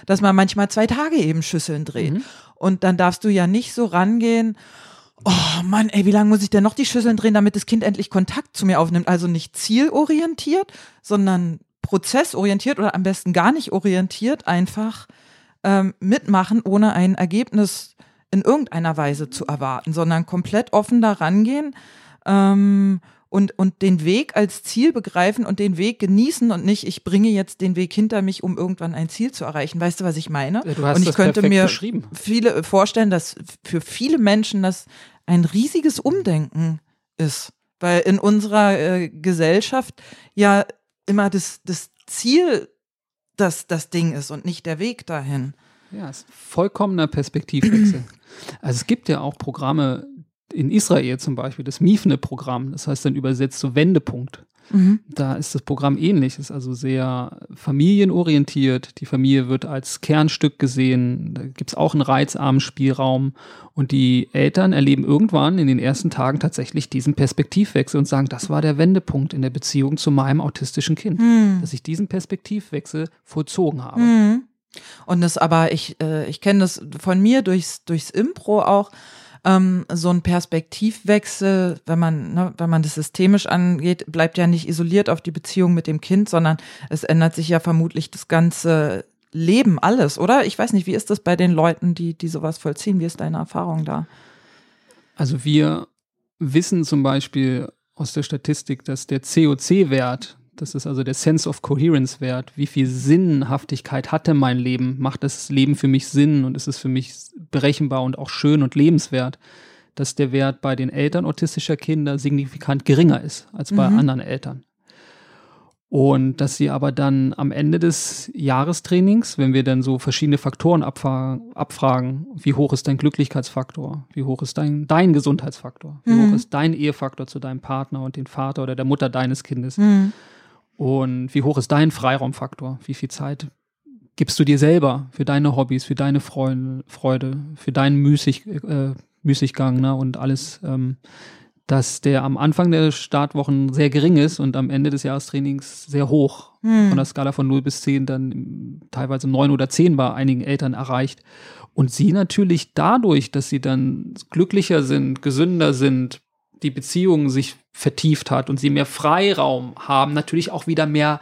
dass man manchmal zwei Tage eben Schüsseln dreht. Mhm. Und dann darfst du ja nicht so rangehen, oh Mann, ey, wie lange muss ich denn noch die Schüsseln drehen, damit das Kind endlich Kontakt zu mir aufnimmt? Also nicht zielorientiert, sondern prozessorientiert oder am besten gar nicht orientiert einfach ähm, mitmachen, ohne ein Ergebnis in irgendeiner Weise zu erwarten, sondern komplett offen da rangehen ähm, und, und den Weg als Ziel begreifen und den Weg genießen und nicht, ich bringe jetzt den Weg hinter mich, um irgendwann ein Ziel zu erreichen. Weißt du, was ich meine? Du hast und ich das könnte mir viele vorstellen, dass für viele Menschen das ein riesiges Umdenken ist. Weil in unserer äh, Gesellschaft ja immer das, das Ziel das, das Ding ist und nicht der Weg dahin. Ja, es ist vollkommener Perspektivwechsel. also es gibt ja auch Programme, in Israel zum Beispiel, das Mifne-Programm, das heißt dann übersetzt so Wendepunkt. Mhm. Da ist das Programm ähnlich, ist also sehr familienorientiert. Die Familie wird als Kernstück gesehen. Da gibt es auch einen reizarmen Spielraum. Und die Eltern erleben irgendwann in den ersten Tagen tatsächlich diesen Perspektivwechsel und sagen, das war der Wendepunkt in der Beziehung zu meinem autistischen Kind, mhm. dass ich diesen Perspektivwechsel vollzogen habe. Mhm. Und das aber, ich, äh, ich kenne das von mir durchs, durchs Impro auch ähm, so ein Perspektivwechsel, wenn man, ne, wenn man das systemisch angeht, bleibt ja nicht isoliert auf die Beziehung mit dem Kind, sondern es ändert sich ja vermutlich das ganze Leben, alles, oder? Ich weiß nicht, wie ist das bei den Leuten, die, die sowas vollziehen? Wie ist deine Erfahrung da? Also wir wissen zum Beispiel aus der Statistik, dass der COC-Wert, das ist also der Sense of Coherence Wert. Wie viel Sinnhaftigkeit hatte mein Leben? Macht das Leben für mich Sinn und ist es für mich berechenbar und auch schön und lebenswert? Dass der Wert bei den Eltern autistischer Kinder signifikant geringer ist als bei mhm. anderen Eltern. Und dass sie aber dann am Ende des Jahrestrainings, wenn wir dann so verschiedene Faktoren abfragen, wie hoch ist dein Glücklichkeitsfaktor, wie hoch ist dein, dein Gesundheitsfaktor, wie mhm. hoch ist dein Ehefaktor zu deinem Partner und dem Vater oder der Mutter deines Kindes, mhm. Und wie hoch ist dein Freiraumfaktor? Wie viel Zeit gibst du dir selber für deine Hobbys, für deine Freude, für deinen Müßig, äh, Müßiggang ne? und alles, ähm, dass der am Anfang der Startwochen sehr gering ist und am Ende des Jahrestrainings sehr hoch. Hm. Von der Skala von 0 bis 10 dann teilweise 9 oder 10 bei einigen Eltern erreicht. Und sie natürlich dadurch, dass sie dann glücklicher sind, gesünder sind, die Beziehung sich vertieft hat und sie mehr Freiraum haben, natürlich auch wieder mehr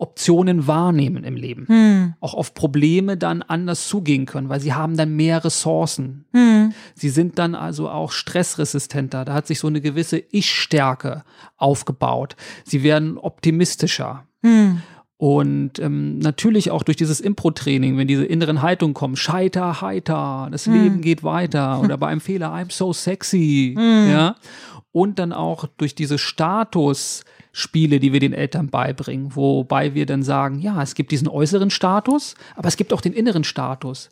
Optionen wahrnehmen im Leben. Hm. Auch auf Probleme dann anders zugehen können, weil sie haben dann mehr Ressourcen. Hm. Sie sind dann also auch stressresistenter. Da hat sich so eine gewisse Ich-Stärke aufgebaut. Sie werden optimistischer. Hm. Und ähm, natürlich auch durch dieses Impro-Training, wenn diese inneren Haltungen kommen, scheiter, heiter, das mm. Leben geht weiter oder bei einem Fehler, I'm so sexy, mm. ja. Und dann auch durch diese Statusspiele, die wir den Eltern beibringen, wobei wir dann sagen, ja, es gibt diesen äußeren Status, aber es gibt auch den inneren Status.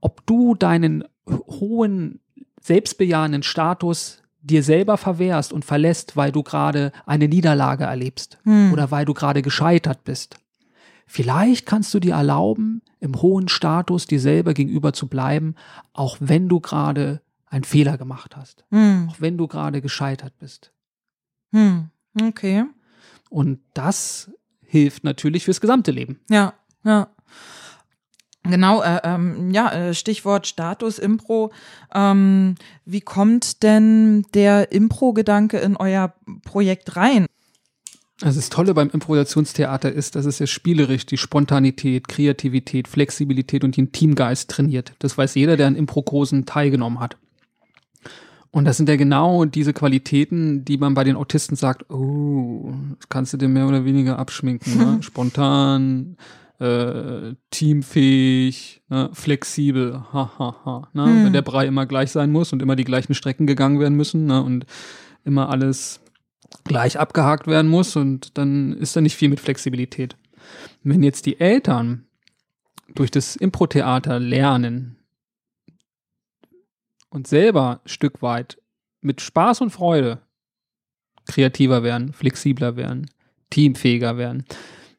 Ob du deinen hohen, selbstbejahenden Status dir selber verwehrst und verlässt, weil du gerade eine Niederlage erlebst hm. oder weil du gerade gescheitert bist. Vielleicht kannst du dir erlauben, im hohen Status dir selber gegenüber zu bleiben, auch wenn du gerade einen Fehler gemacht hast, hm. auch wenn du gerade gescheitert bist. Hm. Okay. Und das hilft natürlich fürs gesamte Leben. Ja, ja. Genau, äh, ähm, ja, äh, Stichwort Status Impro. Ähm, wie kommt denn der Impro-Gedanke in euer Projekt rein? Also das Tolle beim Improvisationstheater ist, dass es ja spielerisch die Spontanität, Kreativität, Flexibilität und den Teamgeist trainiert. Das weiß jeder, der an Impro-Kursen teilgenommen hat. Und das sind ja genau diese Qualitäten, die man bei den Autisten sagt, oh, das kannst du dir mehr oder weniger abschminken. Ne? Spontan, äh, teamfähig, ne, flexibel, ha, ha, ha. Ne? Hm. Wenn der Brei immer gleich sein muss und immer die gleichen Strecken gegangen werden müssen ne? und immer alles gleich abgehakt werden muss und dann ist da nicht viel mit Flexibilität. Wenn jetzt die Eltern durch das Impro-Theater lernen und selber ein Stück weit mit Spaß und Freude kreativer werden, flexibler werden, teamfähiger werden,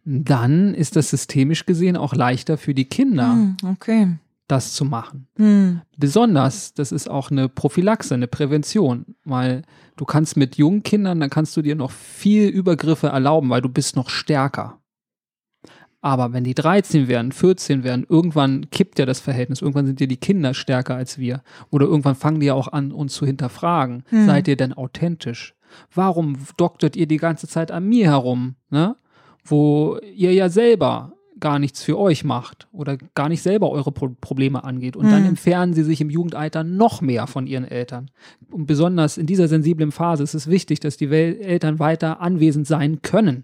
dann ist das systemisch gesehen auch leichter für die Kinder, hm, okay. das zu machen. Hm. Besonders, das ist auch eine Prophylaxe, eine Prävention, weil du kannst mit jungen Kindern, dann kannst du dir noch viel Übergriffe erlauben, weil du bist noch stärker. Aber wenn die 13 werden, 14 werden, irgendwann kippt ja das Verhältnis. Irgendwann sind ja die Kinder stärker als wir. Oder irgendwann fangen die ja auch an, uns zu hinterfragen. Hm. Seid ihr denn authentisch? Warum doktert ihr die ganze Zeit an mir herum? Ne? Wo ihr ja selber gar nichts für euch macht oder gar nicht selber eure Pro Probleme angeht. Und mhm. dann entfernen sie sich im Jugendalter noch mehr von ihren Eltern. Und besonders in dieser sensiblen Phase ist es wichtig, dass die Wel Eltern weiter anwesend sein können.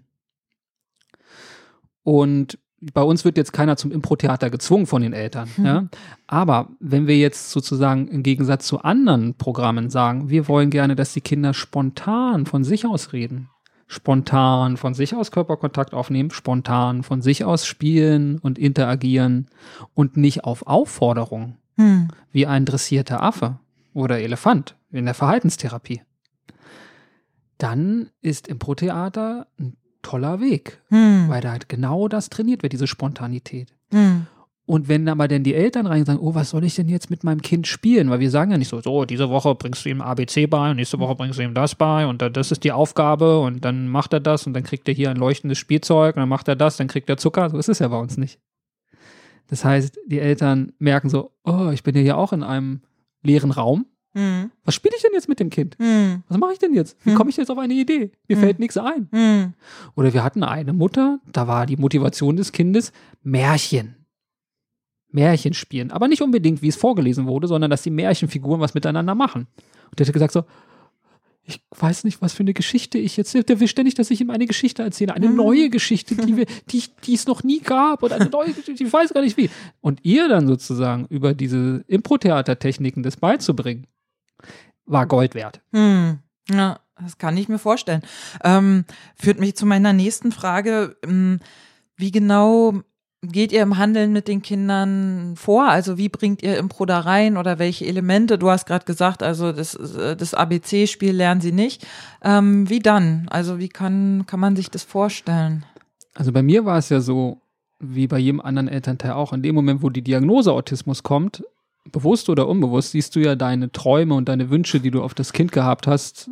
Und bei uns wird jetzt keiner zum Impro-Theater gezwungen von den Eltern. Mhm. Ja? Aber wenn wir jetzt sozusagen im Gegensatz zu anderen Programmen sagen, wir wollen gerne, dass die Kinder spontan von sich aus reden, spontan von sich aus Körperkontakt aufnehmen, spontan von sich aus spielen und interagieren und nicht auf Aufforderung, hm. wie ein dressierter Affe. oder Elefant in der Verhaltenstherapie, dann ist Impro-Theater ein toller Weg, Hm. weil da halt genau das trainiert wird, diese Spontanität. Hm. Und wenn aber dann die Eltern rein sagen, oh, was soll ich denn jetzt mit meinem Kind spielen? Weil wir sagen ja nicht so, so, diese Woche bringst du ihm ABC bei und nächste Woche bringst du ihm das bei und das ist die Aufgabe und dann macht er das und dann kriegt er hier ein leuchtendes Spielzeug und dann macht er das, dann kriegt er Zucker. So ist es ja bei uns nicht. Das heißt, die Eltern merken so, oh, ich bin ja hier auch in einem leeren Raum. Hm. Was spiele ich denn jetzt mit dem Kind? Hm. Was mache ich denn jetzt? Wie Hm. komme ich jetzt auf eine Idee? Mir Hm. fällt nichts ein. Hm. Oder wir hatten eine Mutter, da war die Motivation des Kindes Märchen. Märchen spielen. Aber nicht unbedingt, wie es vorgelesen wurde, sondern dass die Märchenfiguren was miteinander machen. Und der hatte gesagt so, ich weiß nicht, was für eine Geschichte ich jetzt, der will ständig, dass ich ihm eine Geschichte erzähle, eine Mhm. neue Geschichte, die, wir, die, die es noch nie gab oder eine neue Geschichte, ich weiß gar nicht wie. Und ihr dann sozusagen über diese Impro-Theater-Techniken das beizubringen, war Gold wert. Hm. Ja, das kann ich mir vorstellen. Ähm, führt mich zu meiner nächsten Frage. Ähm, Wie genau geht ihr im Handeln mit den Kindern vor? Also wie bringt ihr Impro da rein oder welche Elemente? Du hast gerade gesagt, also das, äh, das ABC-Spiel lernen sie nicht. Ähm, wie dann? Also wie kann, kann man sich das vorstellen? Also bei mir war es ja so, wie bei jedem anderen Elternteil auch, in dem Moment, wo die Diagnose Autismus kommt, bewusst oder unbewusst, siehst du ja deine Träume und deine Wünsche, die du auf das Kind gehabt hast,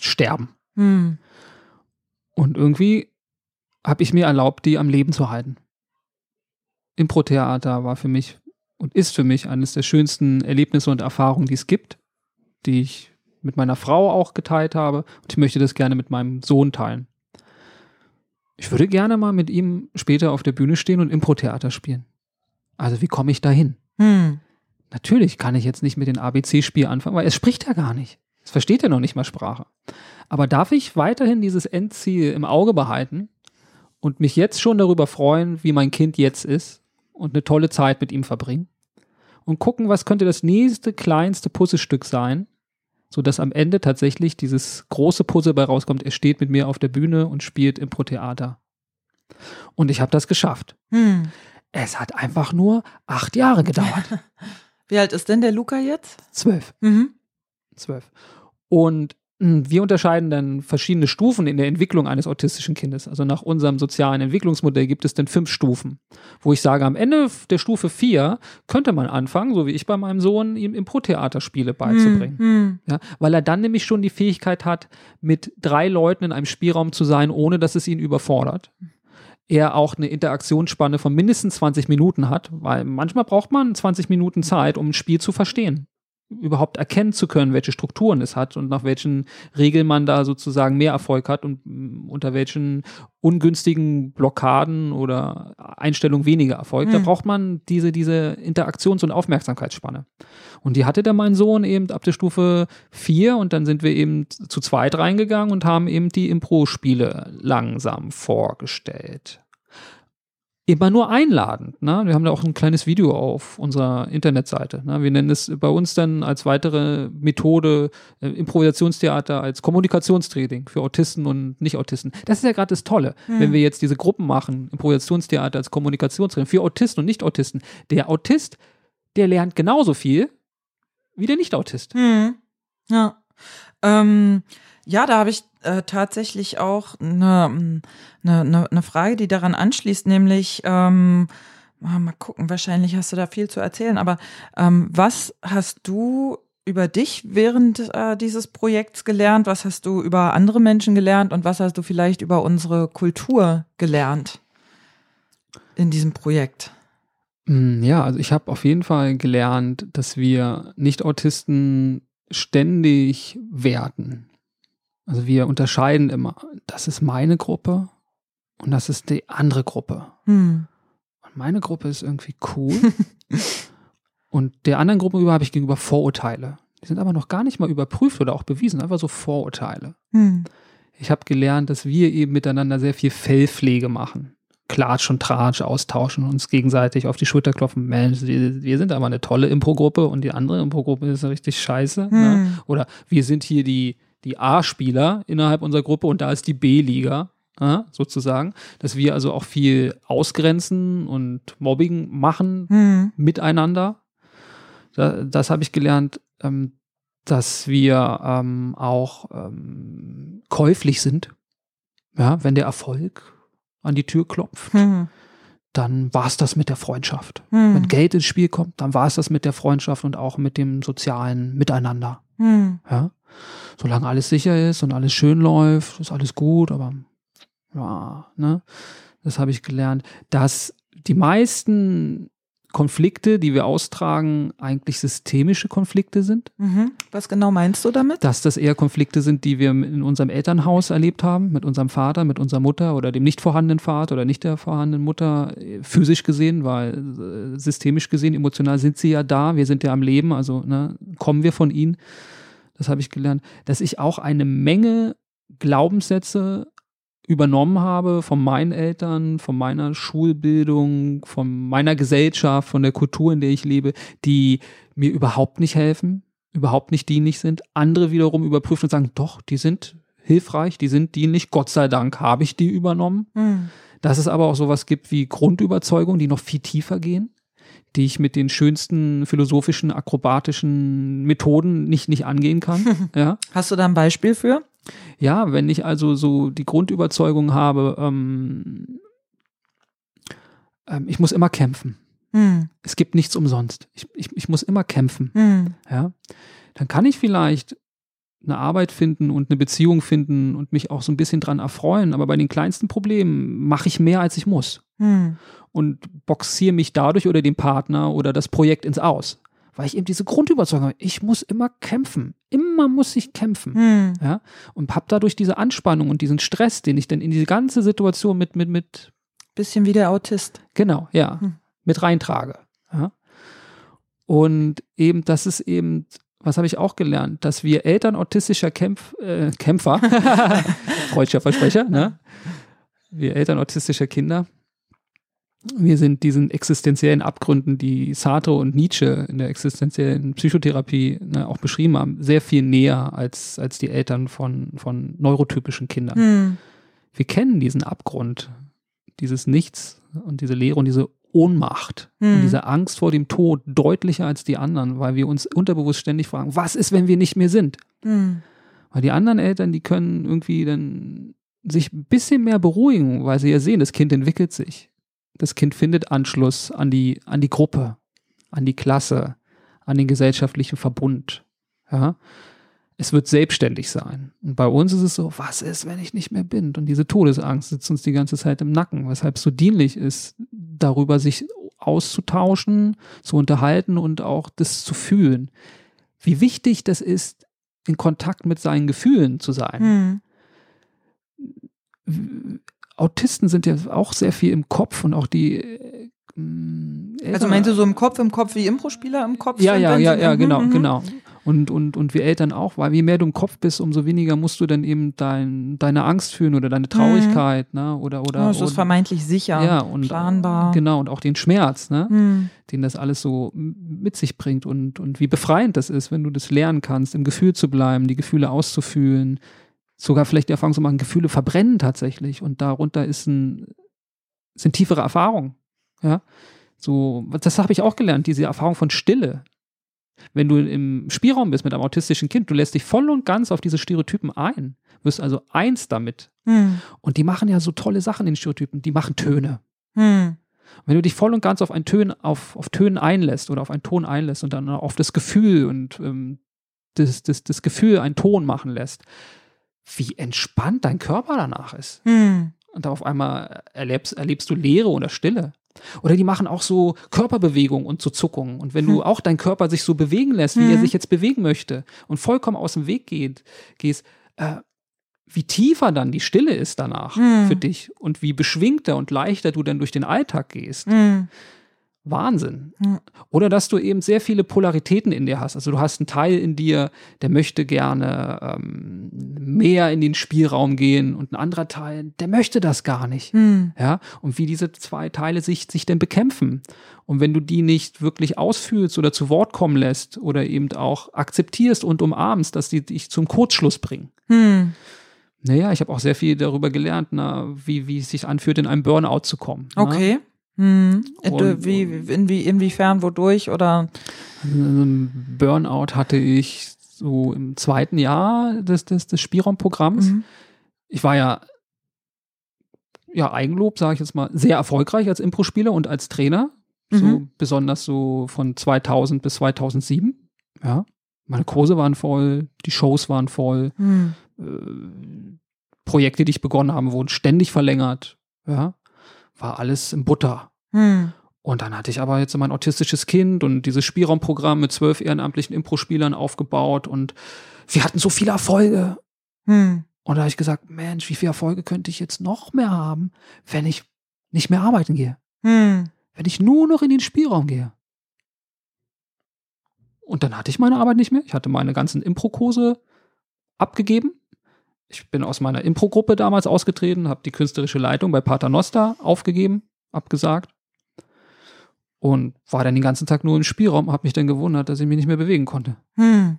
sterben. Hm. Und irgendwie habe ich mir erlaubt, die am Leben zu halten. Impro-Theater war für mich und ist für mich eines der schönsten Erlebnisse und Erfahrungen, die es gibt, die ich mit meiner Frau auch geteilt habe. Und ich möchte das gerne mit meinem Sohn teilen. Ich würde gerne mal mit ihm später auf der Bühne stehen und Impro-Theater spielen. Also wie komme ich dahin? Hm. Natürlich kann ich jetzt nicht mit dem ABC-Spiel anfangen, weil es spricht ja gar nicht. Es versteht ja noch nicht mal Sprache. Aber darf ich weiterhin dieses Endziel im Auge behalten und mich jetzt schon darüber freuen, wie mein Kind jetzt ist und eine tolle Zeit mit ihm verbringen? Und gucken, was könnte das nächste kleinste Puzzlestück sein, sodass am Ende tatsächlich dieses große Puzzle bei rauskommt. Er steht mit mir auf der Bühne und spielt Impro-Theater. Und ich habe das geschafft. Hm. Es hat einfach nur acht Jahre gedauert. Wie alt ist denn der Luca jetzt? Zwölf. Mhm. Zwölf. Und wir unterscheiden dann verschiedene Stufen in der Entwicklung eines autistischen Kindes. Also nach unserem sozialen Entwicklungsmodell gibt es dann fünf Stufen, wo ich sage, am Ende der Stufe vier könnte man anfangen, so wie ich bei meinem Sohn, ihm Impro-Theaterspiele beizubringen. Hm. Ja, weil er dann nämlich schon die Fähigkeit hat, mit drei Leuten in einem Spielraum zu sein, ohne dass es ihn überfordert. Er auch eine Interaktionsspanne von mindestens 20 Minuten hat, weil manchmal braucht man 20 Minuten Zeit, um ein Spiel zu verstehen. Überhaupt erkennen zu können, welche Strukturen es hat und nach welchen Regeln man da sozusagen mehr Erfolg hat und mm, unter welchen ungünstigen Blockaden oder Einstellungen weniger Erfolg. Da Hm. braucht man diese, diese Interaktions- und Aufmerksamkeitsspanne. Und die hatte dann mein Sohn eben ab der Stufe 4 und dann sind wir eben zu zweit reingegangen und haben eben die Impro-Spiele langsam vorgestellt. Immer nur einladend. Ne? Wir haben da auch ein kleines Video auf unserer Internetseite. Ne? Wir nennen es bei uns dann als weitere Methode äh, Improvisationstheater als Kommunikationstraining für Autisten und Nicht-Autisten. Das ist ja gerade das Tolle, wenn wir jetzt diese Gruppen machen, Improvisationstheater als Kommunikationstraining für Autisten und Nicht-Autisten. Der Autist, der lernt genauso viel wie der Nicht-Autist. Hm. Ja. Ähm, ja, da habe ich äh, tatsächlich auch eine, eine, eine, Frage, die daran anschließt, nämlich, ähm, ah, mal gucken, wahrscheinlich hast du da viel zu erzählen, aber ähm, was hast du über dich während äh, dieses Projekts gelernt? Was hast du über andere Menschen gelernt und was hast du vielleicht über unsere Kultur gelernt in diesem Projekt? Mm, Ja, also ich habe auf jeden Fall gelernt, dass wir Nicht-Autisten ständig werten. Also wir unterscheiden immer, das ist meine Gruppe und das ist die andere Gruppe. Hm. Und meine Gruppe ist irgendwie cool und der anderen Gruppe über habe ich gegenüber Vorurteile. Die sind aber noch gar nicht mal überprüft oder auch bewiesen, einfach so Vorurteile. Hm. Ich habe gelernt, dass wir eben miteinander sehr viel Fellpflege machen. Klatsch und Tratsch austauschen, uns gegenseitig auf die Schulter klopfen. Mensch, wir wir sind aber eine tolle Impro-Gruppe und die andere Impro-Gruppe ist richtig scheiße. Ne? Hm. Oder wir sind hier die, die A-Spieler innerhalb unserer Gruppe und da ist die B-Liga, ja, sozusagen. Dass wir also auch viel ausgrenzen und Mobbing machen Hm. miteinander. Da, das habe ich gelernt. ähm, dass wir ähm, auch ähm, käuflich sind. Ja, wenn der Erfolg an die Tür klopft, Hm. dann war es das mit der Freundschaft. Hm. Wenn Geld ins Spiel kommt, dann war es das mit der Freundschaft und auch mit dem sozialen Miteinander. Hm. Ja? Solange alles sicher ist und alles schön läuft, ist alles gut, aber ja, ne? Das habe ich gelernt, dass die meisten Konflikte, die wir austragen, eigentlich systemische Konflikte sind. Mhm. Was genau meinst du damit? Dass das eher Konflikte sind, die wir in unserem Elternhaus erlebt haben, mit unserem Vater, mit unserer Mutter oder dem nicht vorhandenen Vater oder nicht der vorhandenen Mutter, äh, physisch gesehen, weil äh, systemisch gesehen, emotional sind sie ja da, wir sind ja am Leben, also ne, kommen wir von ihnen. Das habe ich gelernt, dass ich auch eine Menge Glaubenssätze übernommen habe von meinen Eltern, von meiner Schulbildung, von meiner Gesellschaft, von der Kultur, in der ich lebe, die mir überhaupt nicht helfen, überhaupt nicht dienlich sind. Andere wiederum überprüfen und sagen, doch, die sind hilfreich, die sind dienlich, Gott sei Dank habe ich die übernommen. Hm. Dass es aber auch sowas gibt wie Grundüberzeugungen, die noch viel tiefer gehen, die ich mit den schönsten philosophischen, akrobatischen Methoden nicht, nicht angehen kann. ja. Hast du da ein Beispiel für? Ja, wenn ich also so die Grundüberzeugung habe, ähm, ähm, ich muss immer kämpfen. Hm. Es gibt nichts umsonst. Ich, ich, ich muss immer kämpfen. Hm. Ja, dann kann ich vielleicht eine Arbeit finden und eine Beziehung finden und mich auch so ein bisschen dran erfreuen. Aber bei den kleinsten Problemen mache ich mehr, als ich muss. Hm. Und boxiere mich dadurch oder den Partner oder das Projekt ins Aus. Weil ich eben diese Grundüberzeugung habe, ich muss immer kämpfen. Immer muss ich kämpfen. Hm. Ja, und habe dadurch diese Anspannung und diesen Stress, den ich dann in diese ganze Situation mit, mit, mit, Bisschen wie der Autist. genau, ja, Hm. mit reintrage. Ja. Und eben, das ist eben, was habe ich auch gelernt, dass wir Eltern autistischer Kämpf, äh, Kämpfer, freudscher Versprecher, ne? Wir Eltern autistischer Kinder, wir sind diesen existenziellen Abgründen, die Sartre und Nietzsche in der existenziellen Psychotherapie ne, auch beschrieben haben, sehr viel näher als, als die Eltern von, von neurotypischen Kindern. Hm. Wir kennen diesen Abgrund, dieses Nichts und diese Leere und diese Ohnmacht und Hm. diese Angst vor dem Tod deutlicher als die anderen, weil wir uns unterbewusst ständig fragen, was ist, wenn wir nicht mehr sind? Hm. Weil die anderen Eltern, die können irgendwie dann sich ein bisschen mehr beruhigen, weil sie ja sehen, das Kind entwickelt sich. Das Kind findet Anschluss an die, an die Gruppe, an die Klasse, an den gesellschaftlichen Verbund. Ja. Es wird selbstständig sein. Und bei uns ist es so, was ist, wenn ich nicht mehr bin? Und diese Todesangst sitzt uns die ganze Zeit im Nacken, weshalb es so dienlich ist, darüber sich auszutauschen, zu unterhalten und auch das zu fühlen. Wie wichtig das ist, in Kontakt mit seinen Gefühlen zu sein. Hm. Autisten sind ja auch sehr viel im Kopf und auch die. äh, Also meinst du so im Kopf, im Kopf wie Impro-Spieler im Kopf? Ja, sind, ja, ja, ja, Mhm, genau, mhm. genau. Und, und, und wir Eltern auch, weil je mehr du im Kopf bist, umso weniger musst du dann eben dein, deine Angst fühlen oder deine Traurigkeit, ne? Oder, oder. Ja, es ist vermeintlich sicher, ja, und, planbar. Genau, und auch den Schmerz, ne? Hm. den das alles so mit sich bringt und, und wie befreiend das ist, wenn du das lernen kannst, im Gefühl zu bleiben, die Gefühle auszufühlen, sogar vielleicht die Erfahrung zu machen, Gefühle verbrennen tatsächlich und darunter ist ein, sind tiefere Erfahrungen. Ja, so, das habe ich auch gelernt, diese Erfahrung von Stille. Wenn du im Spielraum bist mit einem autistischen Kind, du lässt dich voll und ganz auf diese Stereotypen ein, wirst also eins damit. Hm. Und die machen ja so tolle Sachen, den Stereotypen, die machen Töne. Hm. Wenn du dich voll und ganz auf ein Tön, auf, auf Tönen einlässt oder auf einen Ton einlässt und dann auf das Gefühl und ähm, das, das, das Gefühl einen Ton machen lässt, wie entspannt dein Körper danach ist. Hm. Und auf einmal erlebst, erlebst du Leere oder Stille. Oder die machen auch so Körperbewegungen und so Zuckungen. Und wenn du auch dein Körper sich so bewegen lässt, wie er Hm. sich jetzt bewegen möchte und vollkommen aus dem Weg geht, gehst, äh, wie tiefer dann die Stille ist danach Hm. für dich und wie beschwingter und leichter du dann durch den Alltag gehst. Wahnsinn. Ja. Oder dass du eben sehr viele Polaritäten in dir hast. Also du hast einen Teil in dir, der möchte gerne ähm, mehr in den Spielraum gehen und ein anderer Teil, der möchte das gar nicht. Hm. Ja, und wie diese zwei Teile sich, sich denn bekämpfen. Und wenn du die nicht wirklich ausfühlst oder zu Wort kommen lässt oder eben auch akzeptierst und umarmst, dass die dich zum Kurzschluss bringen. Hm. Naja, ich habe auch sehr viel darüber gelernt, na, wie, wie es sich anfühlt, in einem Burnout zu kommen. ne? Hm. Und- Wie, inwie, inwiefern, wodurch oder? Einen Burnout hatte ich so im zweiten Jahr des, des, des Spielraumprogramms. Mhm. Ich war ja, ja, Eigenlob, sage ich jetzt mal, sehr erfolgreich als Impro-Spieler und als Trainer. So Mhm. besonders so von 2000 bis 2007. Ja, meine Kurse waren voll, die Shows waren voll, Hm. äh, Projekte, die ich begonnen habe, wurden ständig verlängert. Ja, war alles in Butter. Hm. Und dann hatte ich aber jetzt mein autistisches Kind und dieses Spielraumprogramm mit zwölf ehrenamtlichen Impro-Spielern aufgebaut und wir hatten so viele Erfolge. Hm. Und da habe ich gesagt, Mensch, wie viele Erfolge könnte ich jetzt noch mehr haben, wenn ich nicht mehr arbeiten gehe? Hm. Wenn ich nur noch in den Spielraum gehe. Und dann hatte ich meine Arbeit nicht mehr. Ich hatte meine ganzen Impro-Kurse abgegeben. Ich bin aus meiner Impro-Gruppe damals ausgetreten, habe die künstlerische Leitung bei Pater Noster aufgegeben, abgesagt. Und war dann den ganzen Tag nur im Spielraum, habe mich dann gewundert, dass ich mich nicht mehr bewegen konnte. Hm.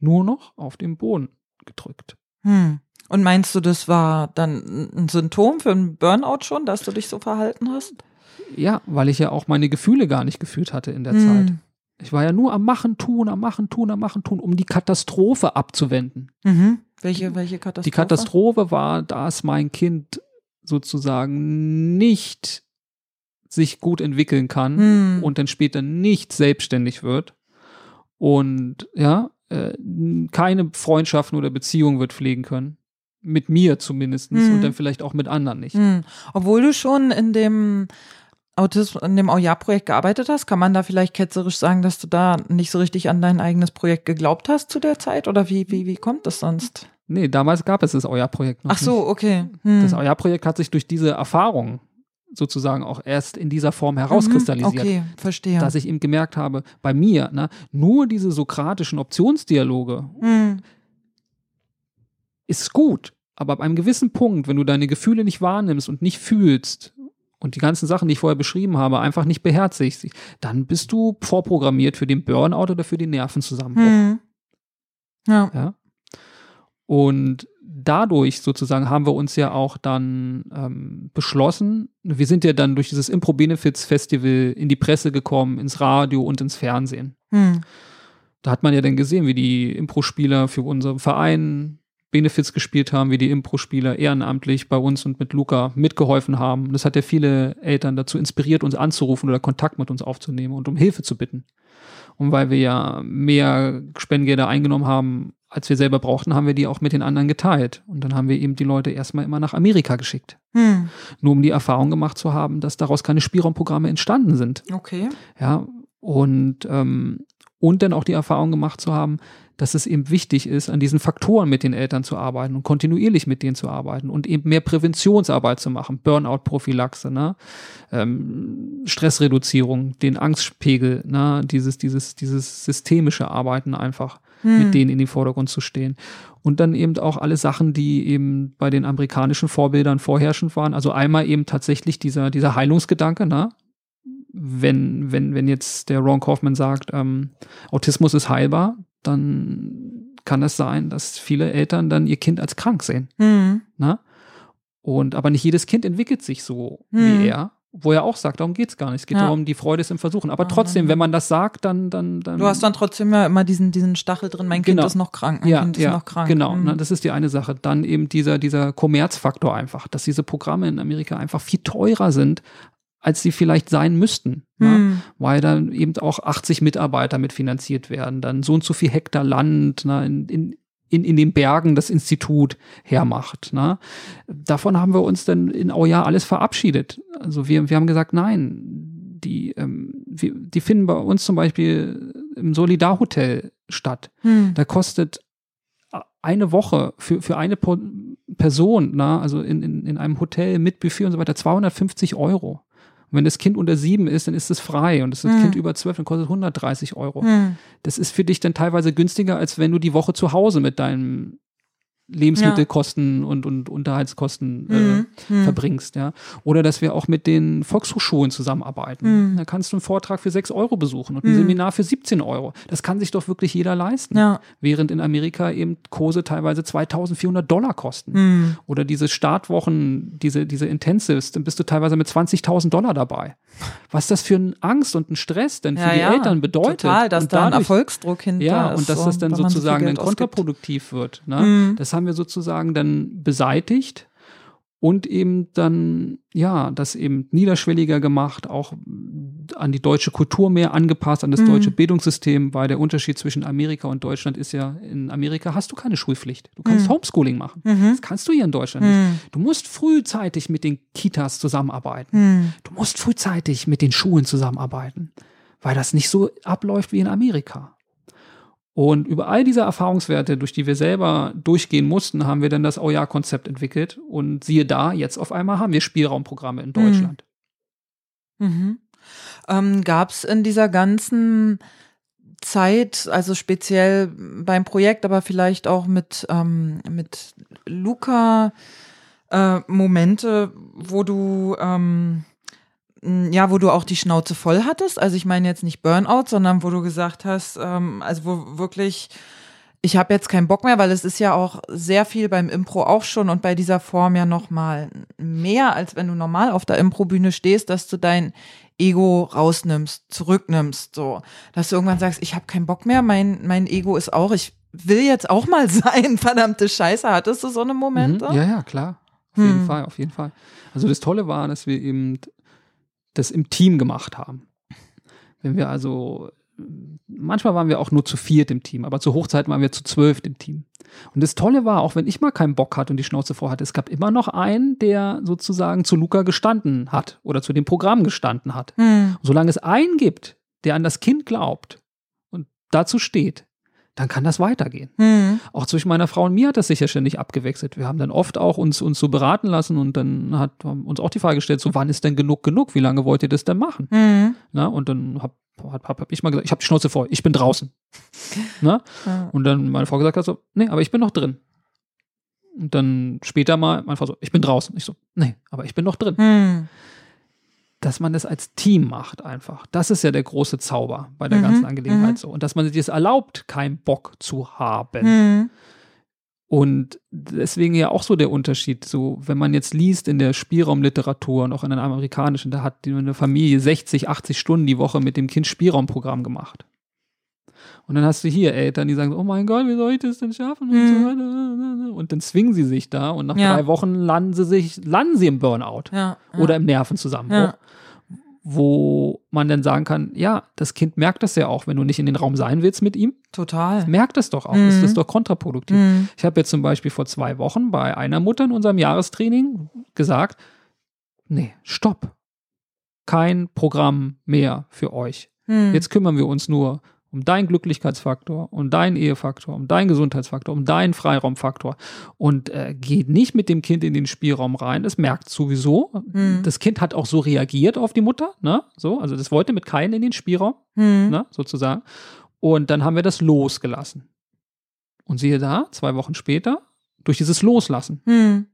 Nur noch auf den Boden gedrückt. Hm. Und meinst du, das war dann ein Symptom für einen Burnout schon, dass du dich so verhalten hast? Ja, weil ich ja auch meine Gefühle gar nicht gefühlt hatte in der Hm. Zeit. Ich war ja nur am Machen, tun, am Machen, tun, am Machen, tun, um die Katastrophe abzuwenden. Mhm. Welche, welche Katastrophe? Die Katastrophe war, dass mein Kind sozusagen nicht sich gut entwickeln kann Hm. und dann später nicht selbstständig wird und ja, äh, keine Freundschaften oder Beziehungen wird pflegen können. Mit mir zumindest Mhm. und dann vielleicht auch mit anderen nicht. Hm. Obwohl du schon in dem Autismus, in dem Auja-Projekt gearbeitet hast, kann man da vielleicht ketzerisch sagen, dass du da nicht so richtig an dein eigenes Projekt geglaubt hast zu der Zeit? Oder wie, wie, wie kommt das sonst? Nee, damals gab es das Euer-Projekt noch Ach so, okay. Hm. nicht. Das Euer-Projekt hat sich durch diese Erfahrung sozusagen auch erst in dieser Form herauskristallisiert. Mhm, Okay, verstehe. Dass ich eben gemerkt habe, bei mir, ne, nur diese sokratischen Optionsdialoge hm. ist gut, aber ab einem gewissen Punkt, wenn du deine Gefühle nicht wahrnimmst und nicht fühlst und die ganzen Sachen, die ich vorher beschrieben habe, einfach nicht beherzigst, dann bist du vorprogrammiert für den Burnout oder für den Nervenzusammenbruch. Hm. Ja. Ja. Und dadurch sozusagen haben wir uns ja auch dann ähm, beschlossen, wir sind ja dann durch dieses Impro Benefits Festival in die Presse gekommen, ins Radio und ins Fernsehen. Hm. Da hat man ja dann gesehen, wie die Impro-Spieler für unseren Verein Benefits gespielt haben, wie die Impro-Spieler ehrenamtlich bei uns und mit Luca mitgeholfen haben. Das hat ja viele Eltern dazu inspiriert, uns anzurufen oder Kontakt mit uns aufzunehmen und um Hilfe zu bitten. Und weil wir ja mehr Spendengelder eingenommen haben, als wir selber brauchten, haben wir die auch mit den anderen geteilt. Und dann haben wir eben die Leute erstmal immer nach Amerika geschickt. Hm. Nur um die Erfahrung gemacht zu haben, dass daraus keine Spielraumprogramme entstanden sind. Okay. Ja, und, ähm, und dann auch die Erfahrung gemacht zu haben, dass es eben wichtig ist, an diesen Faktoren mit den Eltern zu arbeiten und kontinuierlich mit denen zu arbeiten und eben mehr Präventionsarbeit zu machen, Burnout-Prophylaxe, ne? ähm, Stressreduzierung, den Angstpegel, ne? dieses, dieses, dieses systemische Arbeiten einfach Hm. mit denen in den Vordergrund zu stehen. Und dann eben auch alle Sachen, die eben bei den amerikanischen Vorbildern vorherrschend waren. Also einmal eben tatsächlich dieser, dieser Heilungsgedanke, ne? Wenn, wenn, wenn jetzt der Ron Kaufman sagt, ähm, Autismus ist heilbar, dann kann es sein, dass viele Eltern dann ihr Kind als krank sehen. Hm. Ne? Und aber nicht jedes Kind entwickelt sich so Hm. wie er, wo er auch sagt, darum geht's gar nicht. Es geht Ja. darum, die Freude ist im Versuchen. Aber Ah. trotzdem, wenn man das sagt, dann, dann, dann. Du hast dann trotzdem ja immer diesen, diesen Stachel drin, mein Kind Genau. ist noch krank, mein ja, Kind ist ja, noch krank. Genau, Hm. ne, das ist die eine Sache. Dann eben dieser, dieser Kommerzfaktor einfach, dass diese Programme in Amerika einfach viel teurer sind, als sie vielleicht sein müssten. Ne? Hm. Weil dann eben auch 80 Mitarbeiter mitfinanziert werden, dann so und so viel Hektar Land ne, in, in, in, in den Bergen das Institut hermacht. Ne? Davon haben wir uns dann in Auja alles verabschiedet. Also wir, wir haben gesagt, nein, die, ähm, wir, die finden bei uns zum Beispiel im Solidarhotel statt. Hm. Da kostet eine Woche für, für eine Person, na, also in, in, in einem Hotel mit Buffet und so weiter, 250 Euro. Und wenn das Kind unter sieben ist, dann ist es frei. Und ist das Hm. Kind über zwölf, dann kostet es 130 Euro. Hm. Das ist für dich dann teilweise günstiger, als wenn du die Woche zu Hause mit deinem Lebensmittelkosten und, und Unterhaltskosten äh, Mhm. Mhm. verbringst, ja. Oder dass wir auch mit den Volkshochschulen zusammenarbeiten. Mhm. Da kannst du einen Vortrag für 6 Euro besuchen und ein Mhm. Seminar für 17 Euro. Das kann sich doch wirklich jeder leisten. Ja. Während in Amerika eben Kurse teilweise 2400 Dollar kosten. Mhm. Oder diese Startwochen, diese, diese Intensives, dann bist du teilweise mit 20.000 Dollar dabei. Was das für eine Angst und ein Stress denn für Ja, die ja, Eltern bedeutet. Total, dass und da ein Erfolgsdruck hinter ja, und dass das dann sozusagen dann Geld ausgibt. kontraproduktiv wird. Ne? Das haben wir sozusagen dann beseitigt und eben dann, ja, das eben niederschwelliger gemacht, auch an die deutsche Kultur mehr angepasst, an das Mhm. deutsche Bildungssystem, weil der Unterschied zwischen Amerika und Deutschland ist ja, in Amerika hast du keine Schulpflicht. Du kannst Mhm. Homeschooling machen. Mhm. Das kannst du hier in Deutschland nicht. Mhm. Du musst frühzeitig mit den Kitas zusammenarbeiten. Mhm. Du musst frühzeitig mit den Schulen zusammenarbeiten, weil das nicht so abläuft wie in Amerika. Und über all diese Erfahrungswerte, durch die wir selber durchgehen mussten, haben wir dann das OJA-Konzept entwickelt. Und siehe da, jetzt auf einmal haben wir Spielraumprogramme in Deutschland. Mhm. Ähm, Gab es in dieser ganzen Zeit, also speziell beim Projekt, aber vielleicht auch mit, ähm, mit Luca, äh, Momente, wo du ähm, ja, wo du auch die Schnauze voll hattest. Also ich meine jetzt nicht Burnout, sondern wo du gesagt hast, ähm, also wo wirklich ich habe jetzt keinen Bock mehr, weil es ist ja auch sehr viel beim Impro auch schon und bei dieser Form ja noch mal mehr, als wenn du normal auf der Improbühne stehst, dass du dein Ego rausnimmst, zurücknimmst, so, dass du irgendwann sagst, ich habe keinen Bock mehr, mein mein Ego ist auch, ich will jetzt auch mal sein, verdammte Scheiße, hattest du so eine Momente? Mhm. Ja, ja, klar. Auf jeden Hm. Fall, auf jeden Fall. Also das Tolle war, dass wir eben das im Team gemacht haben. Wenn wir also, manchmal waren wir auch nur zu viert im Team, aber zu Hochzeiten waren wir zu zwölf im Team. Und das Tolle war, auch wenn ich mal keinen Bock hatte und die Schnauze vor hatte, es gab immer noch einen, der sozusagen zu Luca gestanden hat oder zu dem Programm gestanden hat. Hm. Und solange es einen gibt, der an das Kind glaubt und dazu steht, dann kann das weitergehen. Hm. Auch zwischen meiner Frau und mir hat das sich ja ständig abgewechselt. Wir haben dann oft auch uns, uns so beraten lassen und dann hat uns auch die Frage gestellt, so wann ist denn genug genug? Wie lange wollt ihr das denn machen? Hm. Na, und dann hab, hab, hab, hab ich mal gesagt, ich habe die Schnauze voll, ich bin draußen. Na? Ja. Und dann meine Frau gesagt hat so, nee, aber ich bin noch drin. Und dann später mal meine Frau so, ich bin draußen. Ich so, nee, aber ich bin noch drin. Dass man das als Team macht einfach. Das ist ja der große Zauber bei der Mhm, ganzen Angelegenheit mhm. so. Und dass man sich das erlaubt, keinen Bock zu haben. Hm. Und deswegen ja auch so der Unterschied, so wenn man jetzt liest in der Spielraumliteratur und auch in der amerikanischen, da hat eine Familie 60, 80 Stunden die Woche mit dem Kind Spielraumprogramm gemacht. Und dann hast du hier Eltern, die sagen, oh mein Gott, wie soll ich das denn schaffen? Mhm. und dann zwingen sie sich da und nach Ja. drei Wochen landen sie sich, landen sie im Burnout Ja, oder im Nervenzusammenbruch. Wo man dann sagen kann, ja, das Kind merkt das ja auch, wenn du nicht in den Raum sein willst mit ihm, total. merkt es doch auch. Mhm. Das ist doch kontraproduktiv. Hm. Ich habe jetzt zum Beispiel vor zwei Wochen bei einer Mutter in unserem Jahrestraining gesagt, nee, stopp. Kein Programm mehr für euch. Hm. Jetzt kümmern wir uns nur um deinen Glücklichkeitsfaktor, um deinen Ehefaktor, um deinen Gesundheitsfaktor, um deinen Freiraumfaktor und äh, geht nicht mit dem Kind in den Spielraum rein. Es merkt sowieso. Hm. Das Kind hat auch so reagiert auf die Mutter, ne? So, also das wollte mit keinen in den Spielraum Hm. ne, sozusagen. Und dann haben wir das losgelassen. Und siehe da, zwei Wochen später, durch dieses Loslassen, Hm.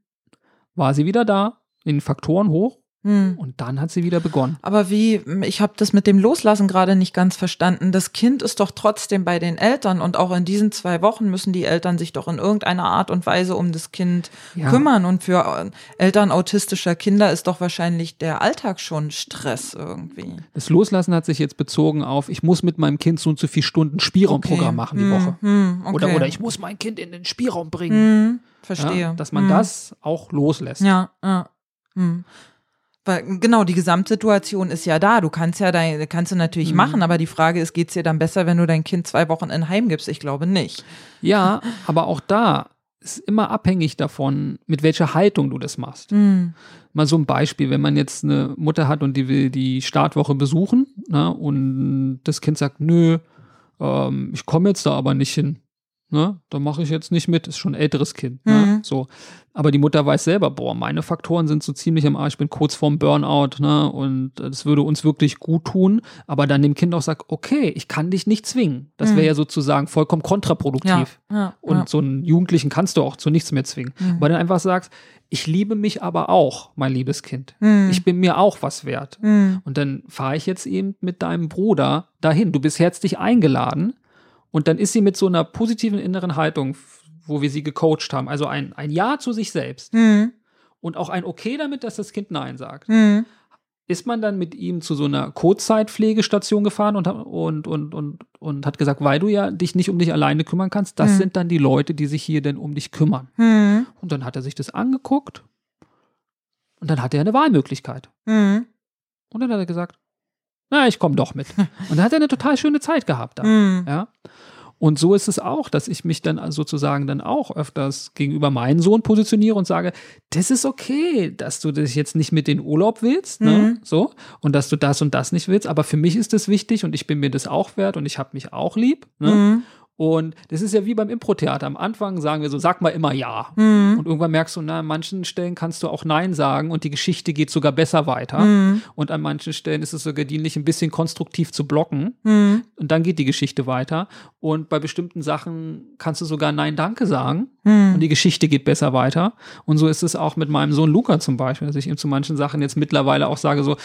war sie wieder da, in den Faktoren hoch Hm. und dann hat sie wieder begonnen. Aber wie, ich habe das mit dem Loslassen gerade nicht ganz verstanden. Das Kind ist doch trotzdem bei den Eltern und auch in diesen zwei Wochen müssen die Eltern sich doch in irgendeiner Art und Weise um das Kind Ja. kümmern. Und für äh, Eltern autistischer Kinder ist doch wahrscheinlich der Alltag schon Stress irgendwie. Das Loslassen hat sich jetzt bezogen auf, ich muss mit meinem Kind so und so viele Stunden Spielraumprogramm Okay. machen die Hm, Woche. hm, okay. Oder, oder ich muss mein Kind in den Spielraum bringen. Hm, verstehe. Ja, dass man Hm. das auch loslässt. Ja, ja. Genau, die Gesamtsituation ist ja da. Du kannst ja dein, kannst du natürlich Mhm. machen, aber die Frage ist, geht's dir dann besser, wenn du dein Kind zwei Wochen in Heim gibst? Ich glaube nicht. Ja, aber auch da ist immer abhängig davon, mit welcher Haltung du das machst. Hm. Mal so ein Beispiel, wenn man jetzt eine Mutter hat und die will die Startwoche besuchen ne, und das Kind sagt, nö, ähm, ich komme jetzt da aber nicht hin. Ne? Da mache ich jetzt nicht mit, ist schon ein älteres Kind. Ne? Mhm. So. Aber die Mutter weiß selber, boah, meine Faktoren sind so ziemlich am Arsch, ich bin kurz vorm Burnout, ne? Und das würde uns wirklich gut tun. Aber dann dem Kind auch sagt, okay, ich kann dich nicht zwingen. Das wäre Mhm. ja sozusagen vollkommen kontraproduktiv. Ja, ja, Und ja. so einen Jugendlichen kannst du auch zu nichts mehr zwingen. Mhm. Aber dann einfach sagst, ich liebe mich aber auch, mein liebes Kind. Mhm. Ich bin mir auch was wert. Mhm. Und dann fahre ich jetzt eben mit deinem Bruder dahin. Du bist herzlich eingeladen. Und dann ist sie mit so einer positiven inneren Haltung, wo wir sie gecoacht haben. Also ein, ein Ja zu sich selbst Mhm. und auch ein Okay damit, dass das Kind Nein sagt. Mhm. Ist man dann mit ihm zu so einer Kurzzeitpflegestation gefahren und, und, und, und, und hat gesagt, weil du ja dich nicht um dich alleine kümmern kannst, das Mhm. sind dann die Leute, die sich hier denn um dich kümmern. Mhm. Und dann hat er sich das angeguckt und dann hat er eine Wahlmöglichkeit. Mhm. Und dann hat er gesagt, na, ich komme doch mit. Und dann hat er eine total schöne Zeit gehabt da. Mhm. Ja. Und so ist es auch, dass ich mich dann sozusagen dann auch öfters gegenüber meinem Sohn positioniere und sage, das ist okay, dass du das jetzt nicht mit den Urlaub willst, ne? Mhm. So, und dass du das und das nicht willst, aber für mich ist das wichtig und ich bin mir das auch wert und ich habe mich auch lieb. Ne? Mhm. Und das ist ja wie beim Impro-Theater. Am Anfang sagen wir so, sag mal immer ja. Mhm. Und irgendwann merkst du, na, an manchen Stellen kannst du auch Nein sagen und die Geschichte geht sogar besser weiter. Mhm. Und an manchen Stellen ist es sogar dienlich, ein bisschen konstruktiv zu blocken. Mhm. Und dann geht die Geschichte weiter. Und bei bestimmten Sachen kannst du sogar Nein, danke sagen. Mhm. Und die Geschichte geht besser weiter. Und so ist es auch mit meinem Sohn Luca zum Beispiel, dass ich ihm zu manchen Sachen jetzt mittlerweile auch sage so,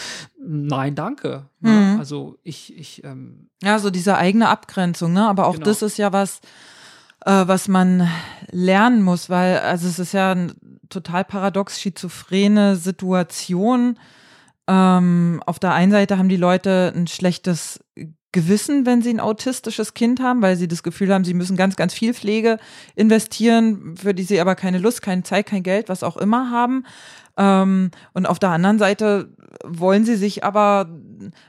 nein, danke. Ne? Mhm. Also ich, ich, ähm, Ja, so diese eigene Abgrenzung, ne? Aber auch Genau. das ist ja was, äh, was man lernen muss, weil, also es ist ja eine total paradox schizophrene Situation. Ähm, auf der einen Seite haben die Leute ein schlechtes Gewissen, wenn sie ein autistisches Kind haben, weil sie das Gefühl haben, sie müssen ganz, ganz viel Pflege investieren, für die sie aber keine Lust, keine Zeit, kein Geld, was auch immer haben. Ähm, und auf der anderen Seite wollen sie sich aber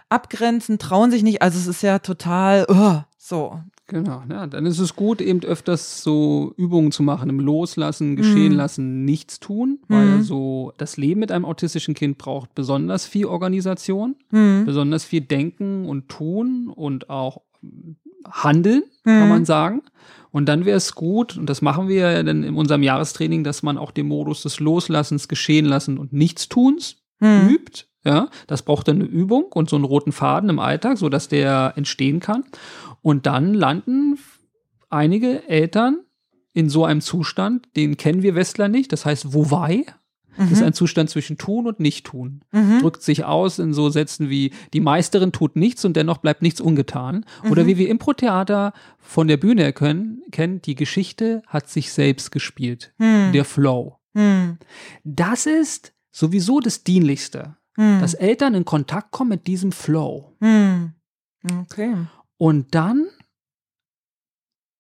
abgrenzen, trauen sich nicht. Also es ist ja total uh, so. Genau, ja, dann ist es gut, eben öfters so Übungen zu machen, im Loslassen, Geschehen Mhm. lassen, nichts tun, weil Mhm. so das Leben mit einem autistischen Kind braucht besonders viel Organisation, Hm. besonders viel Denken und Tun und auch Handeln, kann Mhm. man sagen. Und dann wäre es gut, und das machen wir ja dann in unserem Jahrestraining, dass man auch den Modus des Loslassens, Geschehen lassen und Nichtstuns Hm. übt. Ja, das braucht dann eine Übung und so einen roten Faden im Alltag, so dass der entstehen kann. Und dann landen einige Eltern in so einem Zustand, den kennen wir Westler nicht. Das heißt, wobei. Das ist ein Zustand zwischen tun und nicht tun. Mhm. Drückt sich aus in so Sätzen wie die Meisterin tut nichts und dennoch bleibt nichts ungetan. Oder wie wir Impro-Theater von der Bühne können, kennen, die Geschichte hat sich selbst gespielt. Hm. Der Flow. Hm. Das ist sowieso das Dienlichste, Hm. dass Eltern in Kontakt kommen mit diesem Flow. Okay. Und dann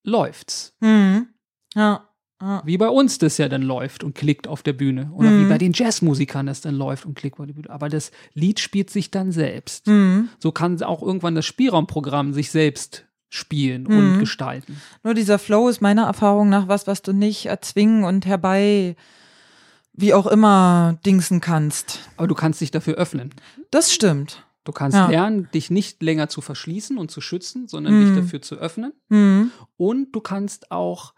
läuft's. Hm. Ja. ja. Wie bei uns das ja dann läuft und klickt auf der Bühne. Oder Mhm. wie bei den Jazzmusikern das dann läuft und klickt auf die Bühne. Aber das Lied spielt sich dann selbst. Hm. So kann auch irgendwann das Spielraumprogramm sich selbst spielen Mhm. und gestalten. Nur dieser Flow ist meiner Erfahrung nach was, was du nicht erzwingen und herbei, wie auch immer, dingsen kannst. Aber du kannst dich dafür öffnen. Das stimmt. Du kannst Ja. lernen, dich nicht länger zu verschließen und zu schützen, sondern Mhm. dich dafür zu öffnen. Hm. Und du kannst auch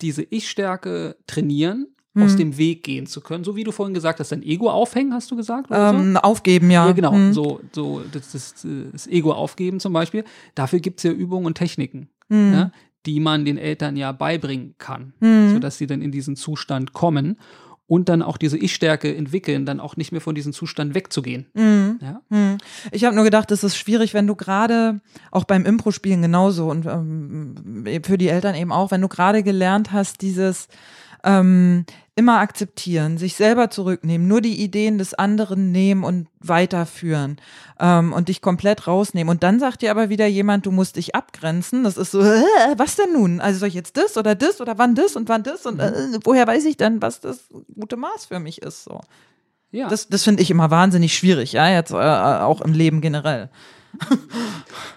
diese Ich-Stärke trainieren, Mhm. aus dem Weg gehen zu können. So wie du vorhin gesagt hast, dein Ego aufhängen, hast du gesagt? Oder so? Ähm, aufgeben, ja. Ja, genau. Hm. So, so das, das, das Ego aufgeben zum Beispiel. Dafür gibt es ja Übungen und Techniken, ja, die man den Eltern ja beibringen kann, Hm. sodass sie dann in diesen Zustand kommen und dann auch diese Ich-Stärke entwickeln, dann auch nicht mehr von diesem Zustand wegzugehen. Hm. Ja? Hm. Ich habe nur gedacht, es ist schwierig, wenn du gerade, auch beim Impro-Spielen genauso und ähm, für die Eltern eben auch, wenn du gerade gelernt hast, dieses ähm, immer akzeptieren, sich selber zurücknehmen, nur die Ideen des anderen nehmen und weiterführen ähm, und dich komplett rausnehmen. Und dann sagt dir aber wieder jemand, du musst dich abgrenzen. Das ist so, äh, was denn nun? Also soll ich jetzt das oder das oder wann das und wann das? Und äh, woher weiß ich denn, was das gute Maß für mich ist? So. Ja. Das, das finde ich immer wahnsinnig schwierig, ja, jetzt äh, auch im Leben generell.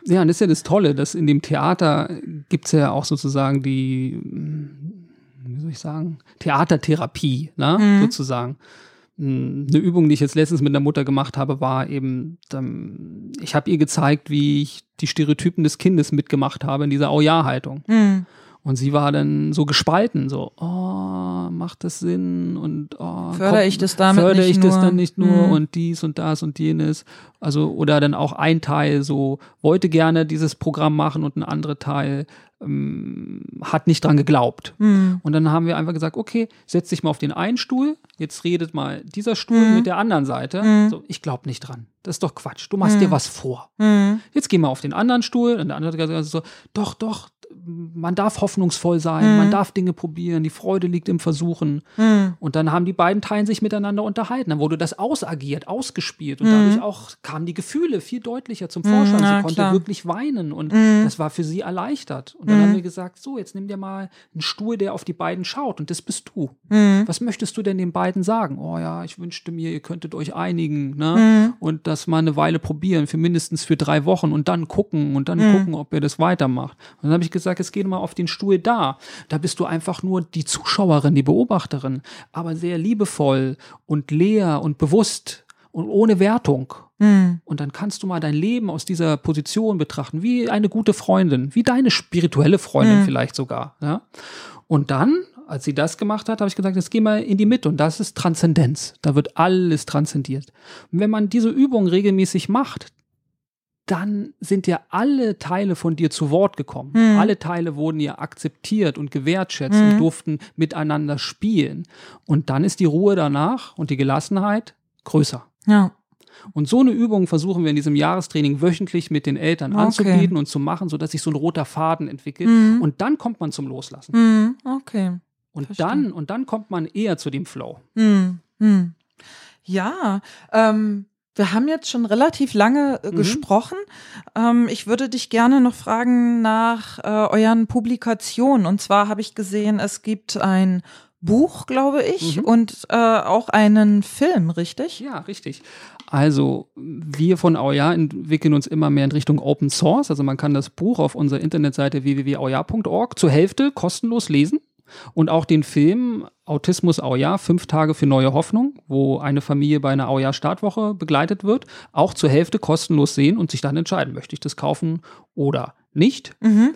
Ja, und das ist ja das Tolle, dass in dem Theater gibt's ja auch sozusagen die, soll ich sagen, Theatertherapie, ne? Mhm. sozusagen. Mm, Eine Übung, die ich jetzt letztens mit einer Mutter gemacht habe, war eben, ich habe ihr gezeigt, wie ich die Stereotypen des Kindes mitgemacht habe in dieser Oh-Ja-Haltung. Hm. Und sie war dann so gespalten, so, oh, macht das Sinn und oh, Fördere ich das damit fördere ich das nur? dann nicht nur Hm. und dies und das und jenes. Also, oder dann auch ein Teil so, wollte gerne dieses Programm machen und ein anderer Teil hat nicht dran geglaubt. Hm. Und dann haben wir einfach gesagt, okay, setz dich mal auf den einen Stuhl, jetzt redet mal dieser Stuhl Mhm. mit der anderen Seite. Mhm. So, ich glaube nicht dran. Das ist doch Quatsch. Du machst dir was vor. Hm. Jetzt geh mal auf den anderen Stuhl und der andere hat gesagt so, doch, doch, man darf hoffnungsvoll sein, Mhm. man darf Dinge probieren, die Freude liegt im Versuchen. Hm. Und dann haben die beiden Teilen sich miteinander unterhalten. Dann wurde das ausagiert, ausgespielt und Mhm. dadurch auch kamen die Gefühle viel deutlicher zum Vorschein. na, sie konnte klar. wirklich weinen und Mhm. das war für sie erleichtert. Und dann Mhm. haben wir gesagt, so, jetzt nimm dir mal einen Stuhl, der auf die beiden schaut und das bist du. Was möchtest du denn den beiden sagen? Oh ja, ich wünschte mir, ihr könntet euch einigen, ne? Mhm. Und das mal eine Weile probieren, für mindestens für drei Wochen und dann gucken und dann Mhm. gucken, ob ihr das weitermacht. Und dann habe ich gesagt, jetzt geh mal auf den Stuhl da. Da bist du einfach nur die Zuschauerin, die Beobachterin, aber sehr liebevoll und leer und bewusst und ohne Wertung. Hm. Und dann kannst du mal dein Leben aus dieser Position betrachten, wie eine gute Freundin, wie deine spirituelle Freundin Mhm. vielleicht sogar. Ja? Und dann, als sie das gemacht hat, habe ich gesagt, jetzt geh mal in die Mitte. Und das ist Transzendenz. Da wird alles transzendiert. Und wenn man diese Übung regelmäßig macht, dann sind ja alle Teile von dir zu Wort gekommen. Mhm. Alle Teile wurden ja akzeptiert und gewertschätzt Mhm. und durften miteinander spielen. Und dann ist die Ruhe danach und die Gelassenheit größer. Ja. Und so eine Übung versuchen wir in diesem Jahrestraining wöchentlich mit den Eltern Okay. anzubieten und zu machen, sodass sich so ein roter Faden entwickelt. Mhm. Und dann kommt man zum Loslassen. Hm. Okay. Und dann, und dann kommt man eher zu dem Flow. Hm. Hm. Ja, ähm, wir haben jetzt schon relativ lange äh, Mhm. gesprochen. Ähm, ich würde dich gerne noch fragen nach äh, euren Publikationen. Und zwar habe ich gesehen, es gibt ein Buch, glaube ich, Mhm. und äh, auch einen Film, richtig? Ja, richtig. Also, wir von Auja entwickeln uns immer mehr in Richtung Open Source. Also, man kann das Buch auf unserer Internetseite www.auja.org zur Hälfte kostenlos lesen. Und auch den Film Autismus Auja, fünf Tage für neue Hoffnung, wo eine Familie bei einer Auja-Startwoche begleitet wird, auch zur Hälfte kostenlos sehen und sich dann entscheiden, möchte ich das kaufen oder nicht. Mhm.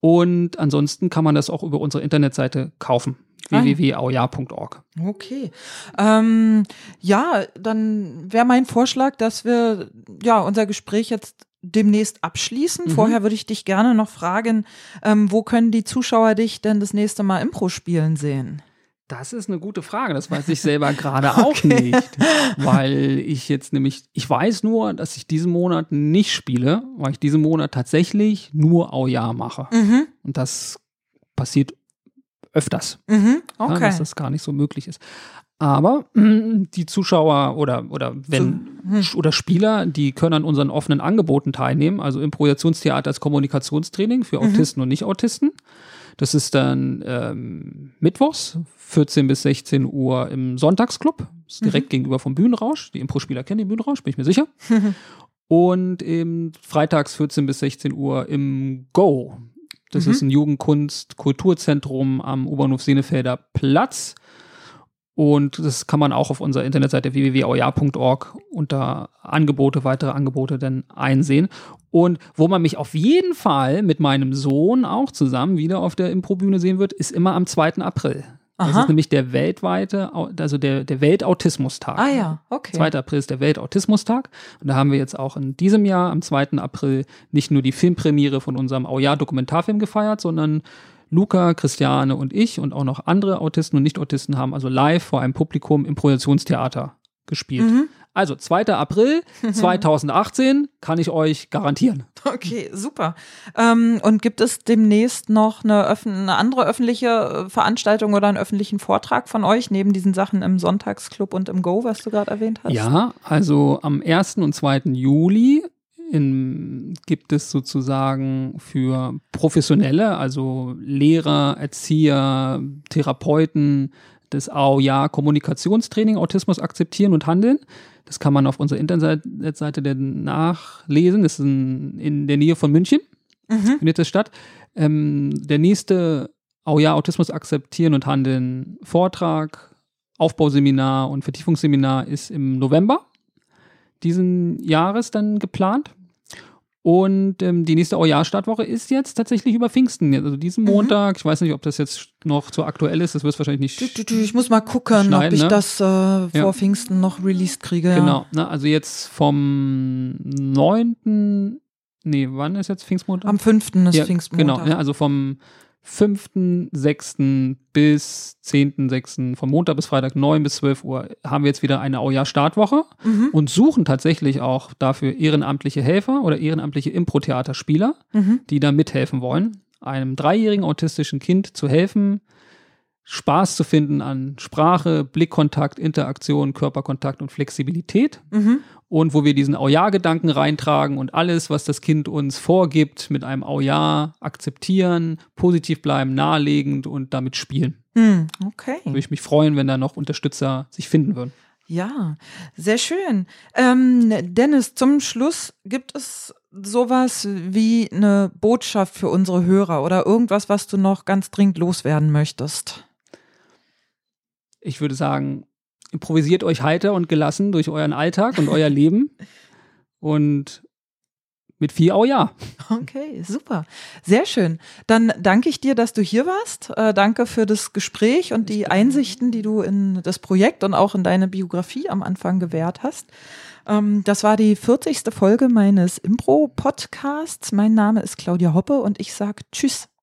Und ansonsten kann man das auch über unsere Internetseite kaufen, Ah ja. www.auja.org. Okay. Ähm, ja, dann wäre mein Vorschlag, dass wir ja unser Gespräch jetzt demnächst abschließen. Mhm. Vorher würde ich dich gerne noch fragen, ähm, wo können die Zuschauer dich denn das nächste Mal Impro spielen sehen? Das ist eine gute Frage. Das weiß ich selber gerade auch nicht. Weil ich jetzt nämlich, ich weiß nur, dass ich diesen Monat nicht spiele, weil ich diesen Monat tatsächlich nur Aujahr mache. Mhm. Und das passiert öfters. Mhm. Ja, Okay. dass das gar nicht so möglich ist. Aber die Zuschauer oder, oder wenn hm. oder Spieler, die können an unseren offenen Angeboten teilnehmen, also Improvisationstheater als Kommunikationstraining für Mhm. Autisten und Nicht-Autisten. Das ist dann ähm, mittwochs, 14 bis 16 Uhr im Sonntagsclub. Ist direkt Mhm. gegenüber vom Bühnenrausch. Die Impro-Spieler kennen den Bühnenrausch, bin ich mir sicher. Und eben freitags 14 bis 16 Uhr im Go. Das Mhm. ist ein Jugendkunst-Kulturzentrum am U-Bahnhof Senefelder Platz. Und das kann man auch auf unserer Internetseite www.auja.org unter Angebote, weitere Angebote dann einsehen. Und wo man mich auf jeden Fall mit meinem Sohn auch zusammen wieder auf der Improbühne sehen wird, ist immer am 2. April. Das Aha. ist nämlich der weltweite, also der, der Weltautismustag. Ah ja, okay. 2. April ist der Weltautismustag. Und da haben wir jetzt auch in diesem Jahr, am 2. April, nicht nur die Filmpremiere von unserem Auja-Dokumentarfilm gefeiert, sondern Luca, Christiane und ich und auch noch andere Autisten und Nicht-Autisten haben also live vor einem Publikum Improvisationstheater gespielt. Mhm. Also 2. April 2018 kann ich euch garantieren. Okay, super. Ähm, und gibt es demnächst noch eine, eine andere öffentliche äh, Veranstaltung oder einen öffentlichen Vortrag von euch, neben diesen Sachen im Sonntagsclub und im Go, was du gerade erwähnt hast? Ja, also am 1. und 2. Juli in, gibt es sozusagen für Professionelle, also Lehrer, Erzieher, Therapeuten, das AOJA Kommunikationstraining Autismus akzeptieren und handeln. Das kann man auf unserer Internetseite nachlesen. Das ist in, in der Nähe von München, Mhm. findet das statt. Ähm, der nächste AOJA Autismus akzeptieren und handeln Vortrag, Aufbauseminar und Vertiefungsseminar ist im November diesen Jahres dann geplant. Und ähm, die nächste Aujahr-Startwoche ist jetzt tatsächlich über Pfingsten. Also diesen Mhm. Montag. Ich weiß nicht, ob das jetzt noch so aktuell ist. Das wird wahrscheinlich nicht. Ich muss mal gucken, ob ich ne? das äh, vor Pfingsten noch released kriege. Genau. Ne? Also jetzt vom 9. Nee, wann ist jetzt Pfingstmontag? Am 5. ist Ja, Pfingstmontag. Genau, ja, also vom 5.6. bis 10.6., vom Montag bis Freitag 9 bis 12 Uhr, haben wir jetzt wieder eine Aujahr-Startwoche Mhm. und suchen tatsächlich auch dafür ehrenamtliche Helfer oder ehrenamtliche Impro-Theaterspieler, Mhm. die da mithelfen wollen, einem dreijährigen autistischen Kind zu helfen, Spaß zu finden an Sprache, Blickkontakt, Interaktion, Körperkontakt und Flexibilität Mhm. und wo wir diesen Au-Ja-Gedanken reintragen und alles, was das Kind uns vorgibt, mit einem Au-Ja akzeptieren, positiv bleiben, nahelegend und damit spielen. Hm, okay. Würde ich mich freuen, wenn da noch Unterstützer sich finden würden. Ja, sehr schön. Ähm, Dennis, zum Schluss gibt es sowas wie eine Botschaft für unsere Hörer oder irgendwas, was du noch ganz dringend loswerden möchtest? Ich würde sagen, improvisiert euch heiter und gelassen durch euren Alltag und euer Leben und mit viel Au-Ja. Okay, super. Sehr schön. Dann danke ich dir, dass du hier warst. Äh, danke für das Gespräch und die Einsichten, die du in das Projekt und auch in deine Biografie am Anfang gewährt hast. Ähm, das war die 40. Folge meines Impro-Podcasts. Mein Name ist Claudia Hoppe und ich sage Tschüss.